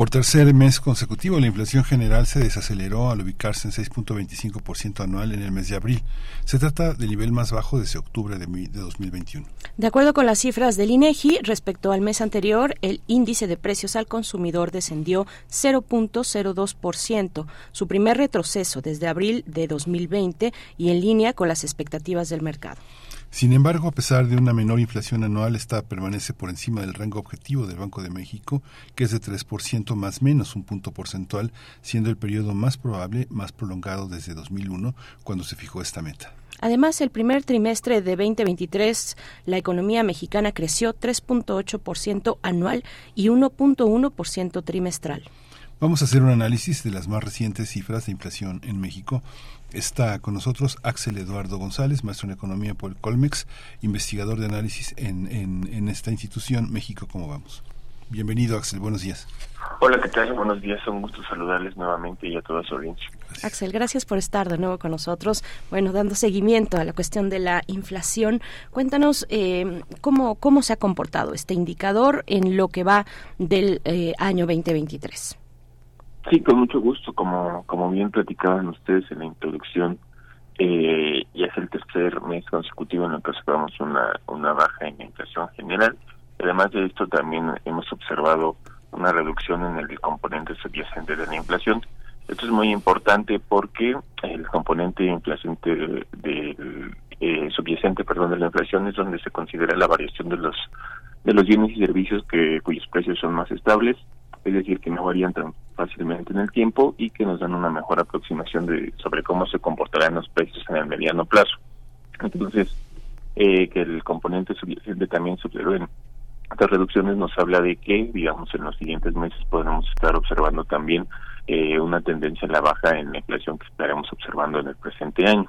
Por tercer mes consecutivo, la inflación general se desaceleró al ubicarse en 6.25% anual en el mes de abril. Se trata del nivel más bajo desde octubre de, mi- de 2021. De acuerdo con las cifras del INEGI, respecto al mes anterior, el índice de precios al consumidor descendió 0.02%, su primer retroceso desde abril de 2020 y en línea con las expectativas del mercado. Sin embargo, a pesar de una menor inflación anual, esta permanece por encima del rango objetivo del Banco de México, que es de 3% más menos un punto porcentual, siendo el periodo más probable, más prolongado desde 2001, cuando se fijó esta meta. Además, el primer trimestre de 2023, la economía mexicana creció 3.8% anual y 1.1% trimestral. Vamos a hacer un análisis de las más recientes cifras de inflación en México. Está con nosotros Axel Eduardo González, maestro en economía por el Colmex, investigador de análisis en, en, en esta institución México, ¿cómo vamos? Bienvenido Axel, buenos días. Hola, ¿qué tal? Buenos días, un gusto saludarles nuevamente y a toda su audiencia. Axel, gracias por estar de nuevo con nosotros. Bueno, dando seguimiento a la cuestión de la inflación, cuéntanos eh, cómo, cómo se ha comportado este indicador en lo que va del eh, año 2023. Sí, con mucho gusto. Como, como bien platicaban ustedes en la introducción, eh, ya es el tercer mes consecutivo en el que observamos una, una baja en la inflación general. Además de esto, también hemos observado una reducción en el componente subyacente de la inflación. Esto es muy importante porque el componente inflaciente del del, eh, subyacente, perdón, de la inflación es donde se considera la variación de los de los bienes y servicios que cuyos precios son más estables, es decir, que no varían tan fácilmente en el tiempo y que nos dan una mejor aproximación de sobre cómo se comportarán los precios en el mediano plazo. Entonces, eh, que el componente subyacente también observe en estas reducciones nos habla de que, digamos, en los siguientes meses podremos estar observando también eh, una tendencia a la baja en la inflación que estaremos observando en el presente año.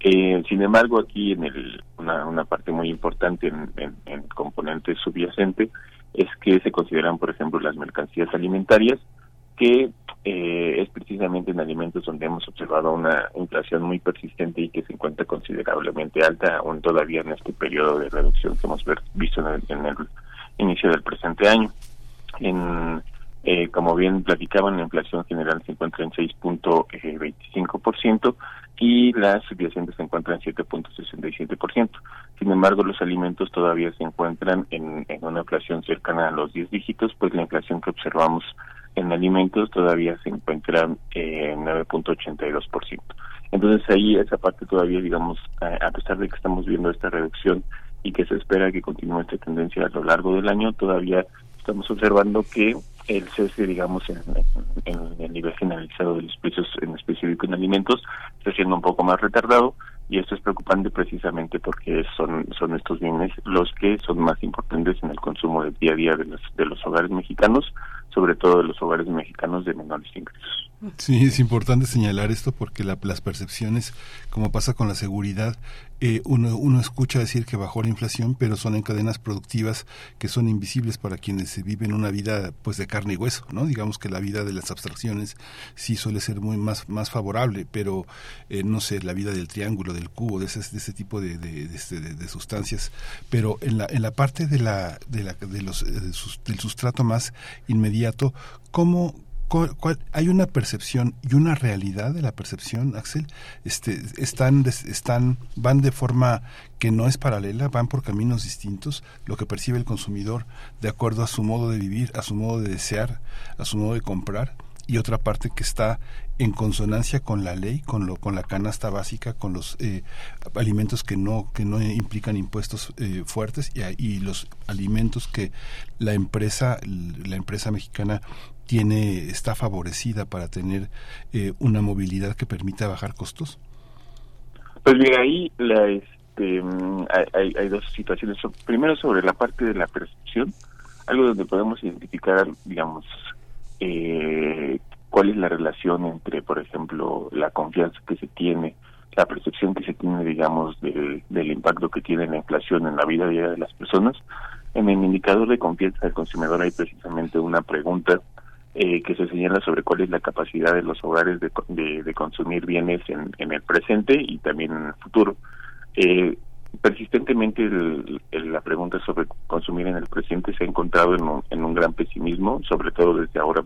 Eh, sin embargo, aquí en el, una, una parte muy importante en, en, en componente subyacente es que se consideran, por ejemplo, las mercancías alimentarias, que eh, es precisamente en alimentos donde hemos observado una inflación muy persistente y que se encuentra considerablemente alta, aún todavía en este periodo de reducción que hemos visto en el, en el inicio del presente año. En, eh, como bien platicaban, la inflación general se encuentra en 6.25% y la subyacente se encuentra en 7.67%. Sin embargo, los alimentos todavía se encuentran en, en una inflación cercana a los 10 dígitos, pues la inflación que observamos en alimentos todavía se encuentra eh, en 9.82%. Entonces ahí esa parte todavía, digamos, a pesar de que estamos viendo esta reducción y que se espera que continúe esta tendencia a lo largo del año, todavía estamos observando que el cese, digamos, en, el nivel generalizado de los precios en específico en alimentos está siendo un poco más retardado y esto es preocupante precisamente porque son son estos bienes los que son más importantes en el consumo del día a día de los de los hogares mexicanos, sobre todo de los hogares mexicanos de menores ingresos. Sí, es importante señalar esto porque la, las percepciones, como pasa con la seguridad, eh, uno, uno escucha decir que bajó la inflación, pero son en cadenas productivas que son invisibles para quienes viven una vida pues de carne y hueso, ¿no? Digamos que la vida de las abstracciones sí suele ser muy más, más favorable, pero eh, no sé, la vida del triángulo, del cubo, de ese, de ese tipo de, de, de, sustancias, pero en la, en la parte de la, de la, de los, sus, del sustrato más inmediato, ¿cómo, ¿Cuál, cuál, hay una percepción y una realidad de la percepción, Axel. Este, están, están, van de forma que no es paralela, van por caminos distintos. Lo que percibe el consumidor de acuerdo a su modo de vivir, a su modo de desear, a su modo de comprar, y otra parte que está en consonancia con la ley, con lo, con la canasta básica, con los eh, alimentos que no que no implican impuestos eh, fuertes y, y los alimentos que la empresa la empresa mexicana tiene está favorecida para tener eh, una movilidad que permita bajar costos? Pues bien, ahí la, este, hay, hay, dos situaciones. Primero sobre la parte de la percepción, algo donde podemos identificar, digamos, eh, cuál es la relación entre, por ejemplo, la confianza que se tiene, la percepción que se tiene, digamos, del, del impacto que tiene la inflación en la vida diaria de las personas. En el indicador de confianza del consumidor hay precisamente una pregunta eh, que se señala sobre cuál es la capacidad de los hogares de, de, consumir bienes en, en, el presente y también en el futuro. Eh, persistentemente la pregunta sobre consumir en el presente se ha encontrado en un, en un gran pesimismo, sobre todo desde ahora,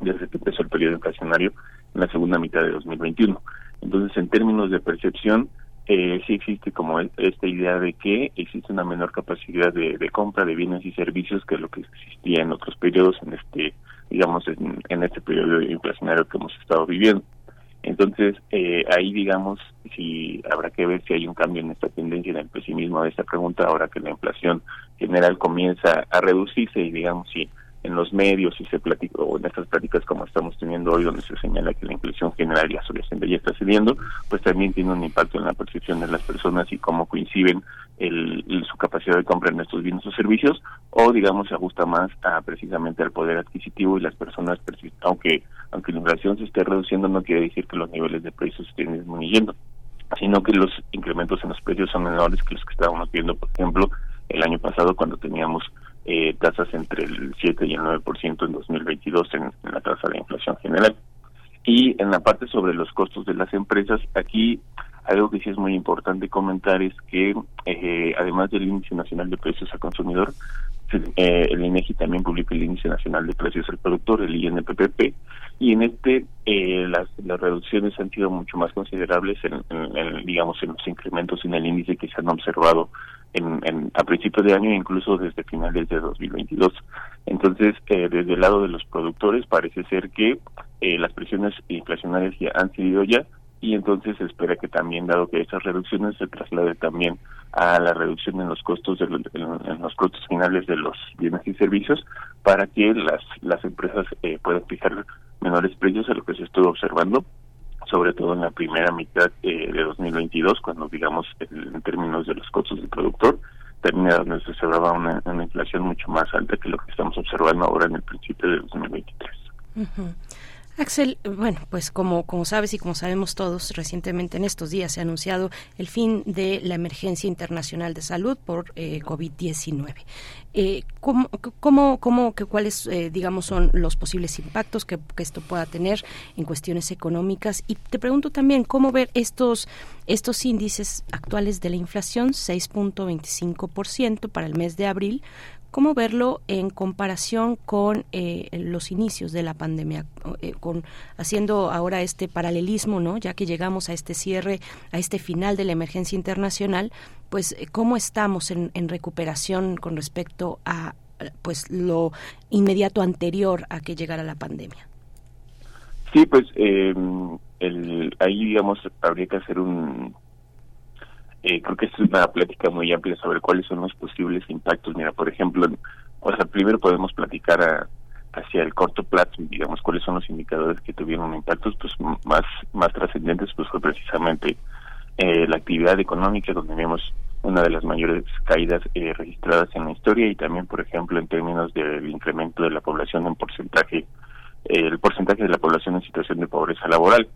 desde que empezó el periodo inflacionario en la segunda mitad de 2021. Entonces, en términos de percepción, eh, sí existe como esta idea de que existe una menor capacidad de, compra de bienes y servicios que lo que existía en otros periodos, en este, digamos, en, en este periodo inflacionario que hemos estado viviendo. Entonces, eh, ahí, digamos, si habrá que ver si hay un cambio en esta tendencia, en el pesimismo de esta pregunta, ahora que la inflación general comienza a reducirse y, digamos, si en los medios y se platica, o en estas pláticas como estamos teniendo hoy, donde se señala que la inflación general ya subyacente ya está cediendo, pues también tiene un impacto en la percepción de las personas y cómo coinciden el, su capacidad de compra en estos bienes o servicios, o digamos se ajusta más a precisamente al poder adquisitivo y las personas, aunque aunque la inflación se esté reduciendo, no quiere decir que los niveles de precios estén disminuyendo, sino que los incrementos en los precios son menores que los que estábamos viendo, por ejemplo, el año pasado cuando teníamos eh, tasas entre el 7 y el 9% en 2022 en, en la tasa de inflación general. Y en la parte sobre los costos de las empresas, aquí algo que sí es muy importante comentar es que eh, además del índice nacional de precios al consumidor, eh, el INEGI también publica el índice nacional de precios al productor, el INPPP, y en este eh, las, las reducciones han sido mucho más considerables en, digamos en los incrementos en el índice que se han observado en, a principios de año e incluso desde finales de 2022. Entonces, eh, desde el lado de los productores parece ser que eh, las presiones inflacionarias ya han sido ya y entonces se espera que también, dado que esas reducciones se traslade también a la reducción en los costos de en, los costos finales de los bienes y servicios para que las las empresas eh, puedan fijar menores precios a lo que se estuvo observando sobre todo en la primera mitad eh, de 2022, cuando digamos en términos de los costos del productor, termina donde se observaba una, una, inflación mucho más alta que lo que estamos observando ahora en el principio de 2023. Axel, bueno, pues como, como sabes y como sabemos todos, recientemente en estos días se ha anunciado el fin de la emergencia internacional de salud por eh, COVID-19. Eh, ¿Cómo, cómo, cómo cuáles, eh, digamos, son los posibles impactos que, que, esto pueda tener en cuestiones económicas? Y te pregunto también, ¿cómo ver estos, estos índices actuales de la inflación, 6.25% para el mes de abril, ¿Cómo verlo en comparación con eh, los inicios de la pandemia, eh, con haciendo ahora este paralelismo, no? Ya que llegamos a este cierre, a este final de la emergencia internacional, pues eh, cómo estamos en, recuperación con respecto a pues lo inmediato anterior a que llegara la pandemia. Sí, pues em, ahí digamos habría que hacer un eh, creo que es una plática muy amplia sobre cuáles son los posibles impactos. Mira, por ejemplo, o sea, primero podemos platicar hacia el corto plazo, digamos, cuáles son los indicadores que tuvieron impactos pues más más trascendentes, pues fue precisamente eh, la actividad económica, donde vemos una de las mayores caídas eh, registradas en la historia y también, por ejemplo, en términos del incremento de la población en porcentaje, el porcentaje de la población en situación de pobreza laboral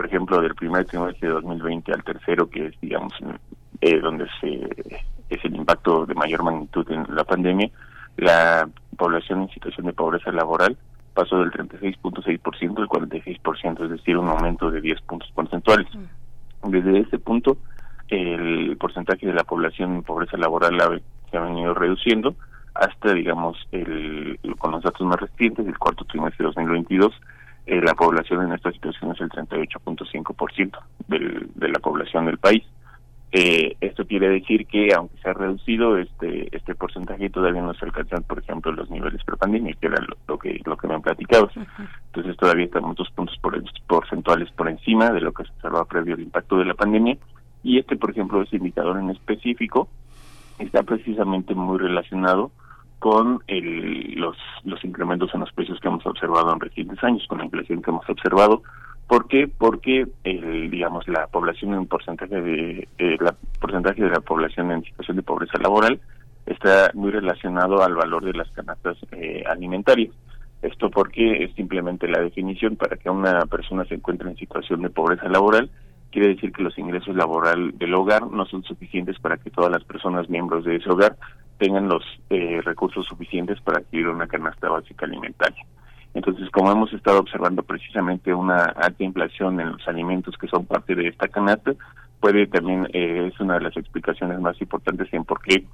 por ejemplo, del primer trimestre de 2020 al tercero, que es, digamos, eh, donde se es el impacto de mayor magnitud en la pandemia, la población en situación de pobreza laboral pasó del 36.6% al 46%, es decir, un aumento de 10 puntos porcentuales. Mm. Desde ese punto, el porcentaje de la población en pobreza laboral se ha venido reduciendo hasta, digamos, el, con los datos más recientes, el cuarto trimestre de 2022, eh, la población en esta situación es el 38.5% de la población del país. Eh, esto quiere decir que aunque se ha reducido este este porcentaje todavía no se alcanzan por ejemplo los niveles prepandemia que era lo, que lo que me han platicado. Entonces todavía estamos dos puntos porcentuales por encima de lo que se observaba previo al impacto de la pandemia. Y este por ejemplo ese indicador en específico está precisamente muy relacionado con el, los, los incrementos en los precios que hemos observado en recientes años, con la inflación que hemos observado. ¿Por qué? Porque, el, digamos, la población en porcentaje de, la porcentaje de la población en situación de pobreza laboral está muy relacionado al valor de las canastas eh, alimentarias. Esto porque es simplemente la definición para que una persona se encuentre en situación de pobreza laboral, quiere decir que los ingresos laboral del hogar no son suficientes para que todas las personas miembros de ese hogar tengan los eh, recursos suficientes para adquirir una canasta básica alimentaria. Entonces, como hemos estado observando precisamente una alta inflación en los alimentos que son parte de esta canasta, puede también, eh, es una de las explicaciones más importantes en por qué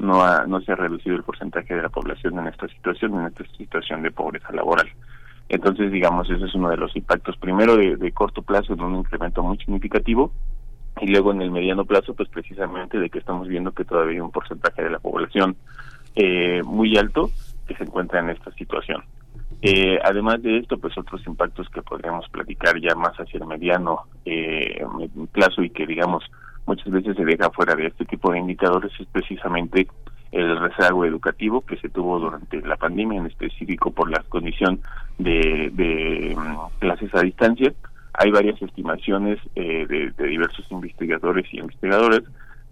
no, ha, no se ha reducido el porcentaje de la población en esta situación, en esta situación de pobreza laboral. Entonces, digamos, ese es uno de los impactos, primero de, de corto plazo, en un incremento muy significativo, y luego en el mediano plazo, pues precisamente de que estamos viendo que todavía hay un porcentaje de la población eh, muy alto que se encuentra en esta situación. Eh, además de esto, pues otros impactos que podríamos platicar ya más hacia el mediano eh, plazo y que digamos muchas veces se deja fuera de este tipo de indicadores es precisamente el rezago educativo que se tuvo durante la pandemia, en específico por la condición de, de mm, clases a distancia. Hay varias estimaciones eh, de, diversos investigadores y investigadoras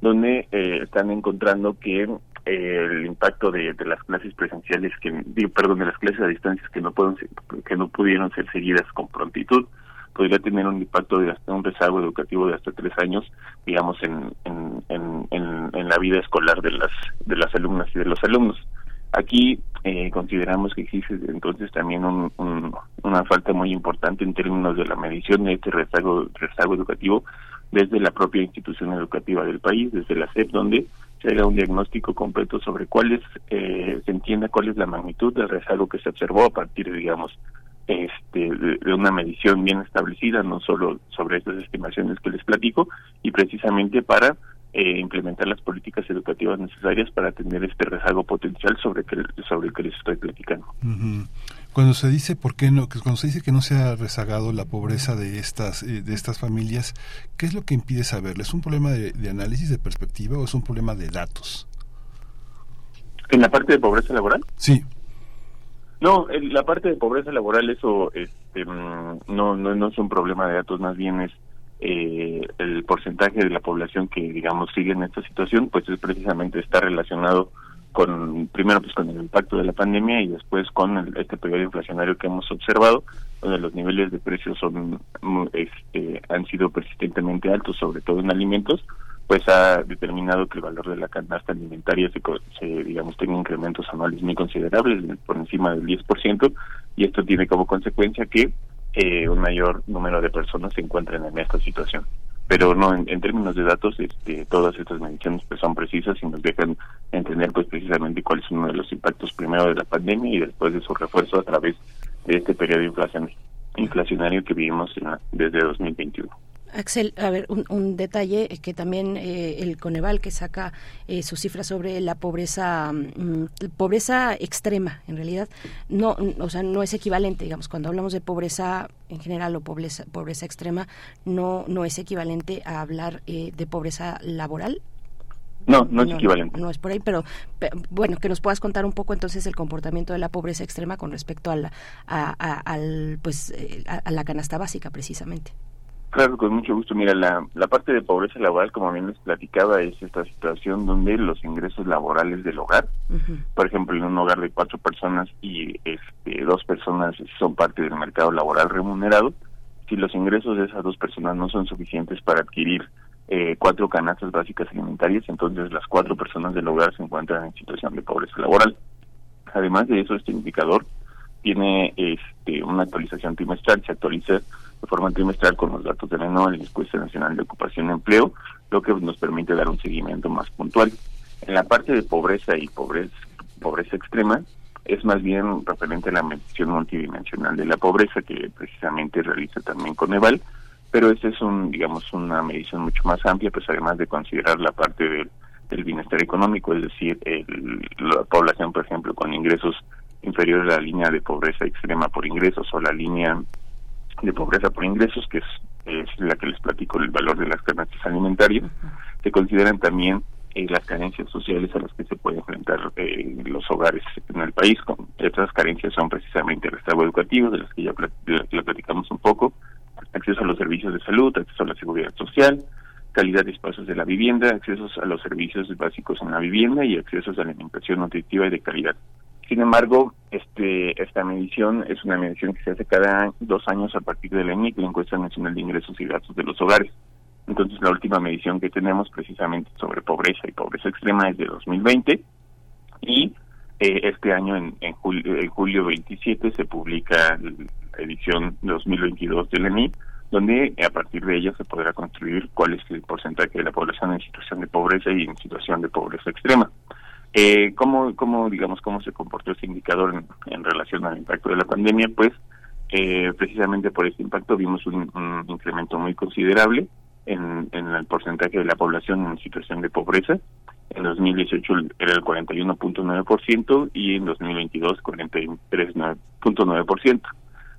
donde eh, están encontrando que el impacto de, las clases presenciales que perdón de las clases a distancia que no pueden que no pudieron ser seguidas con prontitud podría tener un impacto de hasta un rezago educativo de hasta tres años digamos en, en, la vida escolar de las de las alumnas y de los alumnos aquí eh, consideramos que existe entonces también un, una falta muy importante en términos de la medición de este rezago rezago educativo desde la propia institución educativa del país desde la SEP donde se haga un diagnóstico completo sobre cuál es, eh, se entienda cuál es la magnitud del rezago que se observó a partir, digamos, este, de, una medición bien establecida, no solo sobre estas estimaciones que les platico, y precisamente para eh, implementar las políticas educativas necesarias para atender este rezago potencial sobre, que, sobre el que les estoy platicando. Cuando se dice por qué no, cuando se dice que no se ha rezagado la pobreza de estas eh, de estas familias, ¿qué es lo que impide saberlo? ¿Es un problema de, análisis de perspectiva o es un problema de datos? ¿En la parte de pobreza laboral? Sí. No, la parte de pobreza laboral eso este, mm, no, no, no es un problema de datos, más bien es eh, el porcentaje de la población que digamos sigue en esta situación, pues es precisamente está relacionado con primero pues con el impacto de la pandemia y después con este periodo inflacionario que hemos observado donde los niveles de precios son mm, este, han sido persistentemente altos sobre todo en alimentos pues ha determinado que el valor de la canasta alimentaria se, digamos tenga incrementos anuales muy considerables por encima del 10% y esto tiene como consecuencia que eh, un mayor número de personas se encuentren en esta situación pero no en, términos de datos este, todas estas mediciones pues son precisas y nos dejan entender pues precisamente cuál es uno de los impactos primero de la pandemia y después de su refuerzo a través de este periodo inflacionario que vivimos desde 2021. Axel, a ver, un, detalle que también eh, el Coneval que saca eh, sus cifras sobre la pobreza, mm, pobreza extrema, en realidad, no, o sea, no es equivalente, digamos, cuando hablamos de pobreza en general o pobreza, pobreza extrema, no, no es equivalente a hablar eh, de pobreza laboral. No, no es equivalente. No, es por ahí, pero, bueno, que nos puedas contar un poco entonces el comportamiento de la pobreza extrema con respecto a la, a, al, pues, a la canasta básica, precisamente. Claro, con mucho gusto. Mira, la, la parte de pobreza laboral, como bien les platicaba, es esta situación donde los ingresos laborales del hogar, por ejemplo, en un hogar de cuatro personas y este, dos personas son parte del mercado laboral remunerado, si los ingresos de esas dos personas no son suficientes para adquirir eh, cuatro canastas básicas alimentarias, entonces las cuatro personas del hogar se encuentran en situación de pobreza laboral. Además de eso, este indicador tiene este, una actualización trimestral, se actualiza de forma trimestral con los datos de la NOA, la Encuesta Nacional de Ocupación y Empleo, lo que nos permite dar un seguimiento más puntual. En la parte de pobreza y pobreza, pobreza extrema, es más bien referente a la medición multidimensional de la pobreza que precisamente realiza también Coneval, pero esta es un, digamos, una medición mucho más amplia, pues además de considerar la parte del, del bienestar económico, es decir, la población, por ejemplo, con ingresos inferiores a la línea de pobreza extrema por ingresos o la línea de pobreza por ingresos, que es, la que les platico el valor de las canastas alimentarias, se consideran también eh, las carencias sociales a las que se pueden enfrentar eh, los hogares en el país. Con, estas carencias son precisamente el estado educativo, de las que ya platicamos un poco, acceso a los servicios de salud, acceso a la seguridad social, calidad de espacios de la vivienda, accesos a los servicios básicos en la vivienda y accesos a alimentación nutritiva y de calidad. Sin embargo, este, esta medición es una medición que se hace cada dos años a partir de la ENIC, la Encuesta Nacional de Ingresos y Gastos de los Hogares. Entonces, la última medición que tenemos precisamente sobre pobreza y pobreza extrema es de 2020 Y eh, este año, en, julio, en julio 27, se publica la edición 2022 del ENI, donde a partir de ella se podrá construir cuál es el porcentaje de la población en situación de pobreza y en situación de pobreza extrema. Eh, ¿cómo, ¿Cómo, digamos, cómo se comportó ese indicador en, relación al impacto de la pandemia? Pues eh, precisamente por este impacto vimos un, un incremento muy considerable en, en, el porcentaje de la población en situación de pobreza. En 2018 era el 41.9% y en 2022 43.9%,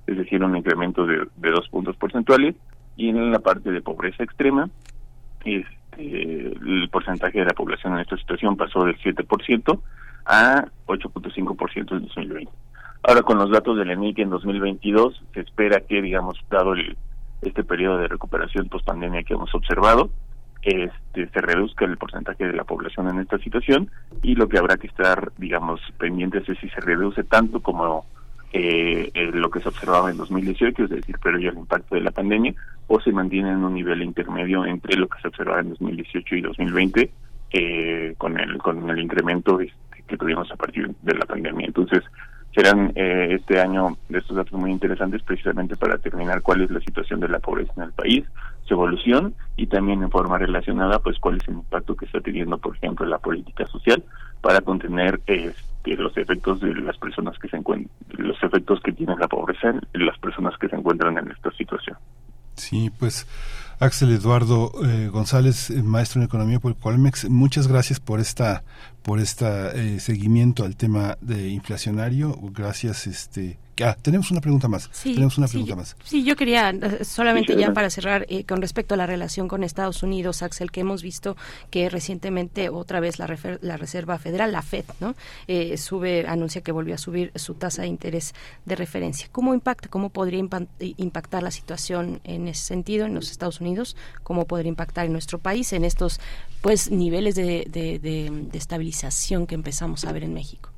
es decir, un incremento de, dos puntos porcentuales. Y en la parte de pobreza extrema, este, el porcentaje de la población en esta situación pasó del 7% a 8.5% en 2020. Ahora, con los datos del ENIC en 2022, se espera que, digamos, dado el, este periodo de recuperación post pandemia que hemos observado, este, se reduzca el porcentaje de la población en esta situación y lo que habrá que estar, digamos, pendientes es si se reduce tanto como eh, eh, lo que se observaba en 2018, es decir, pero ya el impacto de la pandemia, o se mantiene en un nivel intermedio entre lo que se observaba en 2018 y 2020 eh, con el con el incremento este, que tuvimos a partir de la pandemia. Entonces, serán eh, este año de estos datos muy interesantes precisamente para determinar cuál es la situación de la pobreza en el país, su evolución y también en forma relacionada pues cuál es el impacto que está teniendo por ejemplo la política social para contener este, los efectos de las personas que se encuentran los efectos que tiene la pobreza en las personas que se encuentran en esta situación. Sí, pues Axel Eduardo eh, González, eh, maestro en economía por el Colmex, muchas gracias por esta por este eh, seguimiento al tema de inflacionario. Gracias, este Ah, tenemos una pregunta más. Sí, tenemos una pregunta yo, más. Sí, yo quería eh, solamente ya para cerrar eh, con respecto a la relación con Estados Unidos, Axel, que hemos visto que recientemente otra vez la, refer, la Reserva Federal, la Fed, ¿no? Eh, sube, anuncia que volvió a subir su tasa de interés de referencia. ¿Cómo impacta? ¿Cómo podría impactar la situación en ese sentido en los Estados Unidos? ¿Cómo podría impactar en nuestro país en estos pues niveles de, de, de, de estabilización que empezamos a ver en México?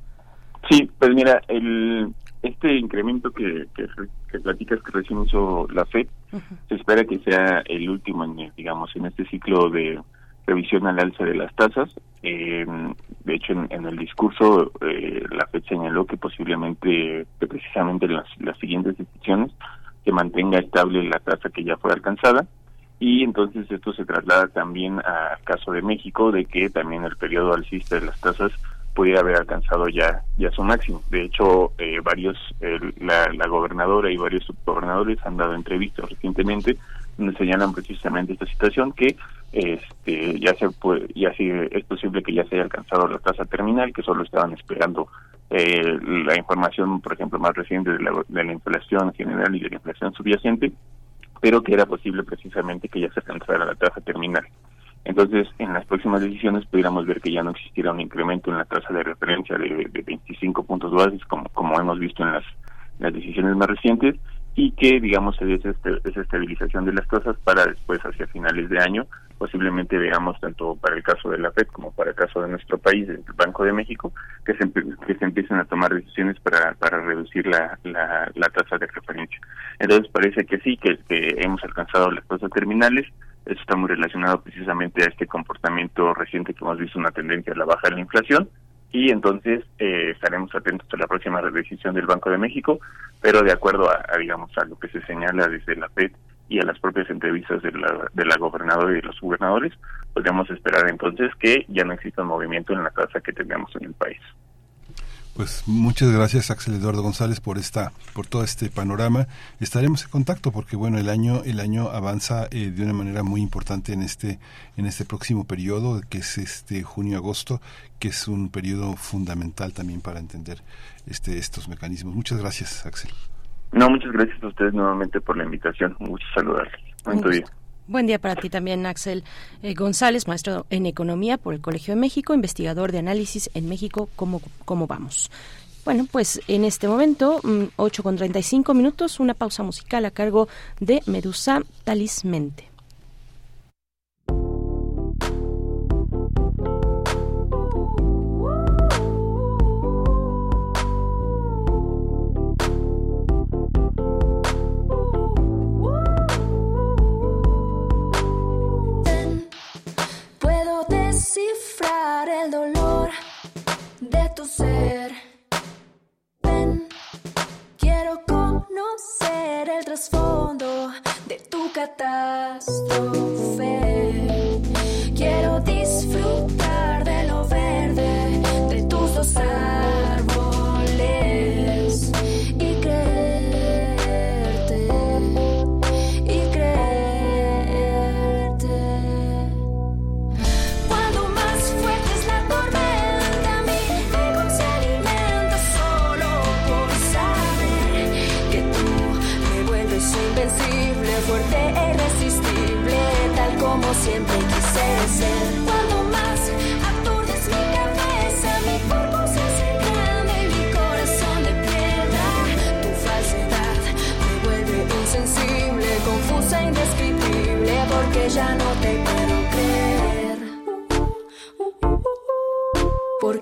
Sí, pues mira, el, este incremento que, que, que, platicas que recién hizo la FED, uh -huh. se espera que sea el último, en, digamos, en este ciclo de revisión al alza de las tasas. Eh, de hecho, en, en el discurso, eh, la FED señaló que posiblemente, que precisamente en las, las siguientes decisiones, se mantenga estable la tasa que ya fue alcanzada. Y entonces esto se traslada también al caso de México, de que también el periodo alcista de las tasas pudiera haber alcanzado ya ya su máximo. De hecho, eh, varios eh, la, la, gobernadora y varios subgobernadores han dado entrevistas recientemente donde señalan precisamente esta situación que este ya se puede, ya se, es posible que ya se haya alcanzado la tasa terminal, que solo estaban esperando eh, la información, por ejemplo, más reciente de la, de la inflación general y de la inflación subyacente, pero que era posible precisamente que ya se alcanzara la tasa terminal. Entonces, en las próximas decisiones pudiéramos ver que ya no existiera un incremento en la tasa de referencia de, de 25 puntos bases, como, como hemos visto en las, las decisiones más recientes, y que, digamos, se dé esa, esa estabilización de las tasas para después, hacia finales de año, posiblemente veamos, tanto para el caso de la FED como para el caso de nuestro país, el Banco de México, que se, que se empiecen a tomar decisiones para, para reducir la, la, la tasa de referencia. Entonces, parece que sí, que hemos alcanzado las tasas terminales, eso está muy relacionado precisamente a este comportamiento reciente que hemos visto una tendencia a la baja de la inflación y entonces eh, estaremos atentos a la próxima decisión del Banco de México, pero de acuerdo a, digamos a lo que se señala desde la FED y a las propias entrevistas de la, de la gobernadora y de los gobernadores, podríamos esperar entonces que ya no exista un movimiento en la tasa que tenemos en el país. Pues muchas gracias Axel Eduardo González por esta, por todo este panorama. Estaremos en contacto porque bueno el año, el año avanza eh, de una manera muy importante en este, en este próximo periodo que es este junio agosto, que es un periodo fundamental también para entender este, estos mecanismos. Muchas gracias Axel. No, muchas gracias a ustedes nuevamente por la invitación. Un gusto saludarles. Buen día. Buen día para ti también, Axel eh, González, maestro en Economía por el Colegio de México, investigador de análisis en México. ¿Cómo, cómo vamos? Bueno, pues en este momento, 8 con 35 minutos, una pausa musical a cargo de Medusa Talismente. el dolor de tu ser. Ven, quiero conocer el trasfondo de tu catástrofe.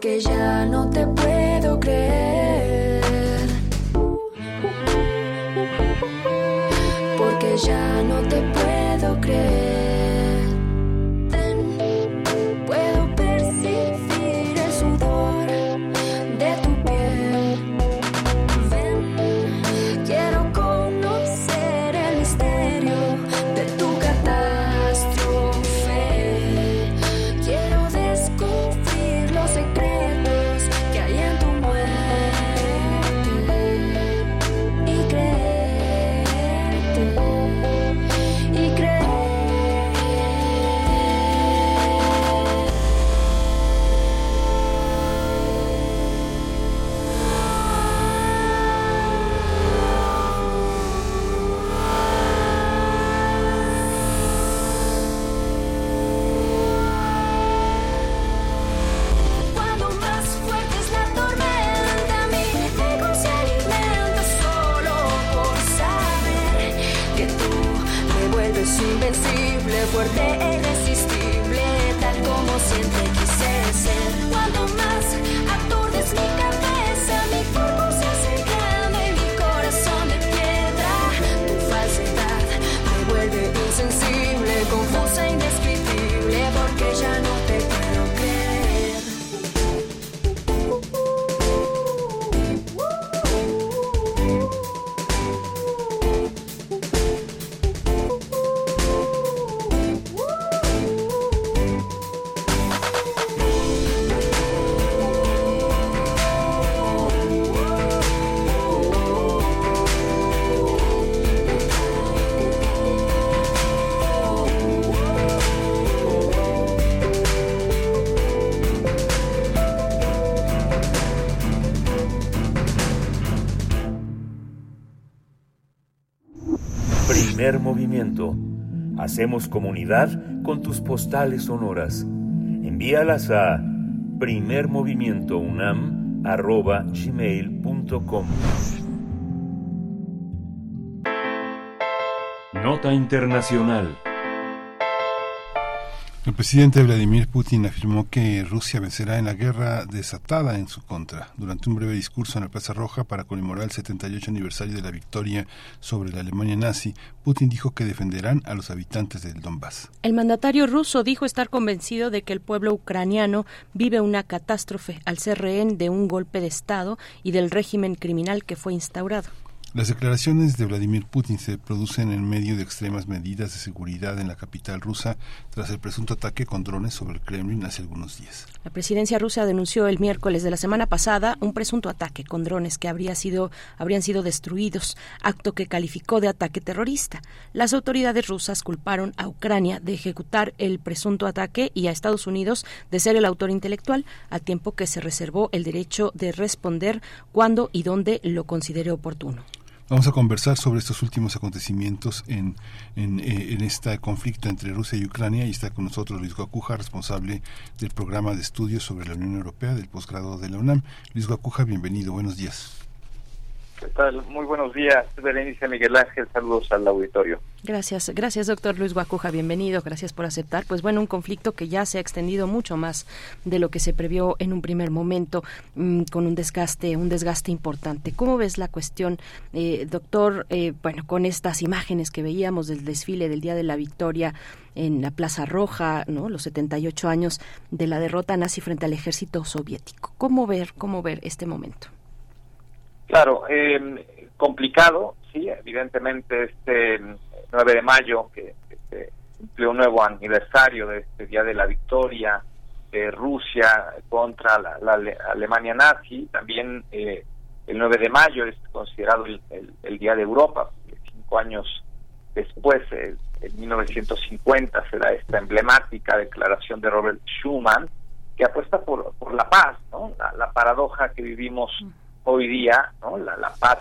Porque ya no te puedo creer. Porque ya no te puedo creer. Hacemos comunidad con tus postales sonoras. Envíalas a primermovimientounam.gmail.com Nota Internacional. El presidente Vladimir Putin afirmó que Rusia vencerá en la guerra desatada en su. Durante un breve discurso en la Plaza Roja para conmemorar el 78 aniversario de la victoria sobre la Alemania nazi, Putin dijo que defenderán a los habitantes del Donbass. El mandatario ruso dijo estar convencido de que el pueblo ucraniano vive una catástrofe al ser rehén de un golpe de Estado y del régimen criminal que fue instaurado. Las declaraciones de Vladimir Putin se producen en medio de extremas medidas de seguridad en la capital rusa tras el presunto ataque con drones sobre el Kremlin hace algunos días. La presidencia rusa denunció el miércoles de la semana pasada un presunto ataque con drones que habría sido, habrían sido destruidos, acto que calificó de ataque terrorista. Las autoridades rusas culparon a Ucrania de ejecutar el presunto ataque y a Estados Unidos de ser el autor intelectual, al tiempo que se reservó el derecho de responder cuando y dónde lo considere oportuno. Vamos a conversar sobre estos últimos acontecimientos en, en, eh, este conflicto entre Rusia y Ucrania y está con nosotros Luis Guacuja, responsable del programa de estudios sobre la Unión Europea del posgrado de la UNAM. Luis Guacuja, bienvenido, buenos días. ¿Qué tal? Muy buenos días, Berenice Miguel Ángel, saludos al auditorio. Gracias, gracias doctor Luis Guacuja, bienvenido, gracias por aceptar. Pues bueno, un conflicto que ya se ha extendido mucho más de lo que se previó en un primer momento, mmm, con un desgaste, un desgaste importante. ¿Cómo ves la cuestión, eh, doctor? Eh, bueno, con estas imágenes que veíamos del desfile del Día de la Victoria en la Plaza Roja, ¿no? Los 78 años de la derrota nazi frente al ejército soviético. ¿Cómo ver, cómo ver este momento? Claro, eh, complicado, sí, evidentemente este 9 de mayo, que, que cumplió un nuevo aniversario de este Día de la Victoria de Rusia contra la, la Ale- Alemania nazi, también eh, el 9 de mayo es considerado el, el- Día de Europa, cinco años después, eh, en 1950, se da esta emblemática declaración de Robert Schuman, que apuesta por, por la paz, ¿no? La paradoja que vivimos hoy día, ¿no? La, paz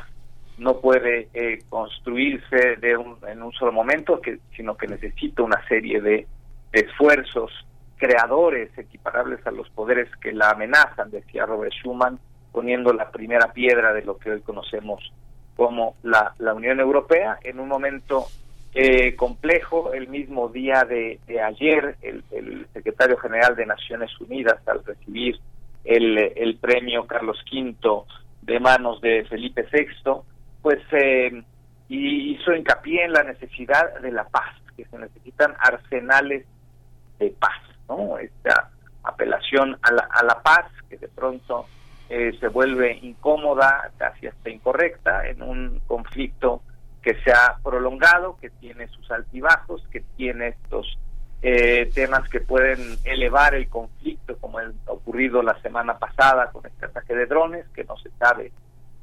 no puede eh, construirse de un- en un solo momento, que, sino que necesita una serie de, esfuerzos creadores equiparables a los poderes que la amenazan, decía Robert Schuman, poniendo la primera piedra de lo que hoy conocemos como la, Unión Europea en un momento eh, complejo. El mismo día de, de ayer, el, el secretario general de Naciones Unidas, al recibir el, el premio Carlos V de manos de Felipe VI, pues eh, hizo hincapié en la necesidad de la paz, que se necesitan arsenales de paz, ¿no? Esta apelación a la, a la paz que de pronto eh, se vuelve incómoda, casi hasta incorrecta, en un conflicto que se ha prolongado, que tiene sus altibajos, que tiene estos eh, temas que pueden elevar el conflicto, como el ocurrido la semana pasada con este ataque de drones, que no se sabe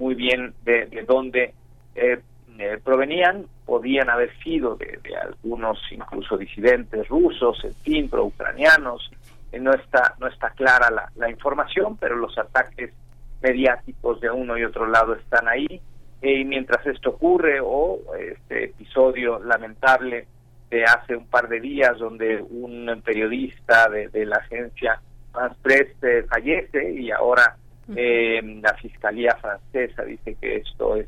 muy bien de, de dónde eh, eh, provenían, podían haber sido de, algunos incluso disidentes rusos, en fin, pro-ucranianos, eh, no está no está clara la, información, pero los ataques mediáticos de uno y otro lado están ahí. Y mientras esto ocurre, o este episodio lamentable de hace un par de días, donde un periodista de, de la agencia France Press eh, fallece y ahora eh, la fiscalía francesa dice que esto es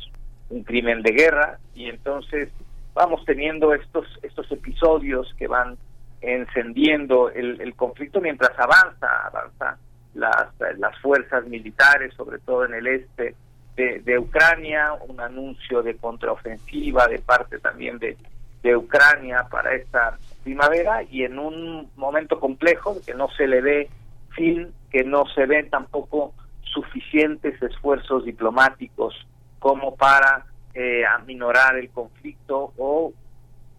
un crimen de guerra. Y entonces vamos teniendo estos estos episodios que van encendiendo el, el conflicto mientras avanza avanza las las fuerzas militares sobre todo en el este de, de Ucrania un anuncio de contraofensiva de parte también de de Ucrania para esta primavera y en un momento complejo que no se le ve fin que no se ven tampoco suficientes esfuerzos diplomáticos como para eh, aminorar el conflicto o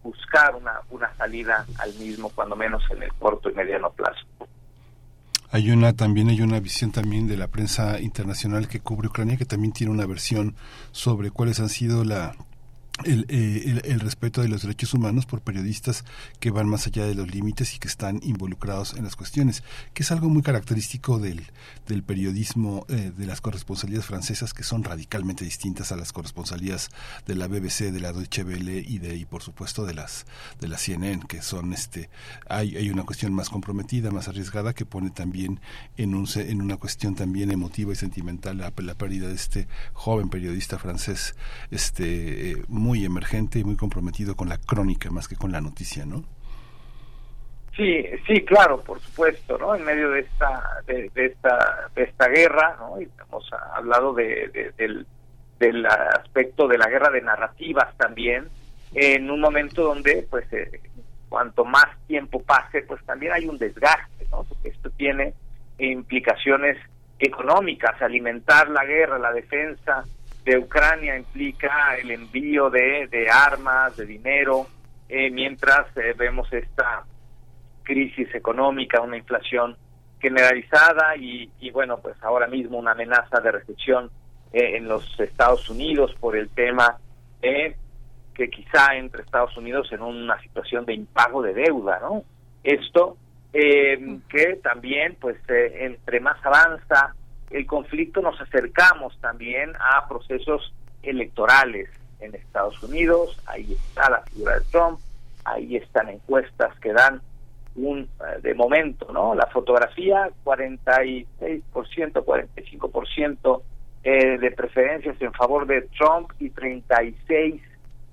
buscar una, una salida al mismo, cuando menos en el corto y mediano plazo. Hay una también hay una visión también de la prensa internacional que cubre Ucrania que también tiene una versión sobre cuáles han sido la el, eh, el, el, respeto de los derechos humanos por periodistas que van más allá de los límites y que están involucrados en las cuestiones, que es algo muy característico del, del periodismo eh, de las corresponsalías francesas, que son radicalmente distintas a las corresponsalías de la BBC, de la Deutsche Welle y de y por supuesto de las de la CNN, que son este hay, hay una cuestión más comprometida, más arriesgada, que pone también en un en una cuestión también emotiva y sentimental la, la pérdida de este joven periodista francés, este eh, emergente y muy comprometido con la crónica más que con la noticia, ¿no? Sí, sí, claro, por supuesto, ¿no? En medio de esta de, esta de esta guerra, ¿no? Y hemos hablado de, del del aspecto de la guerra de narrativas también, en un momento donde, pues, eh, cuanto más tiempo pase, pues también hay un desgaste, ¿no? Porque esto tiene implicaciones económicas, alimentar la guerra, la defensa de Ucrania implica el envío de, de armas, de dinero, eh, mientras eh, vemos esta crisis económica, una inflación generalizada y, y, bueno, pues ahora mismo una amenaza de recesión eh, en los Estados Unidos por el tema de que quizá entre Estados Unidos en una situación de impago de deuda, ¿no? Esto que también, pues, entre más avanza el conflicto nos acercamos también a procesos electorales en Estados Unidos, ahí está la figura de Trump, ahí están encuestas que dan un de momento, ¿no? La fotografía 46%, 45% eh, de preferencias en favor de Trump y 36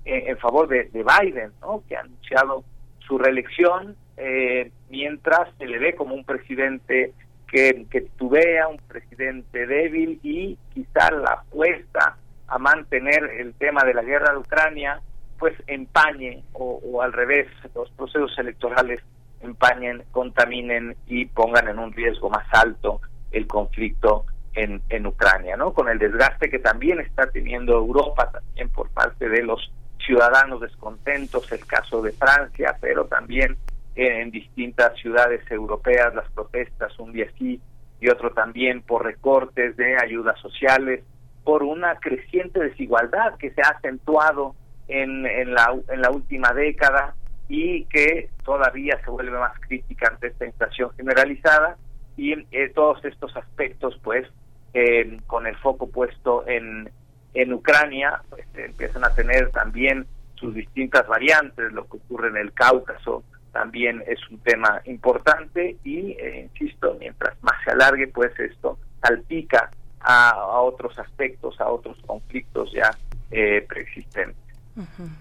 eh, en favor de, de, Biden, ¿no? Que ha anunciado su reelección eh, mientras se le ve como un presidente que, que titubea, un presidente débil y quizá la apuesta a mantener el tema de la guerra de Ucrania pues empañe o, o, al revés los procesos electorales empañen, contaminen y pongan en un riesgo más alto el conflicto en, en Ucrania, ¿no? Con el desgaste que también está teniendo Europa, también por parte de los ciudadanos descontentos, el caso de Francia, pero también en distintas ciudades europeas las protestas, un día sí y otro también por recortes de ayudas sociales, por una creciente desigualdad que se ha acentuado en, en, la, en la última década y que todavía se vuelve más crítica ante esta inflación generalizada y eh, todos estos aspectos pues eh, con el foco puesto en, en Ucrania pues, empiezan a tener también sus distintas variantes, lo que ocurre en el Cáucaso también es un tema importante y, eh, insisto, mientras más se alargue, pues esto salpica a, a otros aspectos, a otros conflictos ya eh, preexistentes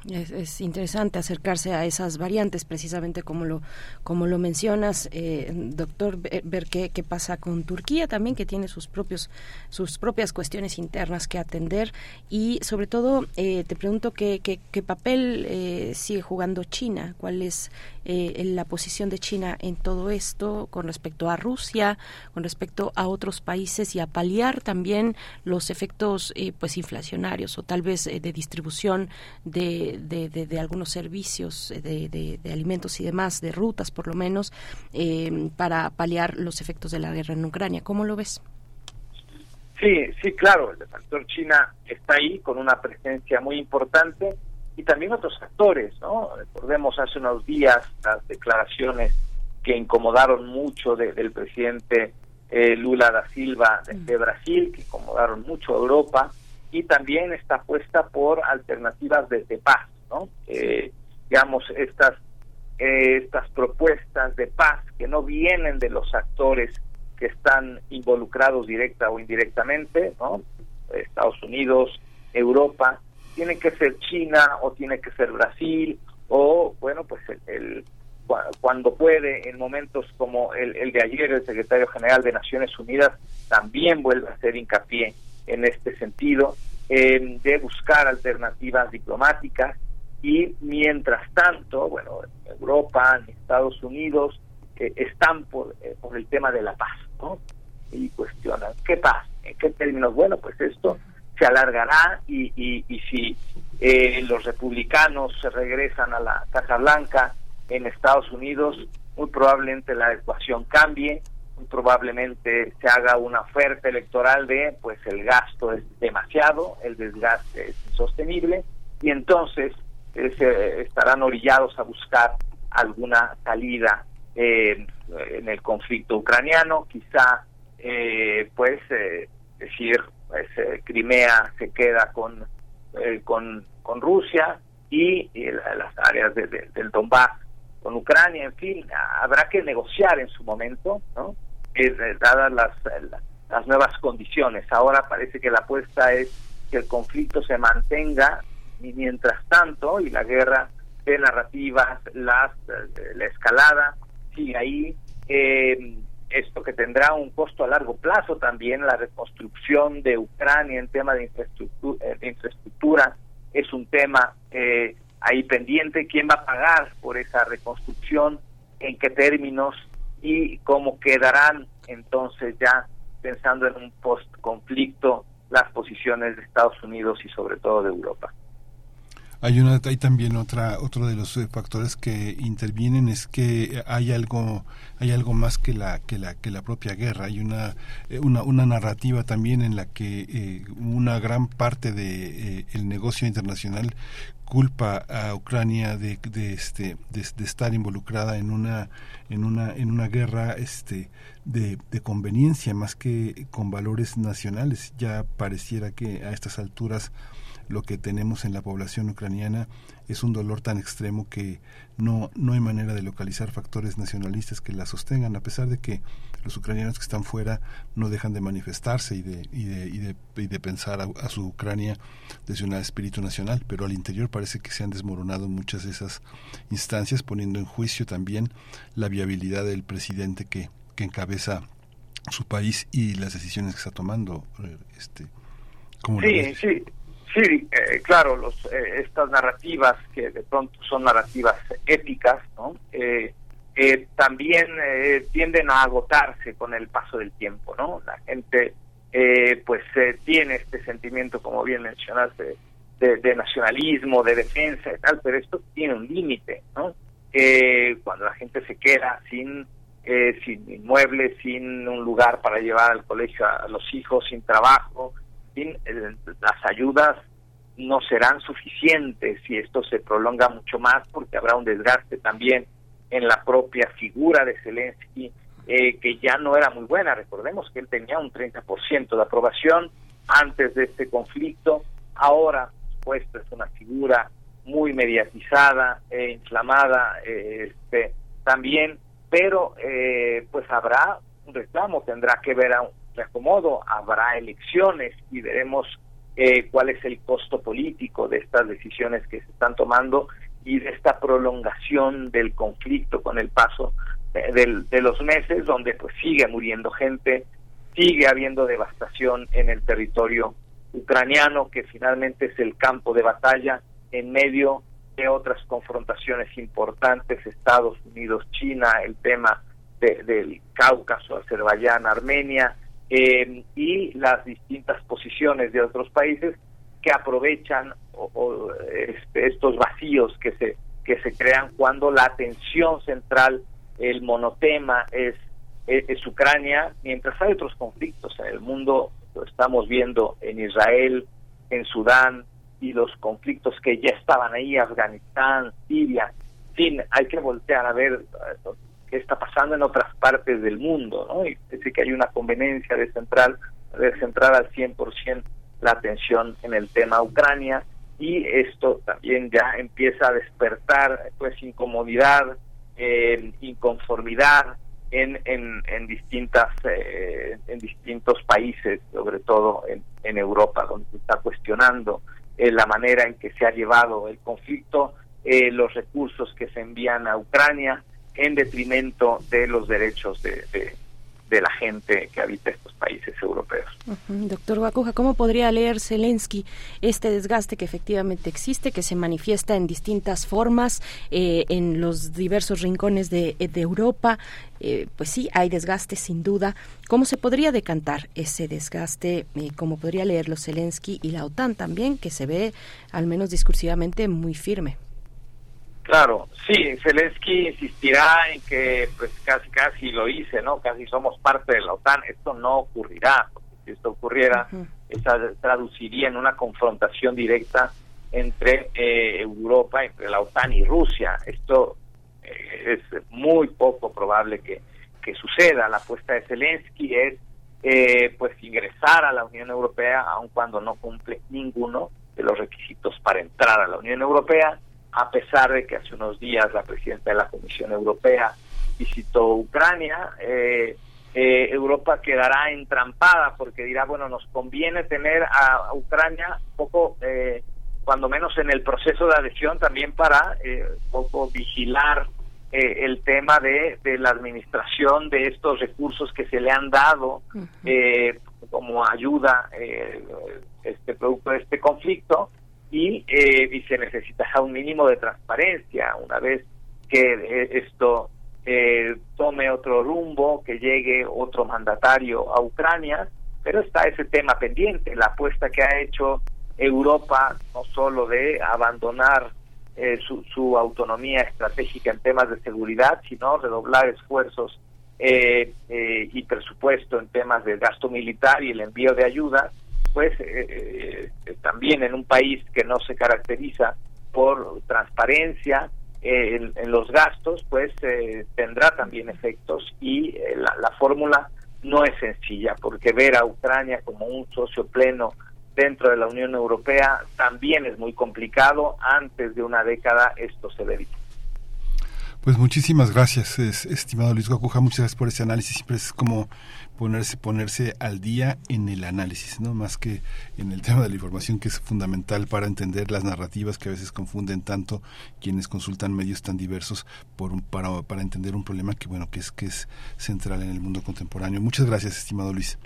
es, interesante acercarse a esas variantes, precisamente como lo, como lo mencionas, eh, doctor, ver qué, qué pasa con Turquía también, que tiene sus propios, sus propias cuestiones internas que atender. Y sobre todo eh, te pregunto qué, qué, qué papel eh, sigue jugando China, cuál es eh, la posición de China en todo esto con respecto a Rusia, con respecto a otros países y a paliar también los efectos eh, pues inflacionarios o tal vez eh, de distribución de, de, algunos servicios de, de, alimentos y demás, de rutas por lo menos, para paliar los efectos de la guerra en Ucrania. ¿Cómo lo ves? Sí, sí, claro, el factor China está ahí con una presencia muy importante y también otros actores, ¿no? Recordemos hace unos días las declaraciones que incomodaron mucho del presidente eh, Lula da Silva de, Brasil, que incomodaron mucho a Europa, y también está puesta por alternativas de, paz, ¿no? Eh, digamos, estas, eh, estas propuestas de paz que no vienen de los actores que están involucrados directa o indirectamente, ¿no? Estados Unidos, Europa, tiene que ser China o tiene que ser Brasil o bueno pues el, cuando puede en momentos como el, el, de ayer el secretario general de Naciones Unidas también vuelve a hacer hincapié en este sentido de buscar alternativas diplomáticas y mientras tanto bueno Europa Estados Unidos eh, están por, eh, por el tema de la paz ¿no? y cuestionan qué paz en qué términos bueno pues esto se alargará y, y, si eh, los republicanos se regresan a la Casa Blanca en Estados Unidos, muy probablemente la ecuación cambie, probablemente se haga una oferta electoral de pues el gasto es demasiado, el desgaste es insostenible y entonces eh, se estarán orillados a buscar alguna salida eh, en el conflicto ucraniano, quizá pues decir pues, eh, Crimea se queda con, eh, con, con Rusia y, las áreas del Donbass con Ucrania, en fin, habrá que negociar en su momento, ¿no? Eh, dadas las, las nuevas condiciones. Ahora parece que la apuesta es que el conflicto se mantenga y mientras tanto, y la guerra de narrativas, las, la escalada sigue ahí, eh, esto que tendrá un costo a largo plazo también, la reconstrucción de Ucrania en tema de infraestructura, eh, de infraestructura es un tema eh, ahí pendiente, quién va a pagar por esa reconstrucción, en qué términos y cómo quedarán entonces ya pensando en un post-conflicto las posiciones de Estados Unidos y sobre todo de Europa. Hay, una, hay también otra, otro de los eh, factores que intervienen es que hay algo, hay algo más que la, que la, que la propia guerra. Hay una, eh, una, una narrativa también en la que eh, una gran parte de el negocio internacional culpa a Ucrania de, de este de, estar involucrada en una en una en una guerra este de, de, conveniencia más que con valores nacionales. Ya pareciera que a estas alturas lo que tenemos en la población ucraniana es un dolor tan extremo que no, no hay manera de localizar factores nacionalistas que la sostengan, a pesar de que los ucranianos que están fuera no dejan de manifestarse y de, y de, y de, y de pensar a, su Ucrania desde un espíritu nacional, pero al interior parece que se han desmoronado muchas de esas instancias, poniendo en juicio también la viabilidad del presidente que, que encabeza su país y las decisiones que está tomando. Eh, este, sí, sí. Sí, eh, claro, los, eh, estas narrativas que de pronto son narrativas éticas, ¿no? Eh, también tienden a agotarse con el paso del tiempo, ¿no? La gente eh, pues eh, tiene este sentimiento, como bien mencionaste, de, de nacionalismo, de defensa y tal, pero esto tiene un límite, ¿no? Eh, cuando la gente se queda sin eh, sin inmuebles, sin un lugar para llevar al colegio a los hijos, sin trabajo, sin eh, las ayudas no serán suficientes si esto se prolonga mucho más porque habrá un desgaste también en la propia figura de Zelensky eh, que ya no era muy buena. Recordemos que él tenía un 30% de aprobación antes de este conflicto. Ahora, pues, es una figura muy mediatizada, e inflamada, eh, este, también, pero eh, pues habrá un reclamo, tendrá que ver a un reacomodo, habrá elecciones y veremos eh, cuál es el costo político de estas decisiones que se están tomando y de esta prolongación del conflicto con el paso de, del- de los meses, donde pues sigue muriendo gente, sigue habiendo devastación en el territorio ucraniano, que finalmente es el campo de batalla en medio de otras confrontaciones importantes, Estados Unidos, China, el tema de- del Cáucaso, Azerbaiyán, Armenia, eh, y las distintas posiciones de otros países que aprovechan o- este, estos vacíos que se que se crean cuando la atención central, el monotema es, es, Ucrania, mientras hay otros conflictos en el mundo, lo estamos viendo en Israel, en Sudán y los conflictos que ya estaban ahí, Afganistán, Siria, fin, hay que voltear a ver eh, qué está pasando en otras partes del mundo, ¿no? Y parece que hay una conveniencia de central, de centrar al 100% la atención en el tema Ucrania y esto también ya empieza a despertar pues incomodidad, eh, inconformidad en, en, en distintas eh, en distintos países, sobre todo en, Europa, donde se está cuestionando eh, la manera en que se ha llevado el conflicto, eh, los recursos que se envían a Ucrania en detrimento de los derechos de, de, de la gente que habita estos países europeos. Doctor Guacuja, ¿cómo podría leer Zelensky este desgaste que efectivamente existe, que se manifiesta en distintas formas eh, en los diversos rincones de, de Europa? Eh, pues sí, hay desgaste sin duda. ¿Cómo se podría decantar ese desgaste? Eh, ¿Cómo podría leerlo Zelensky y la OTAN también, que se ve, al menos discursivamente, muy firme? Claro, sí, Zelensky insistirá en que pues casi casi lo hice, ¿no? Casi somos parte de la OTAN. Esto no ocurrirá, porque si esto ocurriera, esa traduciría en una confrontación directa entre eh, Europa, entre la OTAN y Rusia. Esto eh, es muy poco probable que, que suceda. La apuesta de Zelensky es eh, pues ingresar a la Unión Europea, aun cuando no cumple ninguno de los requisitos para entrar a la Unión Europea, a pesar de que hace unos días la presidenta de la Comisión Europea visitó Ucrania. eh, eh, Europa quedará entrampada porque dirá, bueno, nos conviene tener a Ucrania un poco, eh, cuando menos en el proceso de adhesión, también para eh, un poco vigilar eh, el tema de, de la administración de estos recursos que se le han dado eh, como ayuda eh, este producto de este conflicto y, eh, y se necesitará un mínimo de transparencia una vez que eh, esto eh, tome otro rumbo, que llegue otro mandatario a Ucrania, pero está ese tema pendiente, la apuesta que ha hecho Europa no solo de abandonar eh, su, su autonomía estratégica en temas de seguridad, sino redoblar esfuerzos eh, eh, y presupuesto en temas de gasto militar y el envío de ayuda, pues eh, eh, también en un país que no se caracteriza por transparencia eh, en, los gastos, pues eh, tendrá también efectos y eh, la, la fórmula no es sencilla, porque ver a Ucrania como un socio pleno dentro de la Unión Europea también es muy complicado. Antes de una década esto se vería. Pues muchísimas gracias, es- estimado Luis Guacuja, muchas gracias por ese análisis. Siempre es como ponerse, ponerse al día en el análisis, ¿no? Más que en el tema de la información, que es fundamental para entender las narrativas que a veces confunden tanto quienes consultan medios tan diversos por un- para, para entender un problema que, bueno, que es, que es central en el mundo contemporáneo. Muchas gracias, estimado Luis.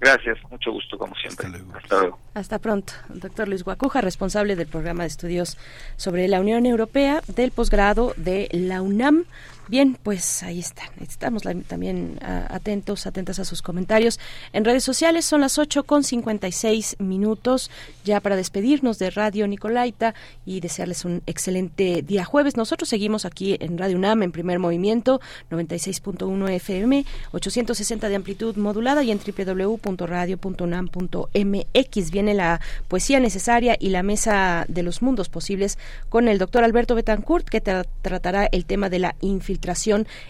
Gracias, mucho gusto como siempre. Hasta luego. Hasta pronto. Doctor Luis Guacuja, responsable del programa de estudios sobre la Unión Europea del posgrado de la UNAM. Bien, pues ahí están. Estamos también atentos, atentas a sus comentarios. En redes sociales son las 8 con 56 minutos ya para despedirnos de Radio Nicolaita y desearles un excelente día jueves. Nosotros seguimos aquí en Radio UNAM en primer movimiento, 96.1 FM, 860 de amplitud modulada y en www.radio.unam.mx. Viene la poesía necesaria y la mesa de los mundos posibles con el doctor Alberto Betancourt, que tra- tratará el tema de la infiltración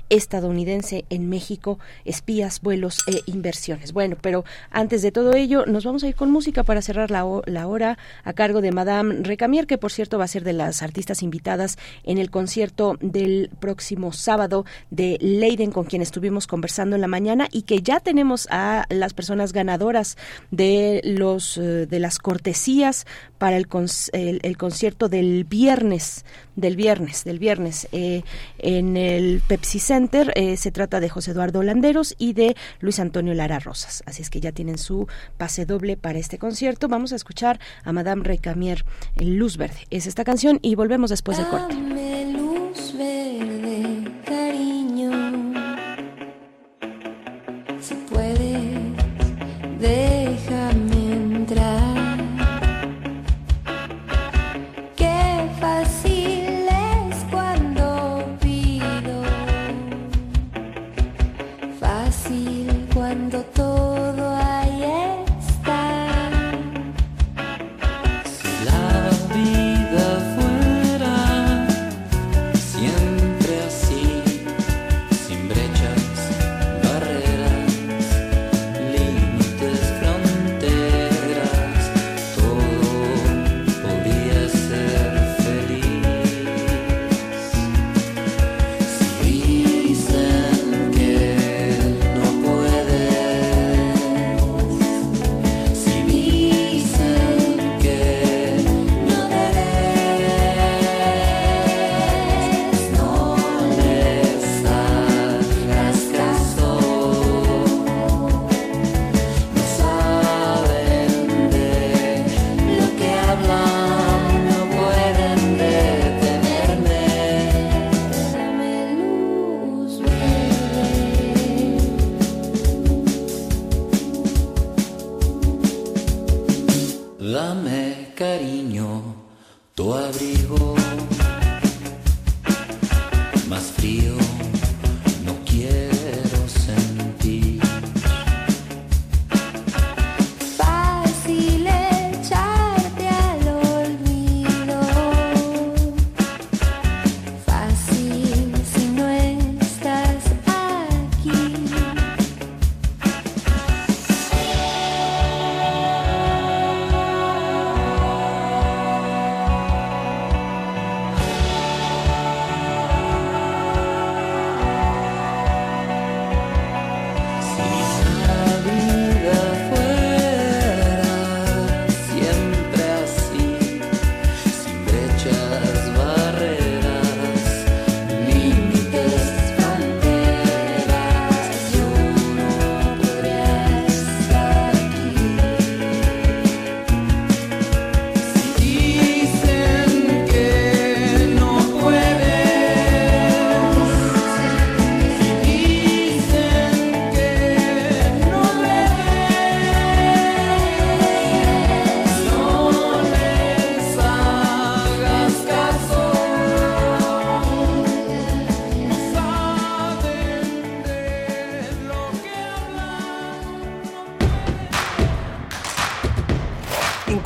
estadounidense en México, espías, vuelos e inversiones. Bueno, pero antes de todo ello, nos vamos a ir con música para cerrar la, la hora a cargo de Madame Recamier, que por cierto va a ser de las artistas invitadas en el concierto del próximo sábado de Leiden, con quien estuvimos conversando en la mañana y que ya tenemos a las personas ganadoras de los eh, de las cortesías para el, el, el concierto del viernes del viernes del viernes eh, en el Pepsi Center eh, se trata de José Eduardo Landeros y de Luis Antonio Lara Rosas. Así es que ya tienen su pase doble para este concierto. Vamos a escuchar a Madame Recamier Luz Verde. Es esta canción y volvemos después del corte. Cariño. Si puedes,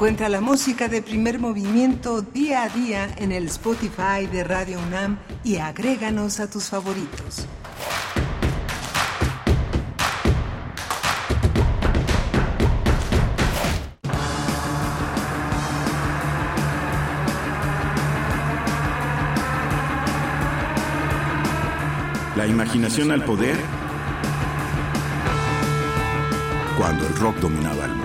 Encuentra la música de primer movimiento día a día en el Spotify de Radio UNAM y agréganos a tus favoritos. La imaginación al poder cuando el rock dominaba el mundo.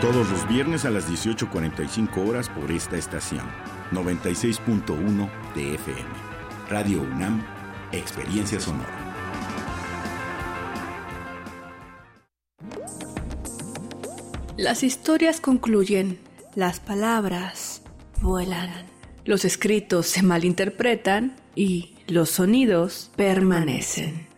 Todos los viernes a las 18.45 horas por esta estación, 96.1 de FM. Radio UNAM, Experiencia Sonora. Las historias concluyen, las palabras vuelan. los escritos se malinterpretan y los sonidos permanecen.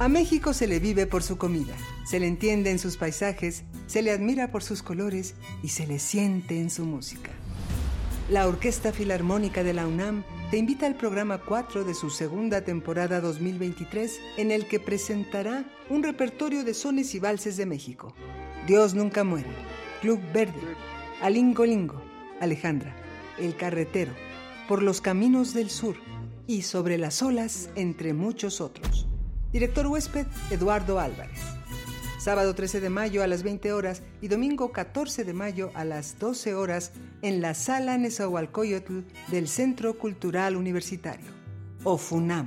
A México se le vive por su comida, se le entiende en sus paisajes, se le admira por sus colores y se le siente en su música. La Orquesta Filarmónica de la UNAM te invita al programa 4 de su segunda temporada 2023 en el que presentará un repertorio de sones y valses de México. Dios nunca muere, Club Verde, Alingo Lingo, Alejandra, El Carretero, Por los Caminos del Sur y Sobre las Olas, entre muchos otros. Director huésped, Eduardo Álvarez. Sábado 13 de mayo a las 20 horas y domingo 14 de mayo a las 12 horas en la Sala Nezahualcóyotl del Centro Cultural Universitario. OFUNAM.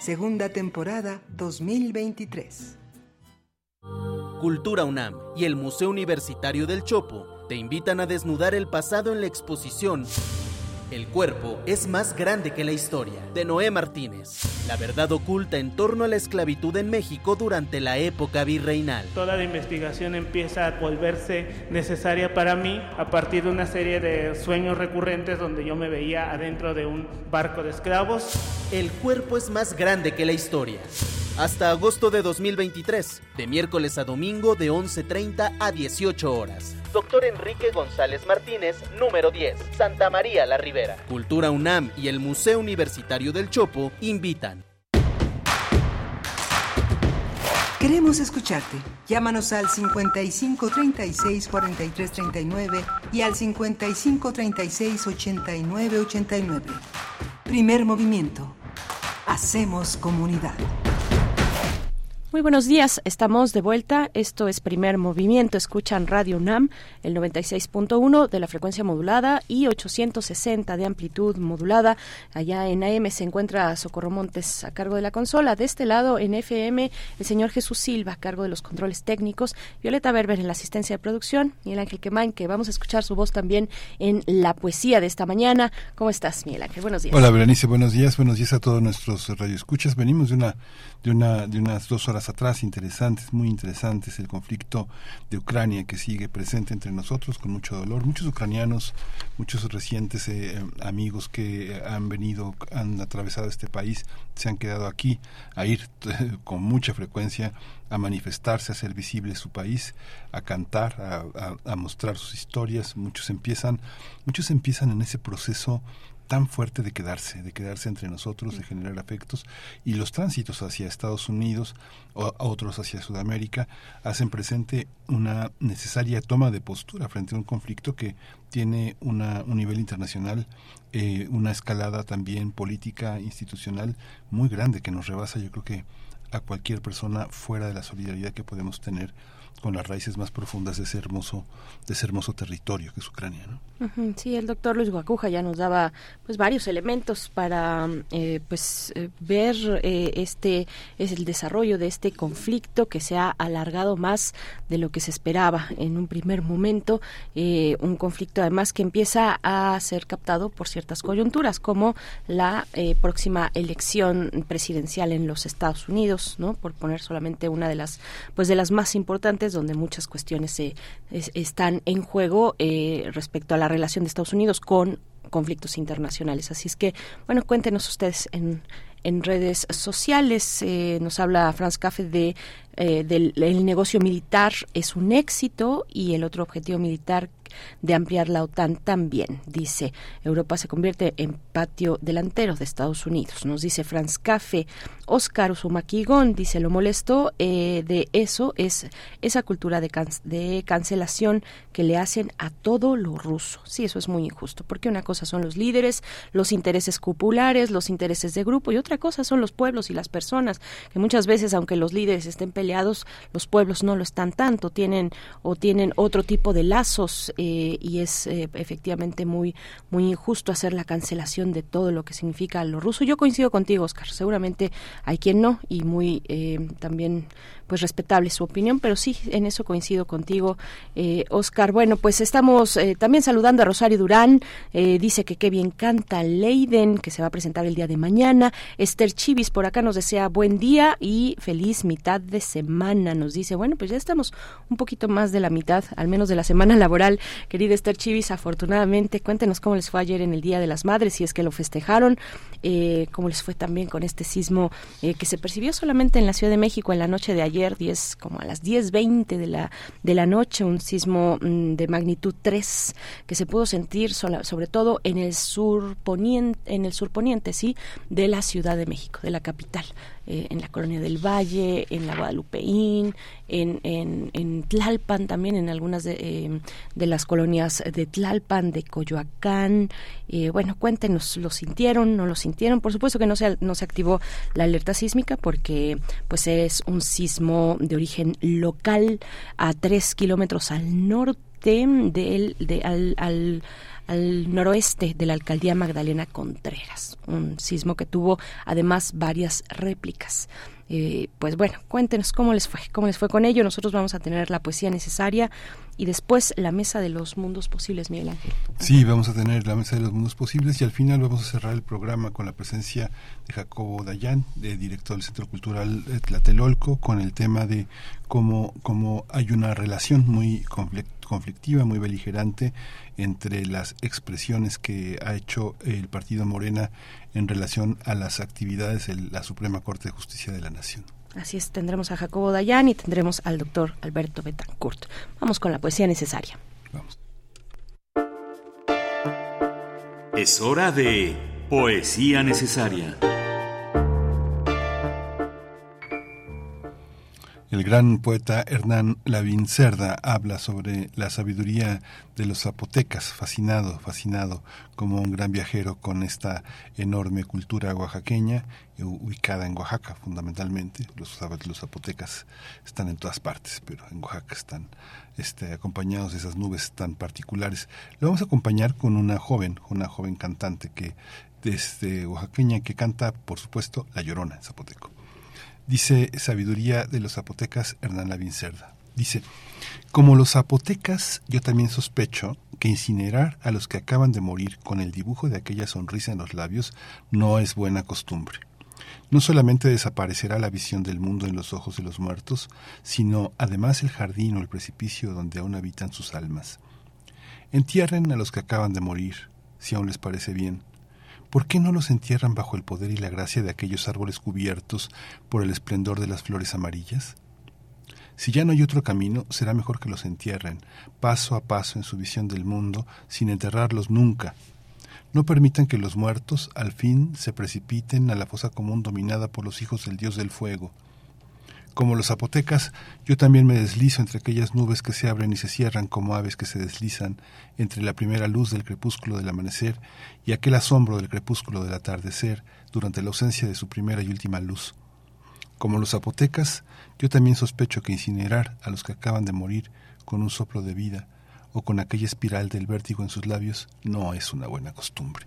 Segunda temporada 2023. Cultura UNAM y el Museo Universitario del Chopo te invitan a desnudar el pasado en la exposición El cuerpo es más grande que la historia, de Noé Martínez. La verdad oculta en torno a la esclavitud en México durante la época virreinal. Toda la investigación empieza a volverse necesaria para mí a partir de una serie de sueños recurrentes donde yo me veía adentro de un barco de esclavos. El cuerpo es más grande que la historia. Hasta agosto de 2023, de miércoles a domingo de 11.30 a 18 horas. Doctor Enrique González Martínez, número 10, Santa María la Ribera. Cultura UNAM y el Museo Universitario del Chopo invitan. Queremos escucharte. Llámanos al 55 36 43 39 y al 55 36 89 89. Primer movimiento. Hacemos comunidad. Muy buenos días, estamos de vuelta. Esto es Primer Movimiento. Escuchan Radio UNAM, el 96.1 de la frecuencia modulada y 860 de amplitud modulada. Allá en AM se encuentra Socorro Montes a cargo de la consola. De este lado, en FM, el señor Jesús Silva a cargo de los controles técnicos. Violeta Berber en la asistencia de producción. Miguel Ángel Quemain, que vamos a escuchar su voz también en la poesía de esta mañana. ¿Cómo estás, Miguel Ángel? Buenos días. Hola, Berenice. Buenos días. Buenos días a todos nuestros radioescuchas. Venimos de una, de una, de unas dos horas atrás interesantes, muy interesantes, el conflicto de Ucrania que sigue presente entre nosotros con mucho dolor. Muchos ucranianos, muchos recientes eh, amigos que han venido, han atravesado este país, se han quedado aquí a ir con mucha frecuencia a manifestarse, a hacer visible su país, a cantar, a, a, a mostrar sus historias. Muchos empiezan, muchos empiezan en ese proceso tan fuerte de quedarse, de quedarse entre nosotros, de generar afectos, y los tránsitos hacia Estados Unidos o otros hacia Sudamérica hacen presente una necesaria toma de postura frente a un conflicto que tiene una, un nivel internacional, eh, una escalada también política, institucional muy grande que nos rebasa, yo creo que a cualquier persona fuera de la solidaridad que podemos tener con las raíces más profundas de ese hermoso, de ese hermoso territorio que es Ucrania. ¿no? Sí, el doctor Luis Guacuja ya nos daba pues varios elementos para eh, pues eh, ver eh, este es el desarrollo de este conflicto que se ha alargado más de lo que se esperaba en un primer momento, un conflicto además que empieza a ser captado por ciertas coyunturas como la próxima elección presidencial en los Estados Unidos, ¿no? Por poner solamente una de las pues de las más importantes donde muchas cuestiones están en juego respecto a la relación de Estados Unidos con conflictos internacionales. Así es que, bueno, cuéntenos ustedes en, en redes sociales. Eh, nos habla Franz Café de eh, del el negocio militar es un éxito y el otro objetivo militar de ampliar la OTAN también. Dice, Europa se convierte en patio delantero de Estados Unidos. Nos dice Franz Café. Oscar Usumaquigón dice, lo molesto eh, de eso es esa cultura de, de cancelación que le hacen a todo lo ruso. Sí, eso es muy injusto, porque una cosa son los líderes, los intereses cupulares, los intereses de grupo, y otra cosa son los pueblos y las personas, que muchas veces, aunque los líderes estén peleados, los pueblos no lo están tanto, tienen o tienen otro tipo de lazos eh, y es eh, efectivamente muy muy injusto hacer la cancelación de todo lo que significa lo ruso. Yo coincido contigo, Oscar. Seguramente hay quien no y muy eh, también pues respetable su opinión, pero sí, en eso coincido contigo, eh, Oscar. Bueno, pues estamos eh, también saludando a Rosario Durán, eh, dice que qué bien canta Leiden, que se va a presentar el día de mañana. Esther Chivis por acá nos desea buen día y feliz mitad de semana, nos dice. Bueno, pues ya estamos un poquito más de la mitad, al menos de la semana laboral. Querida Esther Chivis, afortunadamente, cuéntenos cómo les fue ayer en el Día de las Madres, si es que lo festejaron, eh, cómo les fue también con este sismo que se percibió solamente en la Ciudad de México en la noche de ayer 10, como a las 10.20 de la, de la noche, un sismo mm, de magnitud 3 que se pudo sentir sobre todo en el sur poniente, en el surponiente, sí, de la Ciudad de México, de la capital. Eh, en la colonia del Valle, en la Guadalupeín, en, en, Tlalpan también, en algunas de, eh, de, las colonias de Tlalpan, de Coyoacán. Eh, bueno, cuéntenos, ¿lo sintieron? ¿No lo sintieron? Por supuesto que no se, no se activó la alerta sísmica porque pues es un sismo de origen local a tres kilómetros al norte del, de, al, al al noroeste de la alcaldía Magdalena Contreras, un sismo que tuvo además varias réplicas. Eh, pues bueno, cuéntenos cómo les fue, cómo les fue con ello. Nosotros vamos a tener la poesía necesaria y después la mesa de los mundos posibles, Miguel Ángel. Sí, vamos a tener la mesa de los mundos posibles y al final vamos a cerrar el programa con la presencia de Jacobo Dayan, de director del Centro Cultural Tlatelolco, con el tema de cómo, cómo hay una relación muy conflictiva, muy beligerante entre las expresiones que ha hecho el partido Morena en relación a las actividades de la Suprema Corte de Justicia de la Nación. Así es, tendremos a Jacobo Dayan y tendremos al doctor Alberto Betancourt. Vamos con la poesía necesaria. Vamos. Es hora de poesía necesaria. El gran poeta Hernán Lavín Cerda habla sobre la sabiduría de los zapotecas, fascinado, fascinado como un gran viajero con esta enorme cultura oaxaqueña, ubicada en Oaxaca fundamentalmente. Los, los zapotecas están en todas partes, pero en Oaxaca están este, acompañados de esas nubes tan particulares. Lo vamos a acompañar con una joven, una joven cantante que desde oaxaqueña que canta, por supuesto, La Llorona en zapoteco. Dice Sabiduría de los Zapotecas Hernán Lavín Cerda. Dice, como los zapotecas, yo también sospecho que incinerar a los que acaban de morir con el dibujo de aquella sonrisa en los labios no es buena costumbre. No solamente desaparecerá la visión del mundo en los ojos de los muertos, sino además el jardín o el precipicio donde aún habitan sus almas. Entierren a los que acaban de morir, si aún les parece bien, ¿por qué no los entierran bajo el poder y la gracia de aquellos árboles cubiertos por el esplendor de las flores amarillas? Si ya no hay otro camino, será mejor que los entierren, paso a paso en su visión del mundo, sin enterrarlos nunca. No permitan que los muertos, al fin, se precipiten a la fosa común dominada por los hijos del dios del fuego. Como los zapotecas, yo también me deslizo entre aquellas nubes que se abren y se cierran como aves que se deslizan entre la primera luz del crepúsculo del amanecer y aquel asombro del crepúsculo del atardecer durante la ausencia de su primera y última luz. Como los zapotecas, yo también sospecho que incinerar a los que acaban de morir con un soplo de vida o con aquella espiral del vértigo en sus labios no es una buena costumbre.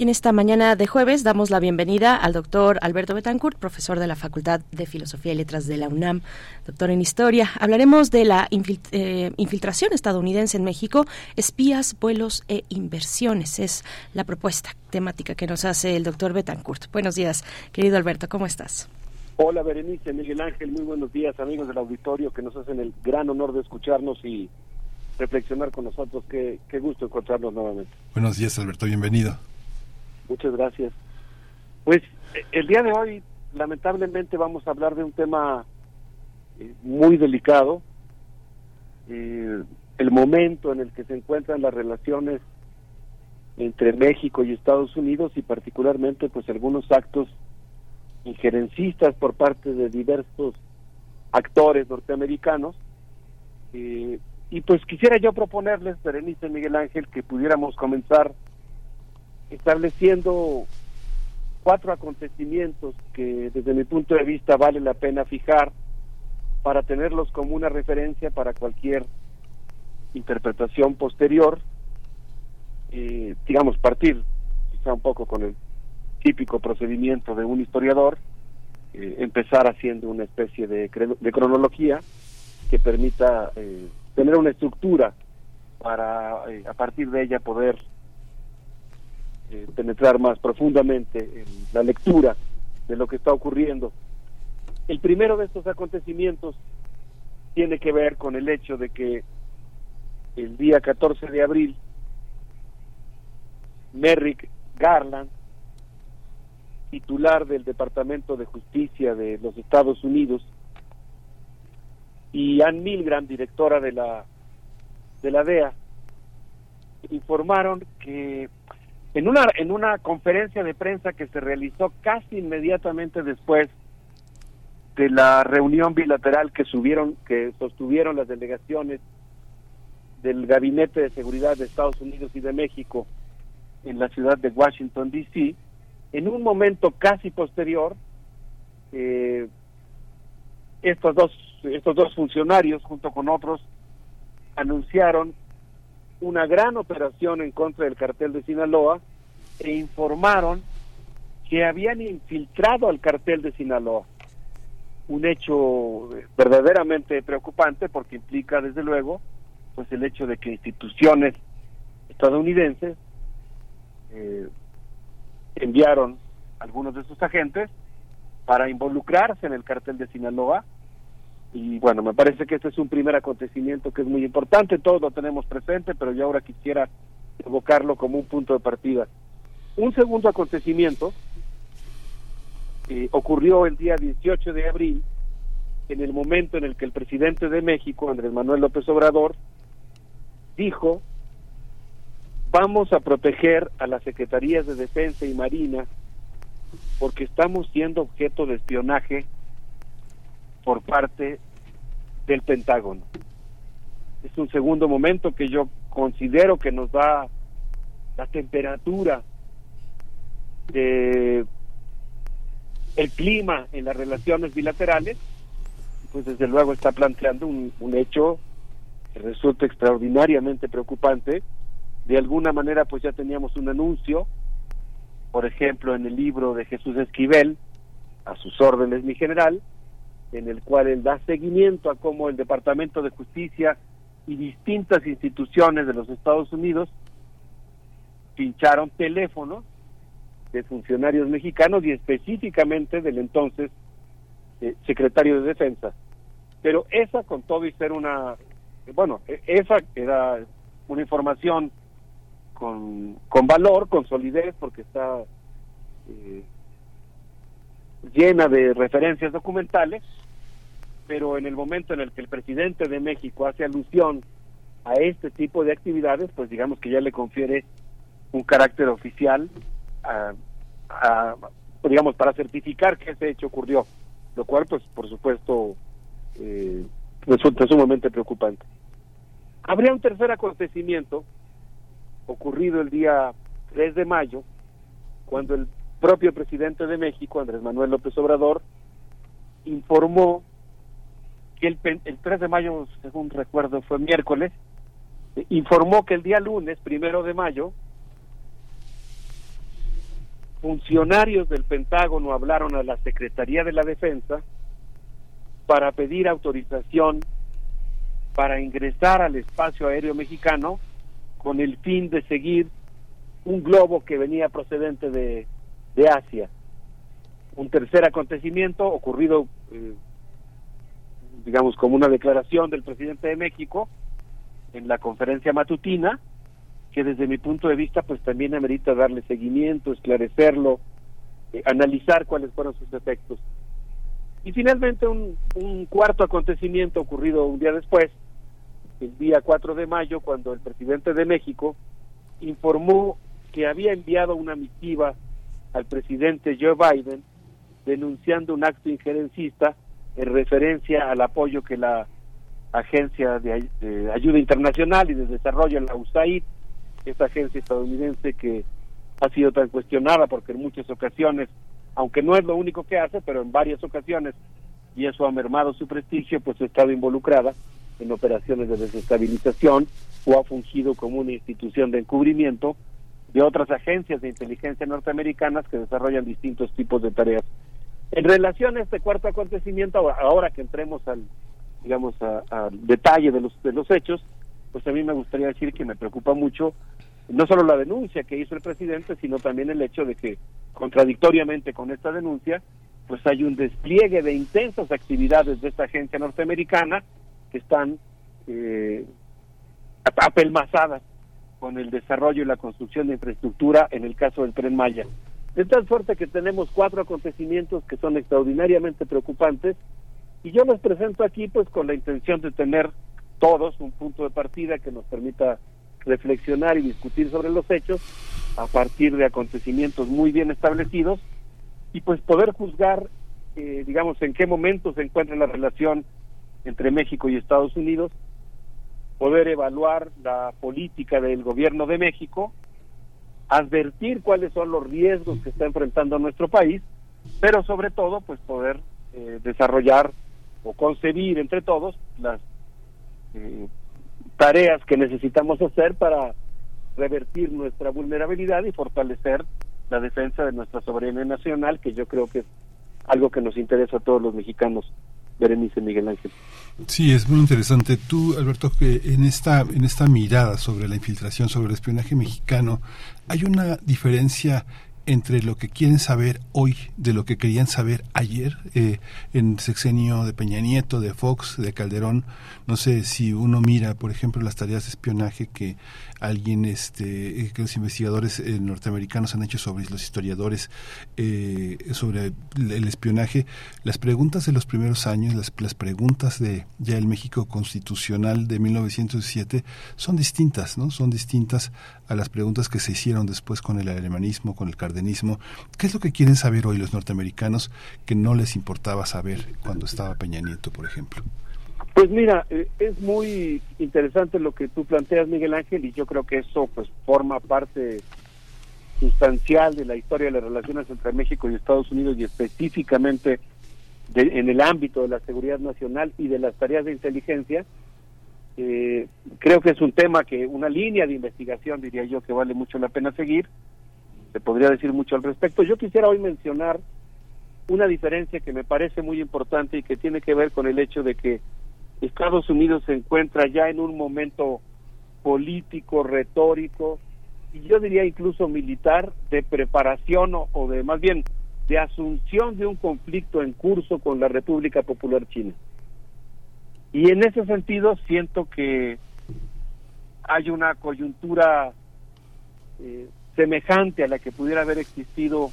Y en esta mañana de jueves damos la bienvenida al doctor Alberto Betancourt, profesor de la Facultad de Filosofía y Letras de la UNAM, doctor en Historia. Hablaremos de la eh, infiltración estadounidense en México, espías, vuelos e inversiones. Es la propuesta temática que nos hace el doctor Betancourt. Buenos días, querido Alberto, ¿cómo estás? Hola, Berenice, Miguel Ángel, muy buenos días, amigos del auditorio que nos hacen el gran honor de escucharnos y reflexionar con nosotros. Qué, qué gusto encontrarnos nuevamente. Buenos días, Alberto, bienvenido. Muchas gracias. Pues el día de hoy, lamentablemente, vamos a hablar de un tema eh, muy delicado, eh, el momento en el que se encuentran las relaciones entre México y Estados Unidos y particularmente pues algunos actos injerencistas por parte de diversos actores norteamericanos eh, y pues quisiera yo proponerles, Berenice Miguel Ángel, que pudiéramos comenzar estableciendo cuatro acontecimientos que desde mi punto de vista vale la pena fijar para tenerlos como una referencia para cualquier interpretación posterior, eh, digamos, partir quizá un poco con el típico procedimiento de un historiador, eh, empezar haciendo una especie de, de cronología que permita eh, tener una estructura para eh, a partir de ella poder eh, penetrar más profundamente en la lectura de lo que está ocurriendo. El primero de estos acontecimientos tiene que ver con el hecho de que el día 14 de abril Merrick Garland, titular del Departamento de Justicia de los Estados Unidos, y Ann Milgram, directora de la de la DEA, informaron que en una en una conferencia de prensa que se realizó casi inmediatamente después de la reunión bilateral que subieron que sostuvieron las delegaciones del Gabinete de Seguridad de Estados Unidos y de México en la ciudad de Washington D.C. en un momento casi posterior eh, estos dos estos dos funcionarios junto con otros anunciaron una gran operación en contra del cartel de Sinaloa e informaron que habían infiltrado al cartel de Sinaloa. Un hecho eh, verdaderamente preocupante porque implica desde luego pues el hecho de que instituciones estadounidenses eh, enviaron algunos de sus agentes para involucrarse en el cartel de Sinaloa y bueno, me parece que este es un primer acontecimiento que es muy importante, todos lo tenemos presente, pero yo ahora quisiera evocarlo como un punto de partida. Un segundo acontecimiento eh, ocurrió el día 18 de abril, en el momento en el que el presidente de México, Andrés Manuel López Obrador, dijo, vamos a proteger a las Secretarías de Defensa y Marina porque estamos siendo objeto de espionaje por parte del Pentágono. Es un segundo momento que yo considero que nos da la temperatura de el clima en las relaciones bilaterales, pues desde luego está planteando un, un hecho que resulta extraordinariamente preocupante. De alguna manera, pues ya teníamos un anuncio, por ejemplo, en el libro de Jesús Esquivel, a sus órdenes, mi general, en el cual él da seguimiento a cómo el Departamento de Justicia y distintas instituciones de los Estados Unidos pincharon teléfonos de funcionarios mexicanos y específicamente del entonces eh, secretario de Defensa. Pero esa con todo y ser una, bueno, e- esa era una información con, con valor, con solidez, porque está eh, llena de referencias documentales, pero en el momento en el que el presidente de México hace alusión a este tipo de actividades, pues digamos que ya le confiere un carácter oficial, digamos, para certificar que ese hecho ocurrió, lo cual, pues, por supuesto, eh, resulta sumamente preocupante. Habría un tercer acontecimiento ocurrido el día 3 de mayo, cuando el propio presidente de México, Andrés Manuel López Obrador, informó que el, el 3 de mayo, según recuerdo, fue miércoles, informó que el día lunes, primero de mayo, funcionarios del Pentágono hablaron a la Secretaría de la Defensa para pedir autorización para ingresar al espacio aéreo mexicano con el fin de seguir un globo que venía procedente de, de Asia. Un tercer acontecimiento ocurrido, eh, digamos, como una declaración del presidente de México en la conferencia matutina, que desde mi punto de vista pues también amerita darle seguimiento, esclarecerlo, eh, analizar cuáles fueron sus efectos. Y finalmente un, un cuarto acontecimiento ocurrido un día después, el día 4 de mayo, cuando el presidente de México informó que había enviado una misiva al presidente Joe Biden denunciando un acto injerencista en referencia al apoyo que la Agencia de, de Ayuda Internacional y de Desarrollo, la USAID, esta agencia estadounidense que ha sido tan cuestionada porque en muchas ocasiones, aunque no es lo único que hace, pero en varias ocasiones, y eso ha mermado su prestigio, pues ha estado involucrada en operaciones de desestabilización o ha fungido como una institución de encubrimiento de otras agencias de inteligencia norteamericanas que desarrollan distintos tipos de tareas. En relación a este cuarto acontecimiento, ahora que entremos al, digamos, al detalle de los, de los hechos, pues a mí me gustaría decir que me preocupa mucho no solo la denuncia que hizo el presidente, sino también el hecho de que, contradictoriamente con esta denuncia, pues hay un despliegue de intensas actividades de esta agencia norteamericana que están eh, apelmazadas con el desarrollo y la construcción de infraestructura en el caso del tren Maya. De tal suerte que tenemos cuatro acontecimientos que son extraordinariamente preocupantes y yo los presento aquí pues con la intención de tener todos un punto de partida que nos permita reflexionar y discutir sobre los hechos a partir de acontecimientos muy bien establecidos y pues poder juzgar, eh, digamos, en qué momento se encuentra la relación entre México y Estados Unidos, poder evaluar la política del gobierno de México, advertir cuáles son los riesgos que está enfrentando nuestro país, pero sobre todo, pues poder eh, desarrollar o concebir entre todos las eh, tareas que necesitamos hacer para revertir nuestra vulnerabilidad y fortalecer la defensa de nuestra soberanía nacional, que yo creo que es algo que nos interesa a todos los mexicanos. Berenice Miguel Ángel. Sí, es muy interesante. Tú, Alberto, que en esta, en esta mirada sobre la infiltración, sobre el espionaje mexicano, hay una diferencia entre lo que quieren saber hoy de lo que querían saber ayer eh, en sexenio de Peña Nieto, de Fox, de Calderón. No sé si uno mira, por ejemplo, las tareas de espionaje que alguien, este, eh, que los investigadores eh, norteamericanos han hecho sobre los historiadores, eh, sobre el espionaje, las preguntas de los primeros años, las, las preguntas de ya el México constitucional de 1907 son distintas, ¿no? Son distintas a las preguntas que se hicieron después con el alemanismo, con el cardenismo. ¿Qué es lo que quieren saber hoy los norteamericanos que no les importaba saber cuando estaba Peña Nieto, por ejemplo? Pues mira, eh, es muy interesante lo que tú planteas, Miguel Ángel, y yo creo que eso pues forma parte sustancial de la historia de las relaciones entre México y Estados Unidos y específicamente en el ámbito de la seguridad nacional y de las tareas de inteligencia. Eh, creo que es un tema que, una línea de investigación, diría yo, que vale mucho la pena seguir. Se podría decir mucho al respecto. Yo quisiera hoy mencionar una diferencia que me parece muy importante y que tiene que ver con el hecho de que Estados Unidos se encuentra ya en un momento político, retórico, y yo diría incluso militar, de preparación o, de más bien de asunción de un conflicto en curso con la República Popular China. Y en ese sentido siento que hay una coyuntura eh, semejante a la que pudiera haber existido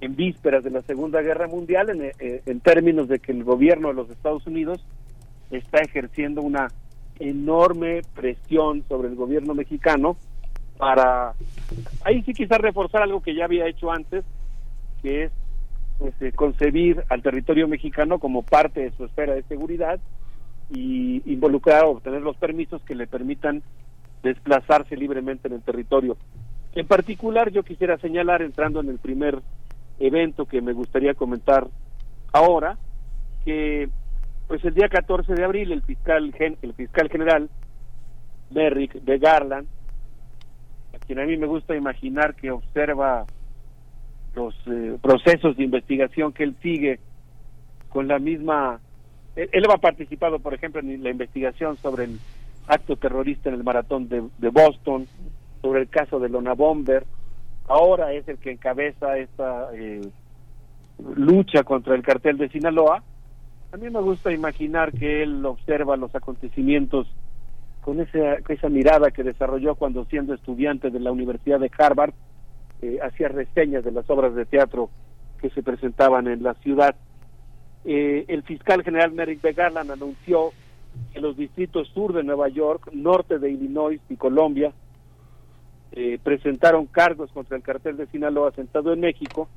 en vísperas de la Segunda Guerra Mundial en, eh, en términos de que el gobierno de los Estados Unidos está ejerciendo una enorme presión sobre el gobierno mexicano para ahí sí quizás reforzar algo que ya había hecho antes que es pues, eh, concebir al territorio mexicano como parte de su esfera de seguridad y involucrar o obtener los permisos que le permitan desplazarse libremente en el territorio. En particular yo quisiera señalar entrando en el primer evento que me gustaría comentar ahora que pues el día 14 de abril el fiscal el fiscal general Merrick de Garland, a quien a mí me gusta imaginar que observa los eh, procesos de investigación que él sigue con la misma él, él, ha participado por ejemplo en la investigación sobre el acto terrorista en el maratón de, de Boston sobre el caso de Lona Bomber. Ahora es el que encabeza esta eh, lucha contra el cartel de Sinaloa a mí me gusta imaginar que él observa los acontecimientos con esa, esa mirada que desarrolló cuando siendo estudiante de la Universidad de Harvard eh, hacía reseñas de las obras de teatro que se presentaban en la ciudad. Eh, el fiscal general Merrick B. Garland anunció que los distritos sur de Nueva York, norte de Illinois y Colombia eh, presentaron cargos contra el cartel de Sinaloa sentado en México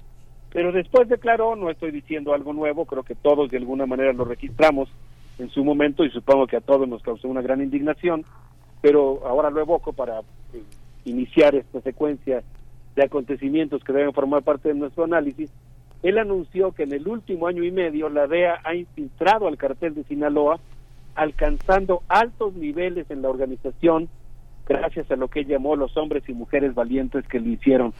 pero después declaró, no estoy diciendo algo nuevo, creo que todos de alguna manera lo registramos en su momento y supongo que a todos nos causó una gran indignación, pero ahora lo evoco para eh, iniciar esta secuencia de acontecimientos que deben formar parte de nuestro análisis, él anunció que en el último año y medio la DEA ha infiltrado al cartel de Sinaloa, alcanzando altos niveles en la organización gracias a lo que llamó los hombres y mujeres valientes que lo hicieron.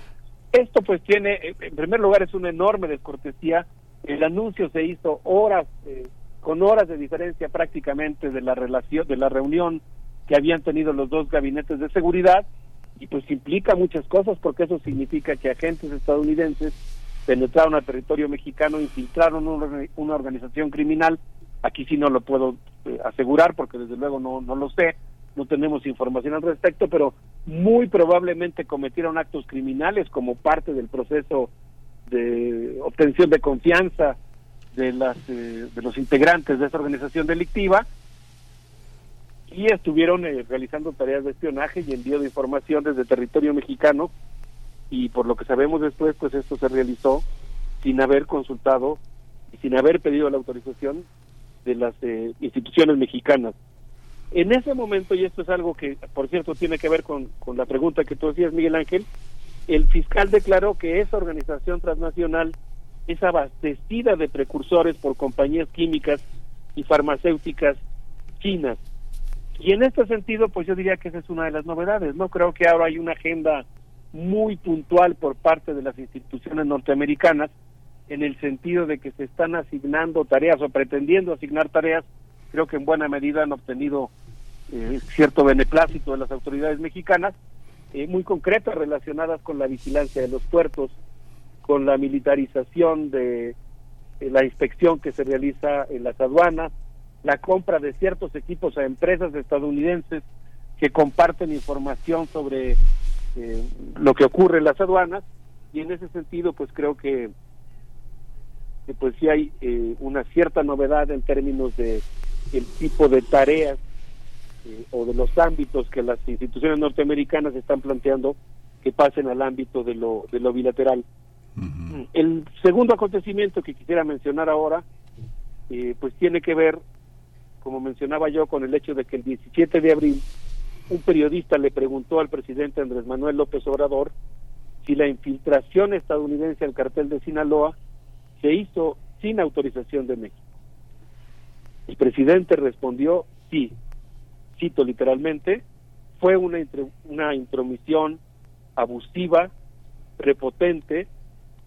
Esto pues tiene, eh, en primer lugar, es una enorme descortesía. El anuncio se hizo horas, eh, con horas de diferencia prácticamente de la relación, de la reunión que habían tenido los dos gabinetes de seguridad y pues implica muchas cosas porque eso significa que agentes estadounidenses penetraron al territorio mexicano, infiltraron una, organización criminal. Aquí sí no lo puedo eh, asegurar porque desde luego no, no lo sé, no tenemos información al respecto, pero muy probablemente cometieron actos criminales como parte del proceso de obtención de confianza de las eh, de los integrantes de esa organización delictiva y estuvieron eh, realizando tareas de espionaje y envío de información desde territorio mexicano y por lo que sabemos después pues esto se realizó sin haber consultado y sin haber pedido la autorización de las eh, instituciones mexicanas en ese momento, y esto es algo que, por cierto, tiene que ver con, la pregunta que tú decías, Miguel Ángel, el fiscal declaró que esa organización transnacional es abastecida de precursores por compañías químicas y farmacéuticas chinas. Y en este sentido, pues yo diría que esa es una de las novedades, ¿no? Creo que ahora hay una agenda muy puntual por parte de las instituciones norteamericanas en el sentido de que se están asignando tareas o pretendiendo asignar tareas creo que en buena medida han obtenido eh, cierto beneplácito de las autoridades mexicanas, eh, muy concretas relacionadas con la vigilancia de los puertos, con la militarización de eh, la inspección que se realiza en las aduanas, la compra de ciertos equipos a empresas estadounidenses que comparten información sobre lo que ocurre en las aduanas y en ese sentido pues creo que, que pues sí hay una cierta novedad en términos de el tipo de tareas eh, o de los ámbitos que las instituciones norteamericanas están planteando que pasen al ámbito de lo, de lo bilateral. El segundo acontecimiento que quisiera mencionar ahora, eh, pues tiene que ver, como mencionaba yo, con el hecho de que el 17 de abril un periodista le preguntó al presidente Andrés Manuel López Obrador si la infiltración estadounidense al cartel de Sinaloa se hizo sin autorización de México. El presidente respondió sí, cito literalmente, fue una, una intromisión abusiva, prepotente,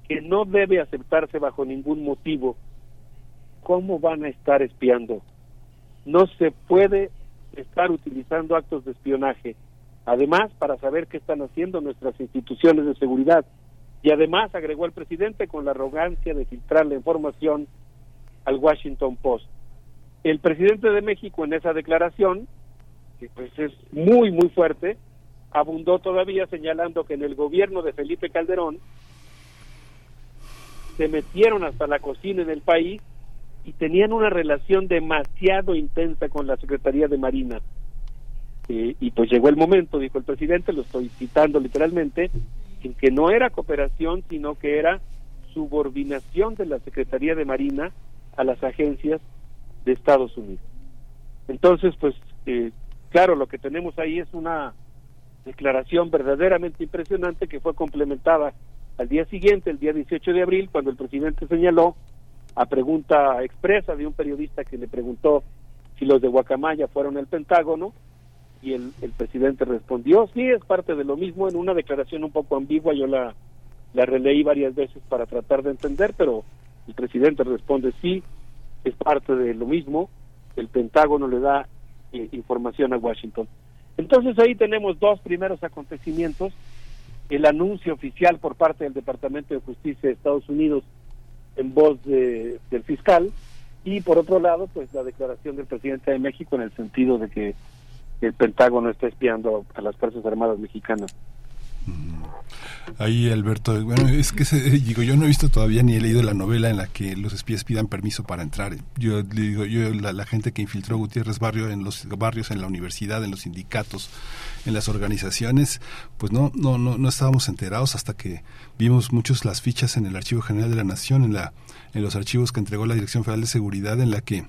que no debe aceptarse bajo ningún motivo. ¿Cómo van a estar espiando? No se puede estar utilizando actos de espionaje. Además, para saber qué están haciendo nuestras instituciones de seguridad. Y además, agregó el presidente con la arrogancia de filtrar la información al Washington Post. El presidente de México en esa declaración, que pues es muy, muy fuerte, abundó todavía señalando que en el gobierno de Felipe Calderón se metieron hasta la cocina en el país y tenían una relación demasiado intensa con la Secretaría de Marina. Eh, y pues llegó el momento, dijo el presidente, lo estoy citando literalmente, en que no era cooperación, sino que era subordinación de la Secretaría de Marina a las agencias de Estados Unidos. Entonces, pues, eh, claro, lo que tenemos ahí es una declaración verdaderamente impresionante que fue complementada al día siguiente, el día 18 de abril, cuando el presidente señaló, a pregunta expresa de un periodista que le preguntó si los de Guacamaya fueron el Pentágono, y el, el presidente respondió, sí, es parte de lo mismo, en una declaración un poco ambigua, yo la, la releí varias veces para tratar de entender, pero el presidente responde, sí, es parte de lo mismo, el Pentágono le da eh, información a Washington. Entonces ahí tenemos dos primeros acontecimientos, el anuncio oficial por parte del Departamento de Justicia de Estados Unidos en voz de, del fiscal y por otro lado pues la declaración del presidente de México en el sentido de que el Pentágono está espiando a las Fuerzas Armadas mexicanas. Ahí Alberto, bueno, es que digo, yo no he visto todavía ni he leído la novela en la que los espías pidan permiso para entrar. Yo digo, yo la, gente que infiltró Gutiérrez Barrio en los barrios, en la universidad, en los sindicatos, en las organizaciones, pues no, no, no, no estábamos enterados hasta que vimos muchos las fichas en el Archivo General de la Nación, en la, en los archivos que entregó la Dirección Federal de Seguridad, en la que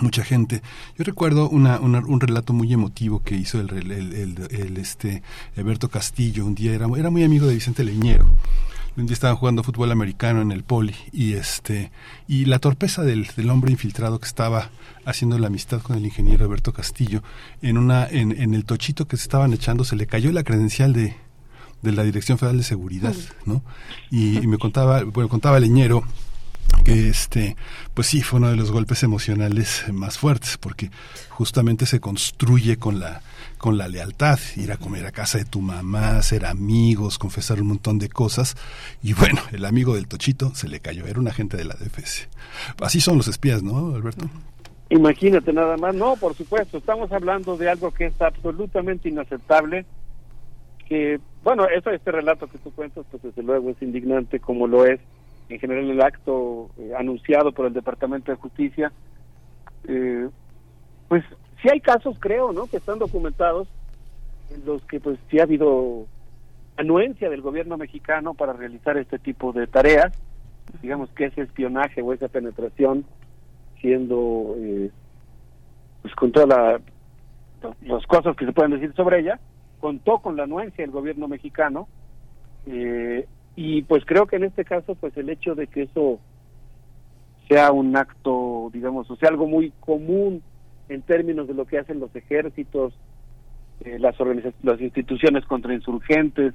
mucha gente. Yo recuerdo una, una- un relato muy emotivo que hizo el, el- el- el, este Alberto Castillo. Un día era, era muy amigo de Vicente Leñero. Un día estaban jugando fútbol americano en el poli y este y la torpeza del, del hombre infiltrado que estaba haciendo la amistad con el ingeniero Alberto Castillo en una en, en el tochito que se estaban echando se le cayó la credencial de, de la Dirección Federal de Seguridad, ¿no? Y, y me contaba, bueno, contaba Leñero que este pues sí fue uno de los golpes emocionales más fuertes porque justamente se construye con la con la lealtad ir a comer a casa de tu mamá ser amigos confesar un montón de cosas. Y bueno el amigo del tochito se le cayó era un agente de la DFS así son los espías no Alberto Imagínate nada más, no, por supuesto, estamos hablando de algo que es absolutamente inaceptable, que, bueno, eso, este relato que tú cuentas, pues desde luego es indignante como lo es en general el acto eh, anunciado por el Departamento de Justicia, eh, pues sí hay casos, creo, ¿no?, que están documentados en los que pues sí ha habido anuencia del gobierno mexicano para realizar este tipo de tareas, digamos que ese espionaje o esa penetración siendo eh, pues con todas la, las cosas que se pueden decir sobre ella, contó con la anuencia del gobierno mexicano eh, y pues creo que en este caso pues el hecho de que eso sea un acto, digamos, o sea, algo muy común en términos de lo que hacen los ejércitos, eh, las, las instituciones contrainsurgentes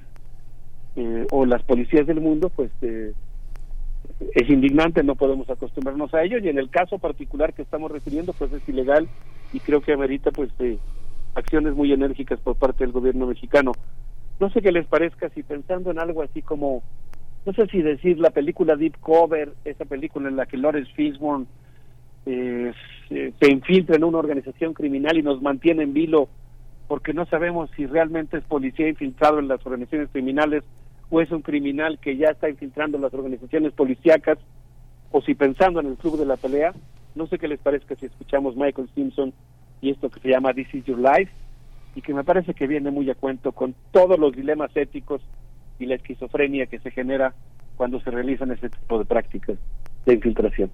eh, o las policías del mundo, pues eh, es indignante, no podemos acostumbrarnos a ello y en el caso particular que estamos refiriendo pues es ilegal y creo que amerita pues eh, acciones muy enérgicas por parte del gobierno mexicano. No sé qué les parezca si pensando en algo así como, no sé si decir la película Deep Cover, esa película en la que Lawrence Fishburne eh, se, se infiltra en una organización criminal y nos mantiene en vilo porque no sabemos si realmente es policía infiltrado en las organizaciones criminales o es un criminal que ya está infiltrando las organizaciones policíacas o si pensando en el club de la pelea, no sé qué les parezca si escuchamos Michael Simpson y esto que se llama This is Your Life y que me parece que viene muy a cuento con todos los dilemas éticos y la esquizofrenia que se genera cuando se realizan ese tipo de prácticas de infiltración.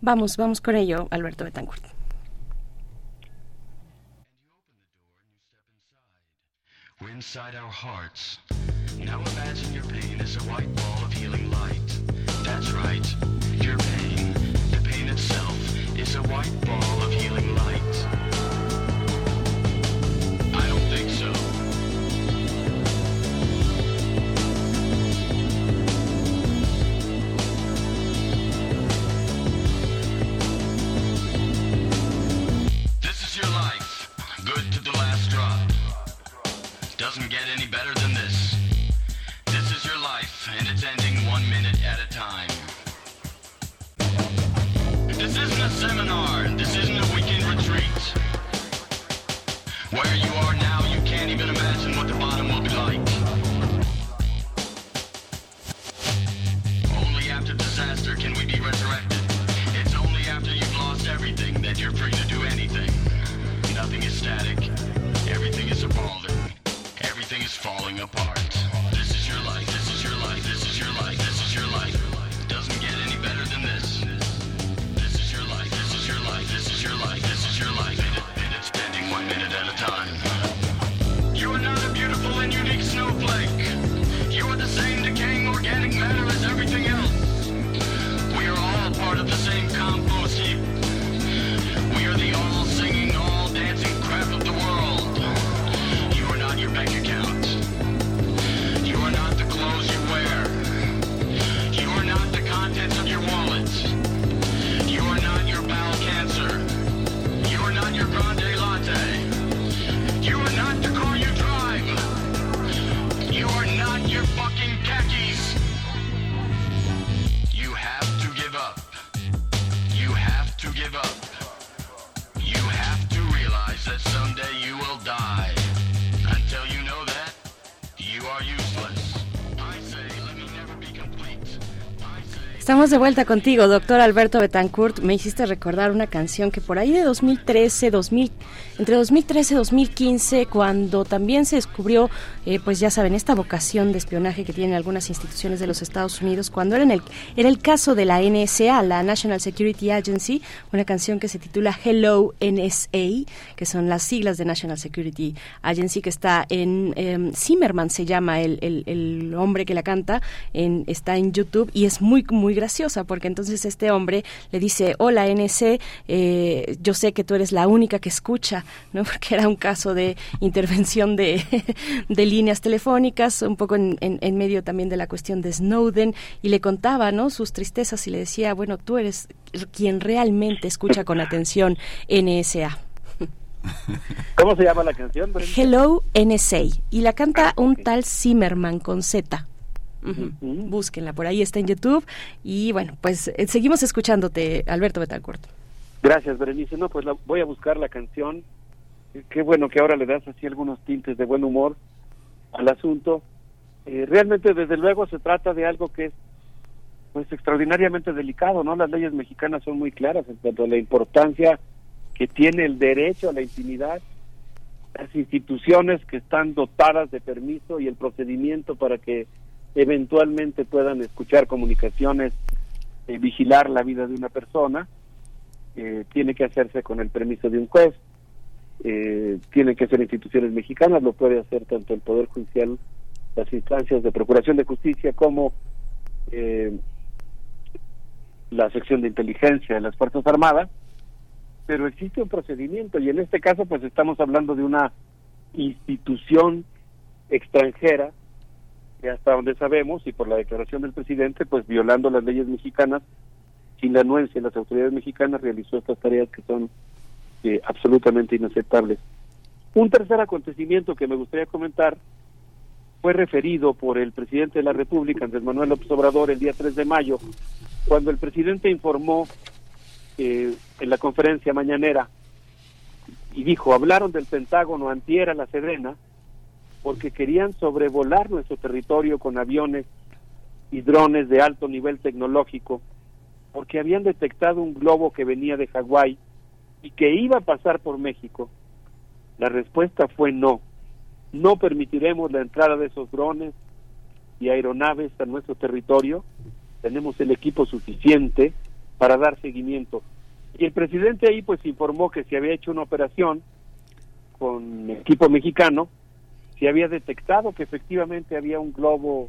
Vamos, vamos con ello, Alberto Betancourt. We're inside our hearts. Now imagine your pain is a white ball of healing light. That's right, your pain, the pain itself, is a white ball of healing light. The last drop. Doesn't get any better than this. This is your life, and it's ending one minute at a time. This isn't a seminar, this isn't a weekend retreat. Where you are now, you can't even imagine what the bottom will be like. Only after disaster can we be resurrected. It's only after you've lost everything that you're free to do anything. Nothing is static everything is falling apart. Estamos de vuelta contigo, doctor Alberto Betancourt. Me hiciste recordar una canción que por ahí de 2013, 2000, entre 2013 y 2015, cuando también se descubrió, eh, pues ya saben, esta vocación de espionaje que tienen algunas instituciones de los Estados Unidos, cuando era, en el, era el caso de la NSA, la National Security Agency, una canción que se titula Hello NSA, que son las siglas de National Security Agency, que está en em, Zimmerman, se llama el, el, el, hombre que la canta, en, está en YouTube y es muy, muy graciosa, porque entonces este hombre le dice, hola NC, eh, yo sé que tú eres la única que escucha, ¿no? Porque era un caso de intervención de, de líneas telefónicas, un poco en, en, en, medio también de la cuestión de Snowden, y le contaba, ¿no? Sus tristezas y le decía, bueno, tú eres quien realmente escucha con atención NSA. ¿Cómo se llama la canción? Hello NSA. Y la canta ah, un tal Zimmerman con Z. Uh -huh. Búsquenla, por ahí está en YouTube. Y bueno, pues eh, seguimos escuchándote, Alberto Betancourt. Gracias, Berenice. No, pues la, voy a buscar la canción. Qué bueno que ahora le das así algunos tintes de buen humor al asunto. Eh, realmente, desde luego, se trata de algo que es pues extraordinariamente delicado, ¿no? Las leyes mexicanas son muy claras en cuanto a la importancia que tiene el derecho a la intimidad, las instituciones que están dotadas de permiso y el procedimiento para que eventualmente puedan escuchar comunicaciones, eh, vigilar la vida de una persona, eh, tiene que hacerse con el permiso de un juez, eh, tiene que ser instituciones mexicanas, lo puede hacer tanto el Poder Judicial, las instancias de Procuración de Justicia como eh, la sección de inteligencia de las Fuerzas Armadas, pero existe un procedimiento y en este caso pues estamos hablando de una institución extranjera que hasta donde sabemos y por la declaración del presidente pues violando las leyes mexicanas sin la anuencia de las autoridades mexicanas realizó estas tareas que son eh, absolutamente inaceptables. Un tercer acontecimiento que me gustaría comentar fue referido por el presidente de la República, Andrés Manuel López Obrador, el día 3 de mayo, cuando el presidente informó eh, en la conferencia mañanera y dijo, hablaron del Pentágono antier a la Sedena porque querían sobrevolar nuestro territorio con aviones y drones de alto nivel tecnológico, porque habían detectado un globo que venía de Hawái y que iba a pasar por México. La respuesta fue no. No permitiremos la entrada de esos drones y aeronaves a nuestro territorio. Tenemos el equipo suficiente para dar seguimiento. Y el presidente ahí pues informó que se había hecho una operación con equipo mexicano, se había detectado que efectivamente había un globo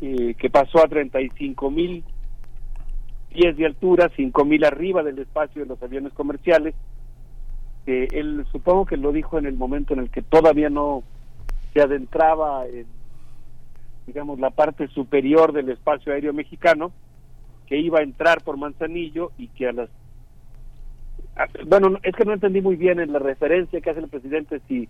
eh, que pasó a 35 mil pies de altura, 5 mil arriba del espacio de los aviones comerciales. Eh, él supongo que lo dijo en el momento en el que todavía no se adentraba en, digamos, la parte superior del espacio aéreo mexicano, que iba a entrar por Manzanillo y que a las bueno es que no entendí muy bien en la referencia que hace el presidente si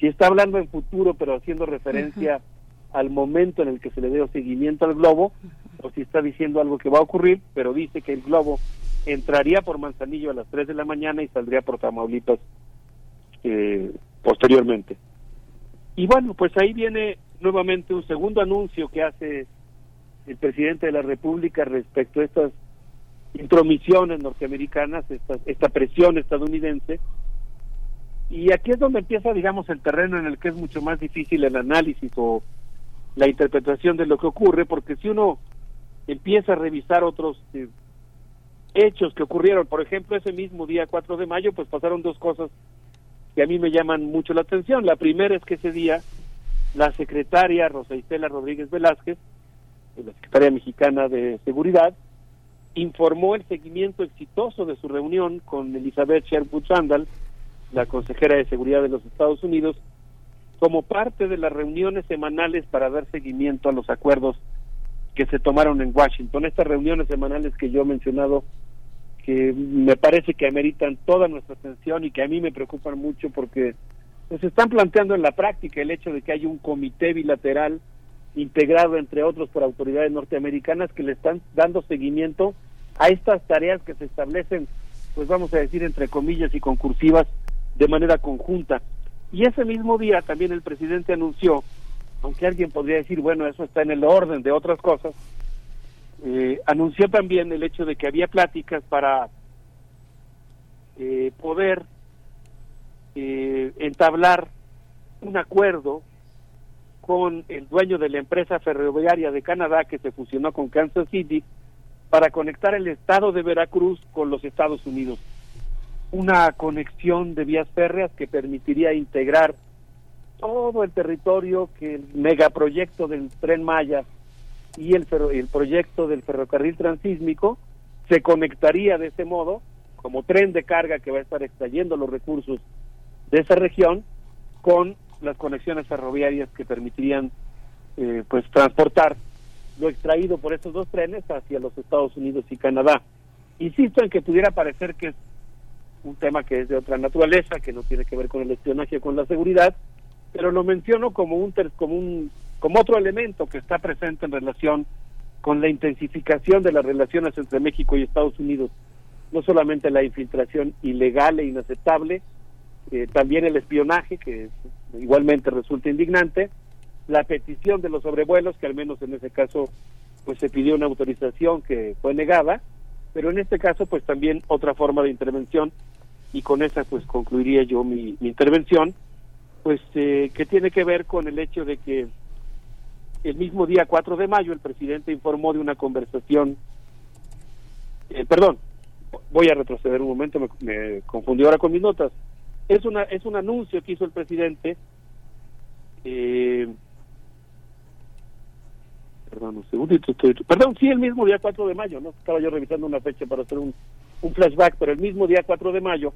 si está hablando en futuro pero haciendo referencia uh -huh. al momento en el que se le dio seguimiento al globo o si está diciendo algo que va a ocurrir pero dice que el globo entraría por Manzanillo a las 3 de la mañana y saldría por Tamaulipas eh, posteriormente y bueno pues ahí viene nuevamente un segundo anuncio que hace el presidente de la República respecto a estas intromisiones norteamericanas, esta, esta presión estadounidense. Y aquí es donde empieza, digamos, el terreno en el que es mucho más difícil el análisis o la interpretación de lo que ocurre, porque si uno empieza a revisar otros eh, hechos que ocurrieron, por ejemplo, ese mismo día 4 de mayo, pues pasaron dos cosas que a mí me llaman mucho la atención. La primera es que ese día la secretaria Rosa Isela Rodríguez Velázquez la Secretaría Mexicana de Seguridad, informó el seguimiento exitoso de su reunión con Elizabeth Sherwood Sandal, la consejera de Seguridad de los Estados Unidos, como parte de las reuniones semanales para dar seguimiento a los acuerdos que se tomaron en Washington. Estas reuniones semanales que yo he mencionado, que me parece que ameritan toda nuestra atención y que a mí me preocupan mucho porque pues, se están planteando en la práctica el hecho de que hay un comité bilateral integrado entre otros por autoridades norteamericanas que le están dando seguimiento a estas tareas que se establecen, pues vamos a decir entre comillas y concursivas de manera conjunta. Y ese mismo día también el presidente anunció, aunque alguien podría decir, bueno, eso está en el orden de otras cosas, eh, anunció también el hecho de que había pláticas para eh, poder eh, entablar un acuerdo con el dueño de la empresa ferroviaria de Canadá que se fusionó con Kansas City para conectar el estado de Veracruz con los Estados Unidos. Una conexión de vías férreas que permitiría integrar todo el territorio que el megaproyecto del tren Maya y el, el proyecto del ferrocarril transísmico se conectaría de ese modo como tren de carga que va a estar extrayendo los recursos de esa región con las conexiones ferroviarias que permitirían eh, pues transportar lo extraído por estos dos trenes hacia los Estados Unidos y Canadá. Insisto en que pudiera parecer que es un tema que es de otra naturaleza, que no tiene que ver con el espionaje con la seguridad, pero lo menciono como un como un como otro elemento que está presente en relación con la intensificación de las relaciones entre México y Estados Unidos, no solamente la infiltración ilegal e inaceptable, eh, también el espionaje, que igualmente resulta indignante, la petición de los sobrevuelos, que al menos en ese caso pues se pidió una autorización que fue negada, pero en este caso pues también otra forma de intervención y con esa pues concluiría yo mi, intervención, pues eh, que tiene que ver con el hecho de que el mismo día 4 de mayo el presidente informó de una conversación, eh, perdón, voy a retroceder un momento, me, me confundí ahora con mis notas, es una es un anuncio que hizo el presidente eh, perdón un segundito estoy, perdón sí el mismo día 4 de mayo no estaba yo revisando una fecha para hacer un, un flashback pero el mismo día 4 de mayo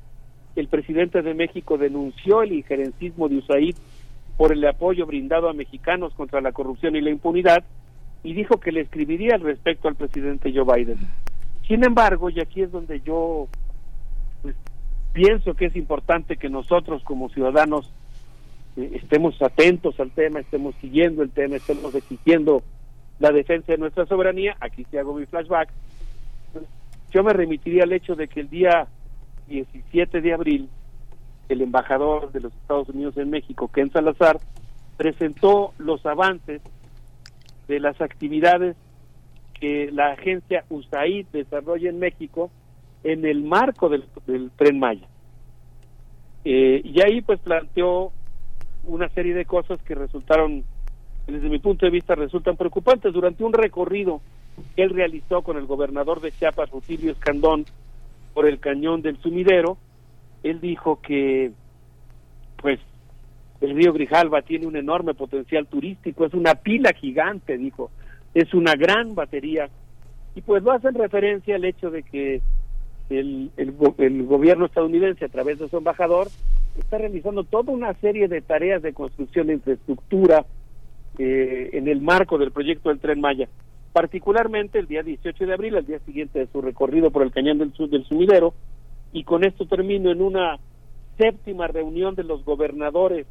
el presidente de México denunció el injerencismo de USAID por el apoyo brindado a mexicanos contra la corrupción y la impunidad y dijo que le escribiría al respecto al presidente Joe Biden. Sin embargo, y aquí es donde yo pues, pienso que es importante que nosotros como ciudadanos eh, estemos atentos al tema, estemos siguiendo el tema, estemos exigiendo la defensa de nuestra soberanía. Aquí sí hago mi flashback. Yo me remitiría al hecho de que el día 17 de abril, el embajador de los Estados Unidos en México, Ken Salazar, presentó los avances de las actividades que la agencia USAID desarrolla en México en el marco del, tren Maya. Eh, y ahí pues planteó una serie de cosas que resultaron, desde mi punto de vista, resultan preocupantes. Durante un recorrido que él realizó con el gobernador de Chiapas, Rutilio Escandón, por el cañón del sumidero, él dijo que pues el río Grijalva tiene un enorme potencial turístico, es una pila gigante, dijo, es una gran batería. Y pues lo hacen referencia al hecho de que el, gobierno estadounidense a través de su embajador está realizando toda una serie de tareas de construcción de infraestructura eh, en el marco del proyecto del Tren Maya. Particularmente el día 18 de abril, al día siguiente de su recorrido por el cañón del, sur, del sumidero, y con esto termino en una séptima reunión de los gobernadores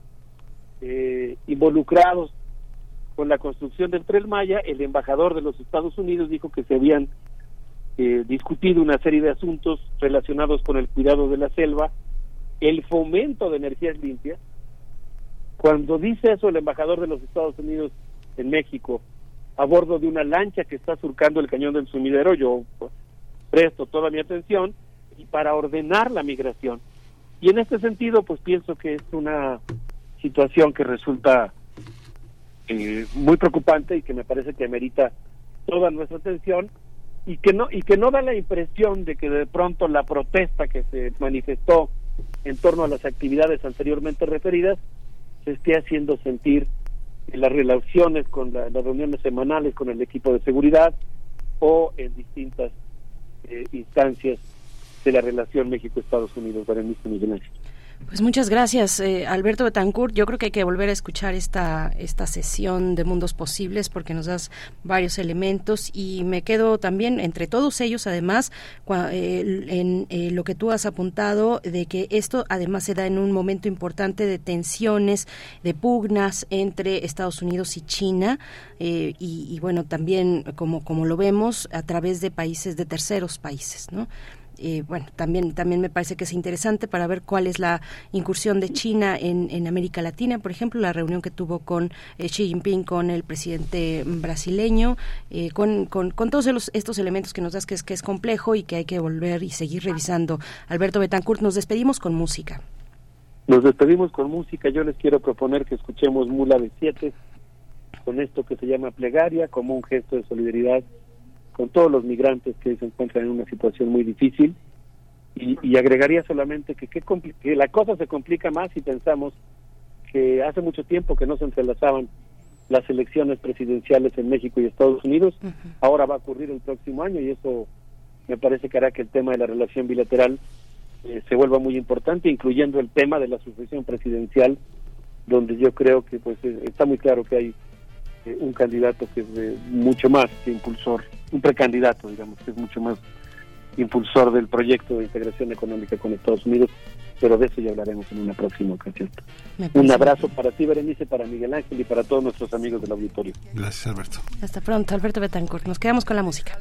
eh, involucrados con la construcción del Tren Maya, el embajador de los Estados Unidos dijo que se habían eh, discutido una serie de asuntos relacionados con el cuidado de la selva, el fomento de energías limpias. Cuando dice eso el embajador de los Estados Unidos en México, a bordo de una lancha que está surcando el cañón del sumidero, yo pues, presto toda mi atención y para ordenar la migración. Y en este sentido, pues pienso que es una situación que resulta eh, muy preocupante y que me parece que amerita toda nuestra atención y que no y que no da la impresión de que de pronto la protesta que se manifestó en torno a las actividades anteriormente referidas se esté haciendo sentir en las relaciones con las reuniones semanales con el equipo de seguridad o en distintas eh, instancias de la relación México-Estados Unidos. para Miguel Ángel. Pues muchas gracias, eh, Alberto Betancourt. Yo creo que hay que volver a escuchar esta, esta sesión de Mundos Posibles porque nos das varios elementos y me quedo también entre todos ellos, además, eh, en eh, lo que tú has apuntado de que esto además se da en un momento importante de tensiones, de pugnas entre Estados Unidos y China y, y, bueno, también como, como lo vemos a través de países, de terceros países, ¿no? Eh, bueno, también, también me parece que es interesante para ver cuál es la incursión de China en, en América Latina, por ejemplo, la reunión que tuvo con eh, Xi Jinping, con el presidente brasileño, eh, con, con, con, todos estos elementos que nos das que es, que es complejo y que hay que volver y seguir revisando. Alberto Betancourt, nos despedimos con música. Nos despedimos con música. Yo les quiero proponer que escuchemos Mula de Siete con esto que se llama plegaria como un gesto de solidaridad con todos los migrantes que se encuentran en una situación muy difícil. Y, agregaría solamente que, que, la cosa se complica más si pensamos que hace mucho tiempo que no se entrelazaban las elecciones presidenciales en México y Estados Unidos. Ahora va a ocurrir el próximo año y eso me parece que hará que el tema de la relación bilateral eh, se vuelva muy importante, incluyendo el tema de la sucesión presidencial, donde yo creo que pues eh, está muy claro que hay eh, un candidato que es mucho más que impulsor, un precandidato, digamos, que es mucho más impulsor del proyecto de integración económica con Estados Unidos, pero de eso ya hablaremos en una próxima ocasión. Un abrazo para ti, Berenice, para Miguel Ángel y para todos nuestros amigos del auditorio. Gracias, Alberto. Hasta pronto, Alberto Betancourt. Nos quedamos con la música.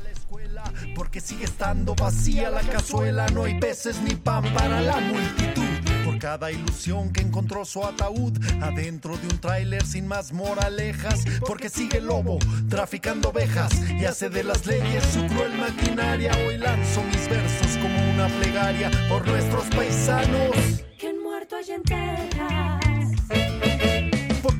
Porque sigue estando vacía la cazuela, no hay peces ni pan para la multitud cada ilusión que encontró su ataúd adentro de un tráiler sin más moralejas, porque sigue lobo traficando ovejas y hace de las leyes su cruel maquinaria. Hoy lanzo mis versos como una plegaria por nuestros paisanos que han muerto allá en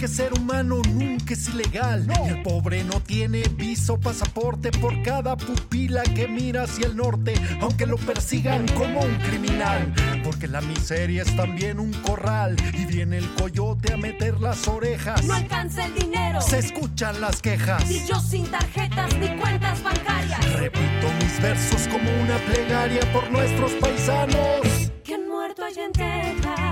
porque ser humano nunca es ilegal. El pobre no tiene viso pasaporte por cada pupila que mira hacia el norte, aunque lo persigan como un criminal. Porque la miseria es también un corral y viene el coyote a meter las orejas. No alcanza el dinero. Se escuchan las quejas. Y yo sin tarjetas ni cuentas bancarias. Repito mis versos como una plegaria por nuestros paisanos que han muerto allá en Texas.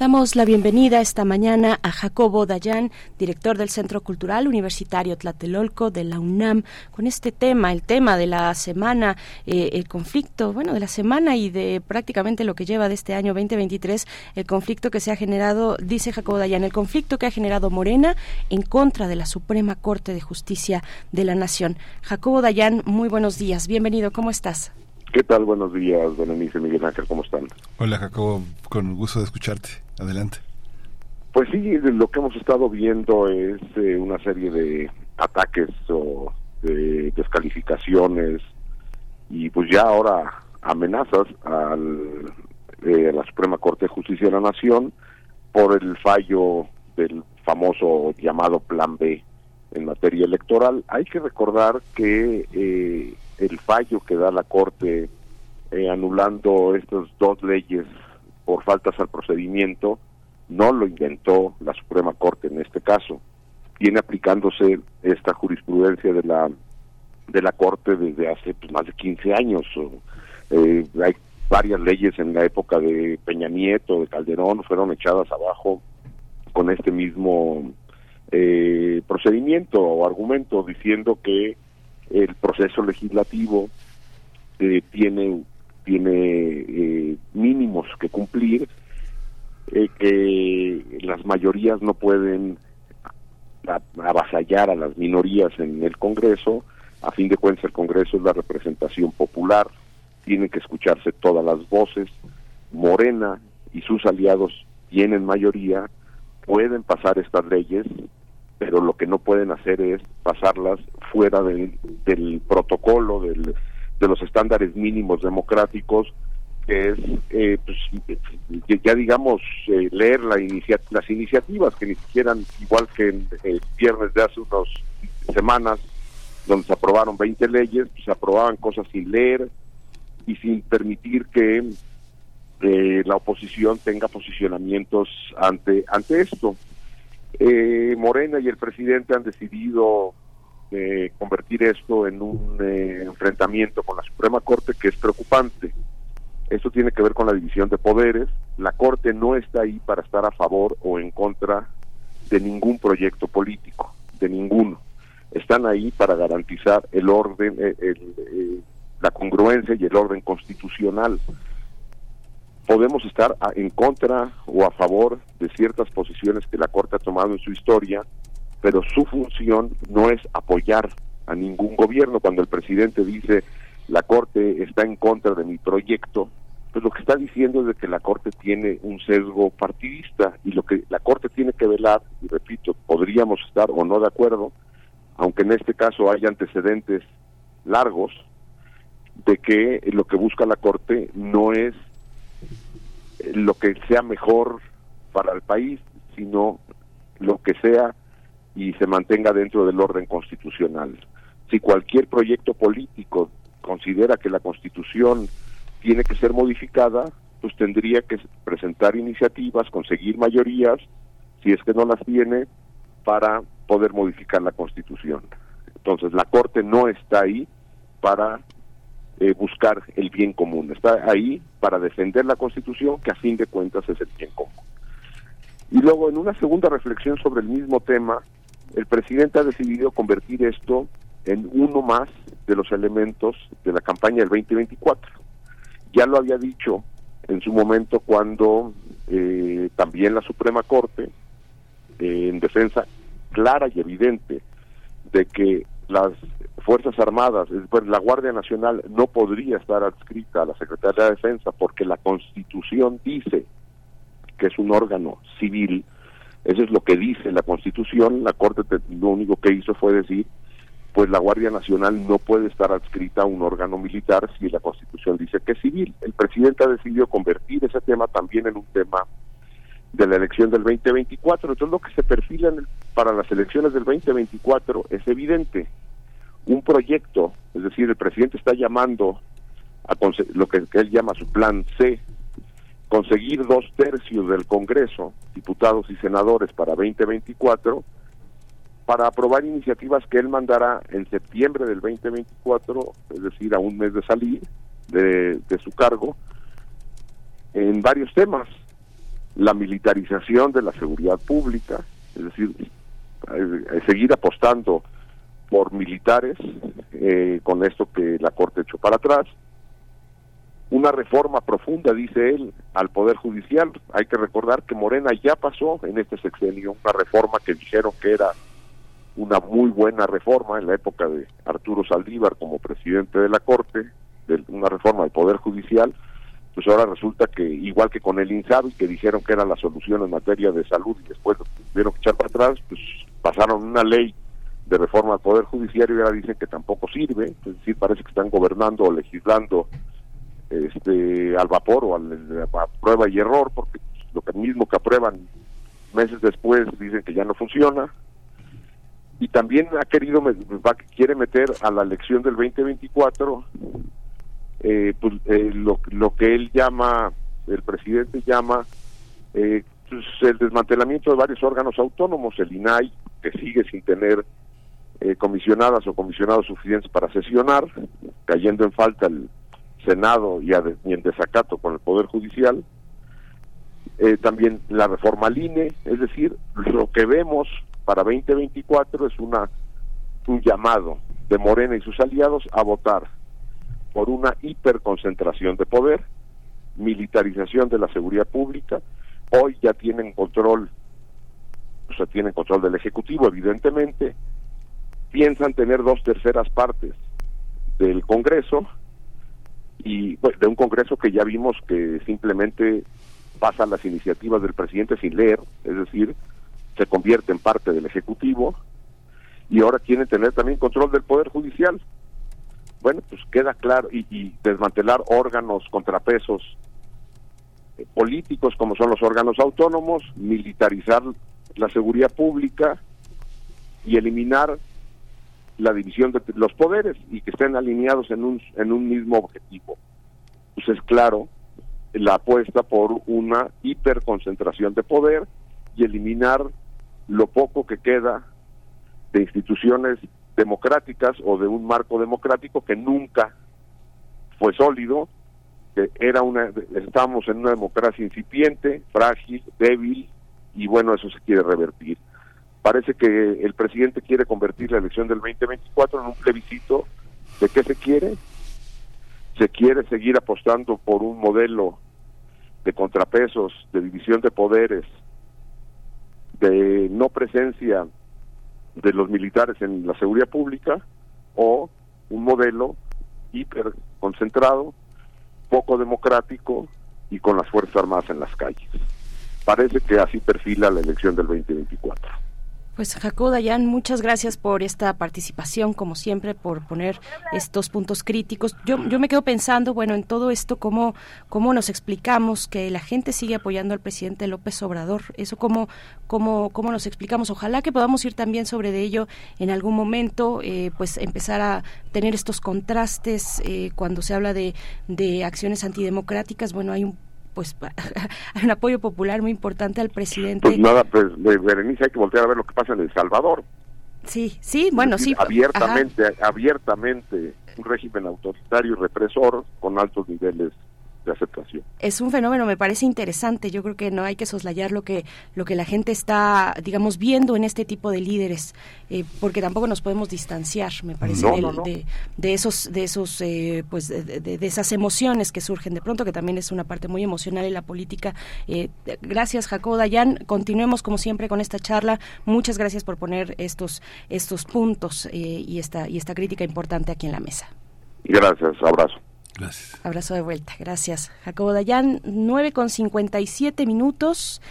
Damos la bienvenida esta mañana a Jacobo Dayan, director del Centro Cultural Universitario Tlatelolco de la UNAM, con este tema, el tema de la semana, eh, el conflicto, bueno, de la semana y de prácticamente lo que lleva de este año 2023, el conflicto que se ha generado, dice Jacobo Dayan, el conflicto que ha generado Morena en contra de la Suprema Corte de Justicia de la Nación. Jacobo Dayan, muy buenos días, bienvenido, ¿cómo estás? ¿Qué tal? Buenos días, Berenice Miguel Ángel, ¿cómo están? Hola, Jacobo, con gusto de escucharte. Adelante. Pues sí, lo que hemos estado viendo es eh, una serie de ataques o de descalificaciones y pues ya ahora amenazas al, eh, a la Suprema Corte de Justicia de la Nación por el fallo del famoso llamado Plan B en materia electoral. Hay que recordar que eh, el fallo que da la Corte eh, anulando estas dos leyes por faltas al procedimiento no lo inventó la Suprema Corte en este caso. Viene aplicándose esta jurisprudencia de la de la Corte desde hace pues, más de 15 años. Eh, hay varias leyes en la época de Peña Nieto, de Calderón, fueron echadas abajo con este mismo eh, procedimiento o argumento diciendo que el proceso legislativo eh, tiene tiene eh, mínimos que cumplir eh, que las mayorías no pueden avasallar a las minorías en el Congreso. A fin de cuentas el Congreso es la representación popular tienen que escucharse todas las voces. Morena y sus aliados tienen mayoría pueden pasar estas leyes pero lo que no pueden hacer es pasarlas fuera del, del protocolo, del, de los estándares mínimos democráticos, que es, eh, pues, ya digamos, eh, leer la las iniciativas, que ni siquiera, igual que el, viernes de hace unas semanas, donde se aprobaron 20 leyes, pues, se aprobaban cosas sin leer, y sin permitir que eh, la oposición tenga posicionamientos ante ante esto. Eh, Morena y el presidente han decidido eh, convertir esto en un eh, enfrentamiento con la Suprema Corte que es preocupante. Esto tiene que ver con la división de poderes. La Corte no está ahí para estar a favor o en contra de ningún proyecto político, de ninguno. Están ahí para garantizar el orden, eh, el, eh, la congruencia y el orden constitucional. Podemos estar a- en contra o a favor de ciertas posiciones que la Corte ha tomado en su historia, pero su función no es apoyar a ningún gobierno. Cuando el presidente dice la Corte está en contra de mi proyecto, pues lo que está diciendo es de que la Corte tiene un sesgo partidista y lo que la Corte tiene que velar, y repito, podríamos estar o no de acuerdo, aunque en este caso hay antecedentes largos, de que lo que busca la Corte no es lo que sea mejor para el país, sino lo que sea y se mantenga dentro del orden constitucional. Si cualquier proyecto político considera que la Constitución tiene que ser modificada, pues tendría que presentar iniciativas, conseguir mayorías, si es que no las tiene, para poder modificar la Constitución. Entonces, la Corte no está ahí para eh, buscar el bien común, está ahí para defender la Constitución, que a fin de cuentas es el bien común. Y luego, en una segunda reflexión sobre el mismo tema, el presidente ha decidido convertir esto en uno más de los elementos de la campaña del 2024. Ya lo había dicho en su momento cuando eh, también la Suprema Corte, eh, en defensa clara y evidente de que las Fuerzas Armadas, es decir, la Guardia Nacional no podría estar adscrita a la Secretaría de Defensa porque la Constitución dice que es un órgano civil, eso es lo que dice la Constitución, la Corte te- lo único que hizo fue decir, pues la Guardia Nacional no puede estar adscrita a un órgano militar si la Constitución dice que es civil. El presidente ha decidido convertir ese tema también en un tema de la elección del 2024. Entonces lo que se perfila para las elecciones del 2024 es evidente. Un proyecto, es decir, el presidente está llamando a lo que, él llama su plan C, conseguir dos tercios del Congreso, diputados y senadores para 2024, para aprobar iniciativas que él mandará en septiembre del 2024, es decir, a un mes de salir de su cargo, en varios temas. La militarización de la seguridad pública, es decir, eh, seguir apostando por militares, eh, con esto que la Corte echó para atrás. Una reforma profunda, dice él, al Poder Judicial. Hay que recordar que Morena ya pasó en este sexenio una reforma que dijeron que era una muy buena reforma en la época de Arturo Saldívar como presidente de la Corte, de una reforma del Poder Judicial, pues ahora resulta que igual que con el INSABI, que dijeron que era la solución en materia de salud y después lo tuvieron que echar para atrás, pues pasaron una ley de reforma al Poder Judiciario y ahora dicen que tampoco sirve, es decir, parece que están gobernando o legislando este al vapor o al, a prueba y error, porque lo que mismo que aprueban meses después dicen que ya no funciona. Y también ha querido, va, quiere meter a la elección del 2024 eh, pues, eh, lo, que él llama, el presidente llama, eh, pues, el desmantelamiento de varios órganos autónomos, el INAI, que sigue sin tener eh, comisionadas o comisionados suficientes para sesionar, cayendo en falta el Senado y, a- y en desacato con el Poder Judicial. Eh, también la reforma al INE, es decir, lo que vemos para 2024 es una un llamado de Morena y sus aliados a votar por una hiperconcentración de poder, militarización de la seguridad pública. Hoy ya tienen control, o sea, tienen control del Ejecutivo, evidentemente. Piensan tener dos terceras partes del Congreso y de un Congreso que ya vimos que simplemente pasa las iniciativas del presidente sin leer, es decir, se convierte en parte del Ejecutivo y ahora quieren tener también control del Poder Judicial. Bueno, pues queda claro y, y desmantelar órganos contrapesos eh, políticos como son los órganos autónomos, militarizar la seguridad pública y eliminar la división de los poderes y que estén alineados en un en un mismo objetivo. pues es claro la apuesta por una hiperconcentración de poder y eliminar lo poco que queda de instituciones democráticas o de un marco democrático que nunca fue sólido, que era una estamos en una democracia incipiente, frágil, débil y bueno, eso se quiere revertir. Parece que el presidente quiere convertir la elección del 2024 en un plebiscito de qué se quiere. Se quiere seguir apostando por un modelo de contrapesos, de división de poderes, de no presencia de los militares en la seguridad pública o un modelo hiper concentrado, poco democrático y con las Fuerzas Armadas en las calles. Parece que así perfila la elección del 2024. Pues Jacob Dayan, muchas gracias por esta participación, como siempre, por poner estos puntos críticos. Yo, yo me quedo pensando, bueno, en todo esto, cómo, cómo nos explicamos que la gente sigue apoyando al presidente López Obrador. Eso cómo, cómo, cómo nos explicamos. Ojalá que podamos ir también sobre de ello en algún momento, eh, pues empezar a tener estos contrastes eh, cuando se habla de, de acciones antidemocráticas. Bueno, hay un pues hay un apoyo popular muy importante al presidente. Pues nada, pues Berenice hay que voltear a ver lo que pasa en El Salvador. Sí, sí, bueno, decir, sí. Abiertamente, abiertamente, un régimen autoritario y represor con altos niveles de aceptación. es un fenómeno me parece interesante yo creo que no hay que soslayar lo que lo que la gente está digamos viendo en este tipo de líderes eh, porque tampoco nos podemos distanciar me parece No, del- no, no. De, de esos de esos eh, pues de, de- de esas emociones que surgen de pronto que también es una parte muy emocional en la política Eh, gracias Jacob Dayan continuemos como siempre con esta charla muchas gracias por poner estos estos puntos eh, y esta y esta crítica importante aquí en la mesa Gracias, abrazo. Gracias. Abrazo de vuelta, gracias. Jacobo Dayan, 9 con 57 minutos.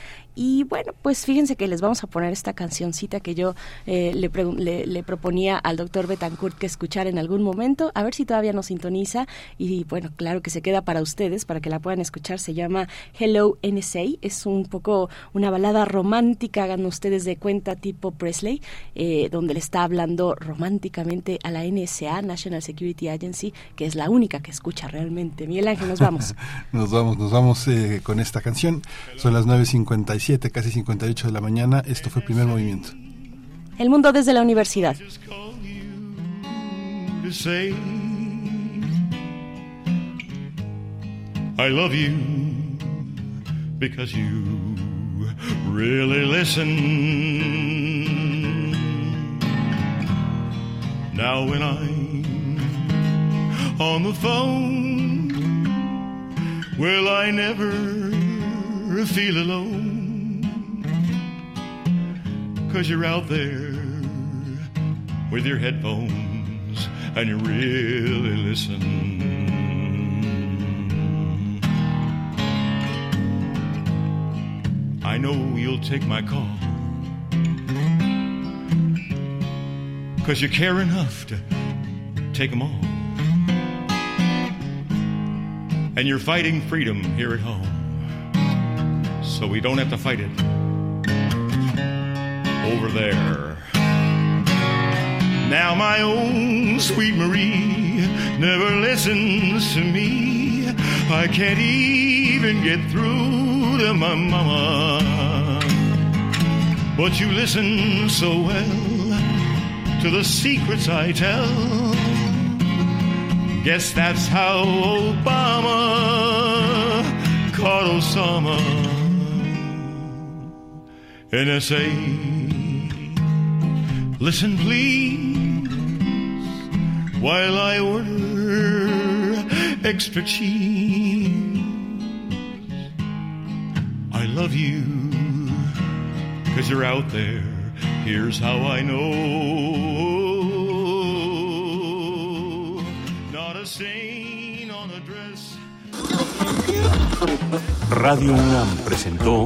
Y bueno, pues fíjense que les vamos a poner esta cancioncita que yo eh, le, le, le proponía al doctor Betancourt que escuchar en algún momento, a ver si todavía nos sintoniza. Y bueno, claro que se queda para ustedes, para que la puedan escuchar. Se llama Hello NSA. Es un poco una balada romántica, hagan ustedes de cuenta tipo Presley, eh, donde le está hablando románticamente a la NSA, National Security Agency, que es la única que escucha realmente. Miguel Ángel, nos vamos. Nos vamos, nos vamos eh, con esta canción. Son las 9.57, casi 58 de la mañana. Esto fue primer movimiento. El mundo desde la universidad. I love you because you really listen. Now when I'm on the phone, will I never feel alone? Cause you're out there with your headphones and you really listen. I know you'll take my call. Cause you care enough to take them all. And you're fighting freedom here at home. So we don't have to fight it over there. Now my own sweet Marie never listens to me. I can't even get through to my mama. But you listen so well to the secrets I tell. Guess that's how Obama caught Osama. NSA, listen please while I order extra cheese. I love you because you're out there. Here's how I know. Not a stain on a dress. Radio UNAM presentó